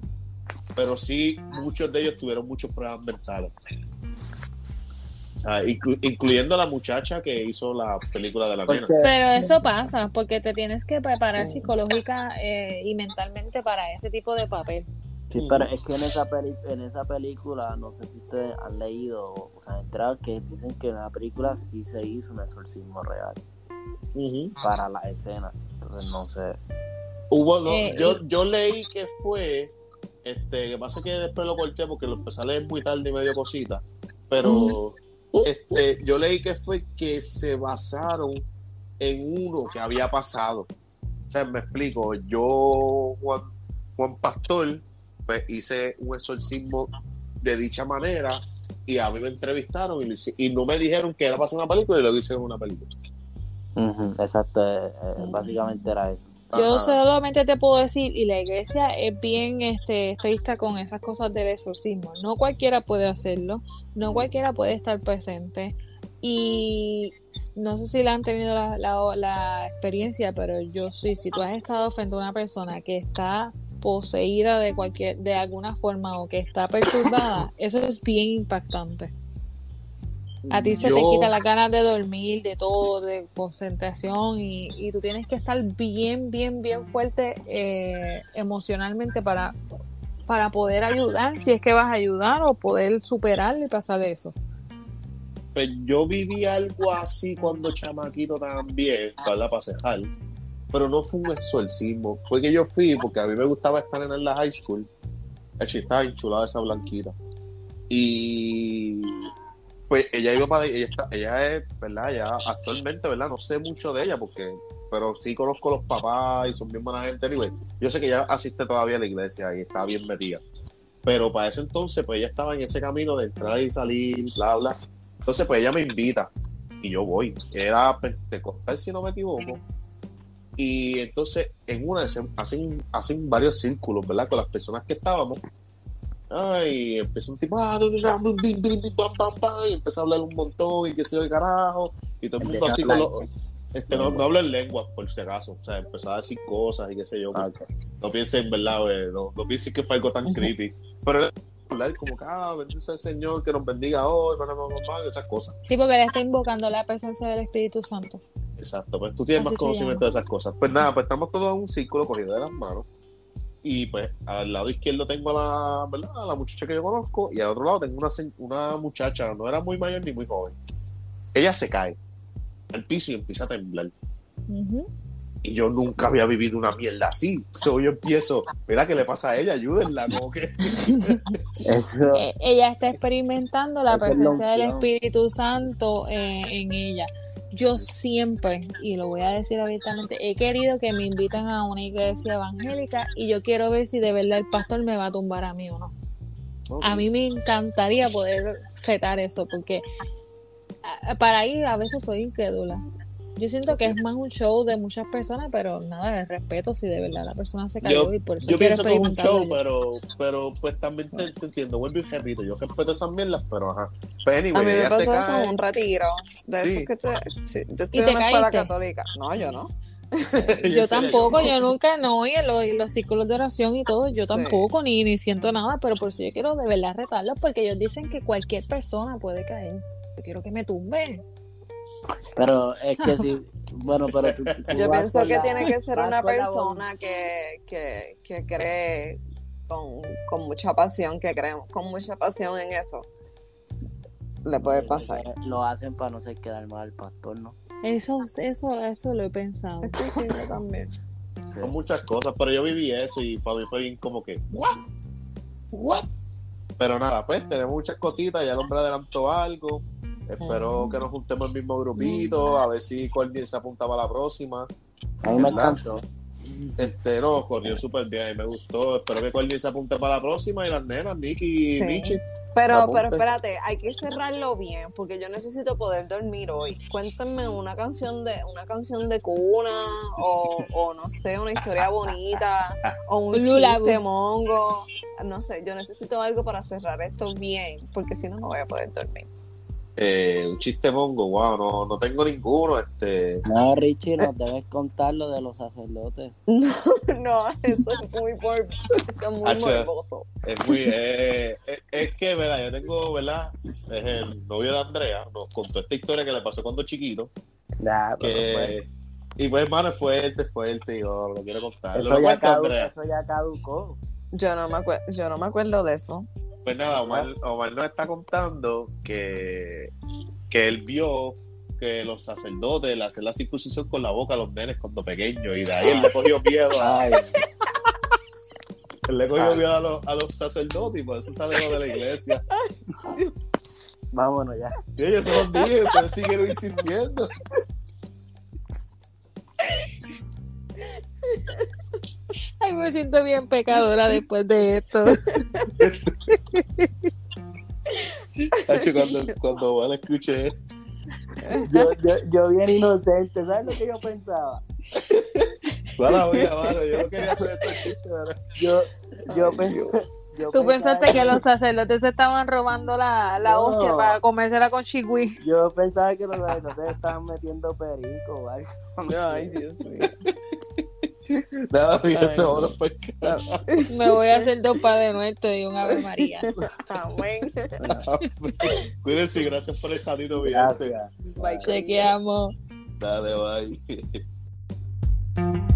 Speaker 1: pero sí muchos de ellos tuvieron muchos problemas mentales. Sea, inclu- incluyendo a la muchacha que hizo la película de la nena.
Speaker 4: Porque-
Speaker 3: Pero eso pasa porque te tienes que preparar
Speaker 2: Sí.
Speaker 3: psicológica eh, y mentalmente para ese tipo de papel.
Speaker 4: Sí, pero es que en esa, peli en esa película, no sé si ustedes han leído o se han enterado que dicen que en la película sí se hizo un exorcismo real para la escena. Entonces no sé.
Speaker 1: Hubo, no,
Speaker 3: Eh,
Speaker 1: yo, yo leí que fue, este, que pasa que después lo corté porque lo empecé a leer muy tarde y medio cosita, pero este, yo leí que fue que se basaron en uno que había pasado. O sea, me explico, yo, Juan, Juan Pastor, pues hice un exorcismo de dicha manera y a mí me entrevistaron y, no me dijeron que era para hacer una película y lo hice en una película.
Speaker 4: Exacto, eh, eh, básicamente era eso.
Speaker 3: Yo
Speaker 1: Ajá.
Speaker 3: solamente te puedo decir, y la iglesia es bien este, estricta con esas cosas del exorcismo. No cualquiera puede hacerlo, no cualquiera puede estar presente. Y no sé si la han tenido la, la- la experiencia, pero yo sí, si tú has estado frente a una persona que está poseída de cualquier, de alguna forma o que está perturbada, eso es bien impactante. A ti se te quita las ganas de dormir, de todo, de concentración y, y tú tienes que estar bien, bien, bien fuerte eh, emocionalmente para, para poder ayudar, si es que vas a ayudar o poder superar y pasar de eso.
Speaker 1: Pues yo viví algo así cuando chamaquito también, para pasejar, pero no fue un exorcismo, fue que yo fui porque a mí me gustaba estar en la high school, estaba enchulada esa blanquita, y pues ella iba para ella, está, ella es, ¿verdad? Ella actualmente, ¿verdad? No sé mucho de ella porque, pero sí conozco a los papás y son bien buena gente, anyway. Yo sé que ella asiste todavía a la iglesia y está bien metida. Pero para ese entonces, pues ella estaba en ese camino de entrar y salir, bla, bla. Entonces, pues ella me invita y yo voy. Era Pentecostal, si no me equivoco. Y entonces, en una, hacen, hacen varios círculos, ¿verdad? Con las personas que estábamos. Ay, empieza un tipo, ah, y empieza a hablar un montón y qué sé yo, el carajo. Y todo el mundo así con los. Este, no, no habla en lengua, por si acaso. O sea, empezó a decir cosas y qué sé yo.
Speaker 4: Ah,
Speaker 1: pues, no piensen, ¿verdad? güey? No, no piensen que fue algo tan creepy. Pero hablar como que, ah, bendice al Señor, que nos bendiga hoy, para esas cosas.
Speaker 3: Sí, porque le está invocando la presencia del Espíritu Santo.
Speaker 1: Exacto, pues tú tienes
Speaker 3: Así
Speaker 1: más conocimiento de esas cosas. Pues nada, pues estamos todos en un círculo cogido de las manos. Y pues al lado izquierdo tengo a la, ¿verdad? a la muchacha que yo conozco y al otro lado tengo una, una muchacha, no era muy mayor ni muy joven. Ella se cae al piso y empieza a temblar. Y yo nunca había vivido una mierda así. So yo empiezo, mira, ¿qué le pasa a ella? Ayúdenla, como que.
Speaker 4: Eso,
Speaker 3: ella está experimentando la
Speaker 4: Esa es la
Speaker 3: presencia del. Espíritu Santo eh, en ella. Yo siempre, y lo voy a decir abiertamente, he querido que me inviten a una iglesia evangélica y yo quiero ver si de verdad el pastor me va a tumbar a mí o no. A mí me encantaría poder retar eso porque para ir a veces soy incrédula. Yo siento que es más un show de muchas personas, pero nada, de respeto si de verdad la persona se cayó
Speaker 1: Yo,
Speaker 3: y por eso
Speaker 1: yo
Speaker 3: quiero
Speaker 1: pienso que es un show, pero, pero pues también te, te entiendo, vuelvo y repito, yo respeto esas mierdas, pero ajá. Pues anyway,
Speaker 2: A mí me pasó eso en un retiro. De
Speaker 1: Sí.
Speaker 2: esos que te. sí, yo estoy
Speaker 3: ¿Y
Speaker 2: en
Speaker 3: te
Speaker 2: una escuela católica. No, yo no.
Speaker 3: Yo tampoco, yo nunca, no, y en los, círculos de oración y todo, yo
Speaker 2: Sí.
Speaker 3: tampoco, ni, ni siento nada, pero por eso yo quiero de verdad retarlos, porque ellos dicen que cualquier persona puede caer. Yo quiero que me tumbe.
Speaker 4: Pero es que sí, bueno, pero tú, tú
Speaker 2: Yo pienso que
Speaker 4: la-
Speaker 2: tiene que ser una persona que, que, que cree con, con mucha pasión, que cree con mucha pasión en eso. Le puede pasar.
Speaker 4: Lo hacen para no ser quedar mal al pastor, ¿no?
Speaker 3: Eso, eso, eso lo he pensado.
Speaker 2: Es posible también.
Speaker 1: Son muchas cosas, pero yo viví eso y para mí fue bien como que, ¿what? ¿what? Pero nada, pues tenemos muchas cositas, ya el hombre adelantó algo. Espero que nos juntemos el mismo grupito, a ver si Courtney se apuntaba a la próxima.
Speaker 4: A mí me encantó.
Speaker 1: Este, no, corrió súper bien, me gustó. Espero que Courtney se apunte para la próxima y las nenas, Nicky y. Michi.
Speaker 2: Pero, pero espérate, hay que cerrarlo bien, porque yo necesito poder dormir hoy. Cuéntenme una canción de, una canción de cuna, o, o no sé, una historia bonita, o un
Speaker 3: Lullaby.
Speaker 2: chiste mongo. No sé, yo necesito algo para cerrar esto bien, porque si no, no voy a poder dormir.
Speaker 1: Eh, un chiste mongo, wow, no, no tengo ninguno. Este,
Speaker 6: No, Richie, nos debes contar lo de los sacerdotes.
Speaker 2: No, eso es muy, por, eso es muy morboso.
Speaker 1: es muy, eh, es, es que, ¿verdad? Yo tengo, ¿verdad? Es el novio de Andrea, nos contó esta historia que le pasó cuando chiquito.
Speaker 4: Nah, pero pues,
Speaker 1: Que, y pues, hermano, es fuerte, es fuerte, yo lo quiero contar.
Speaker 4: eso,
Speaker 1: ¿Lo
Speaker 4: ya eso ya caducó.
Speaker 2: Yo no me acuerdo, yo no me acuerdo de eso.
Speaker 1: Pues nada, Omar, Omar nos está contando que, que él vio que los sacerdotes le hacían la circuncisión con la boca a los nenes cuando pequeños y de ahí él le cogió miedo
Speaker 4: Ay,
Speaker 1: él le cogió miedo a los, a los sacerdotes y por eso sale lo de la iglesia.
Speaker 4: vámonos ya.
Speaker 1: Y ellos se los dije, pero siguen insistiendo.
Speaker 3: Ay, me siento bien pecadora después de esto.
Speaker 1: Hacho, cuando, cuando Omar escuche esto,
Speaker 4: Yo, yo, yo bien inocente, ¿sabes lo que yo pensaba?
Speaker 1: Mía, mano, yo no quería hacer estos chistes.
Speaker 4: Yo, yo,
Speaker 1: Ay,
Speaker 4: pen-
Speaker 1: Dios.
Speaker 4: yo
Speaker 3: Tú pensaste que los sacerdotes se estaban robando la, la
Speaker 4: No.
Speaker 3: hostia para comérsela con chigüí.
Speaker 4: Yo pensaba que los sacerdotes estaban metiendo perico algo.
Speaker 2: Ay, Dios mío.
Speaker 1: Nada,
Speaker 2: Ay, no.
Speaker 3: Me voy a hacer dos padres nuestros y un ave María.
Speaker 2: Amén.
Speaker 1: Cuídense y gracias por el ratito, mi
Speaker 3: Chequeamos.
Speaker 1: Dale, bye.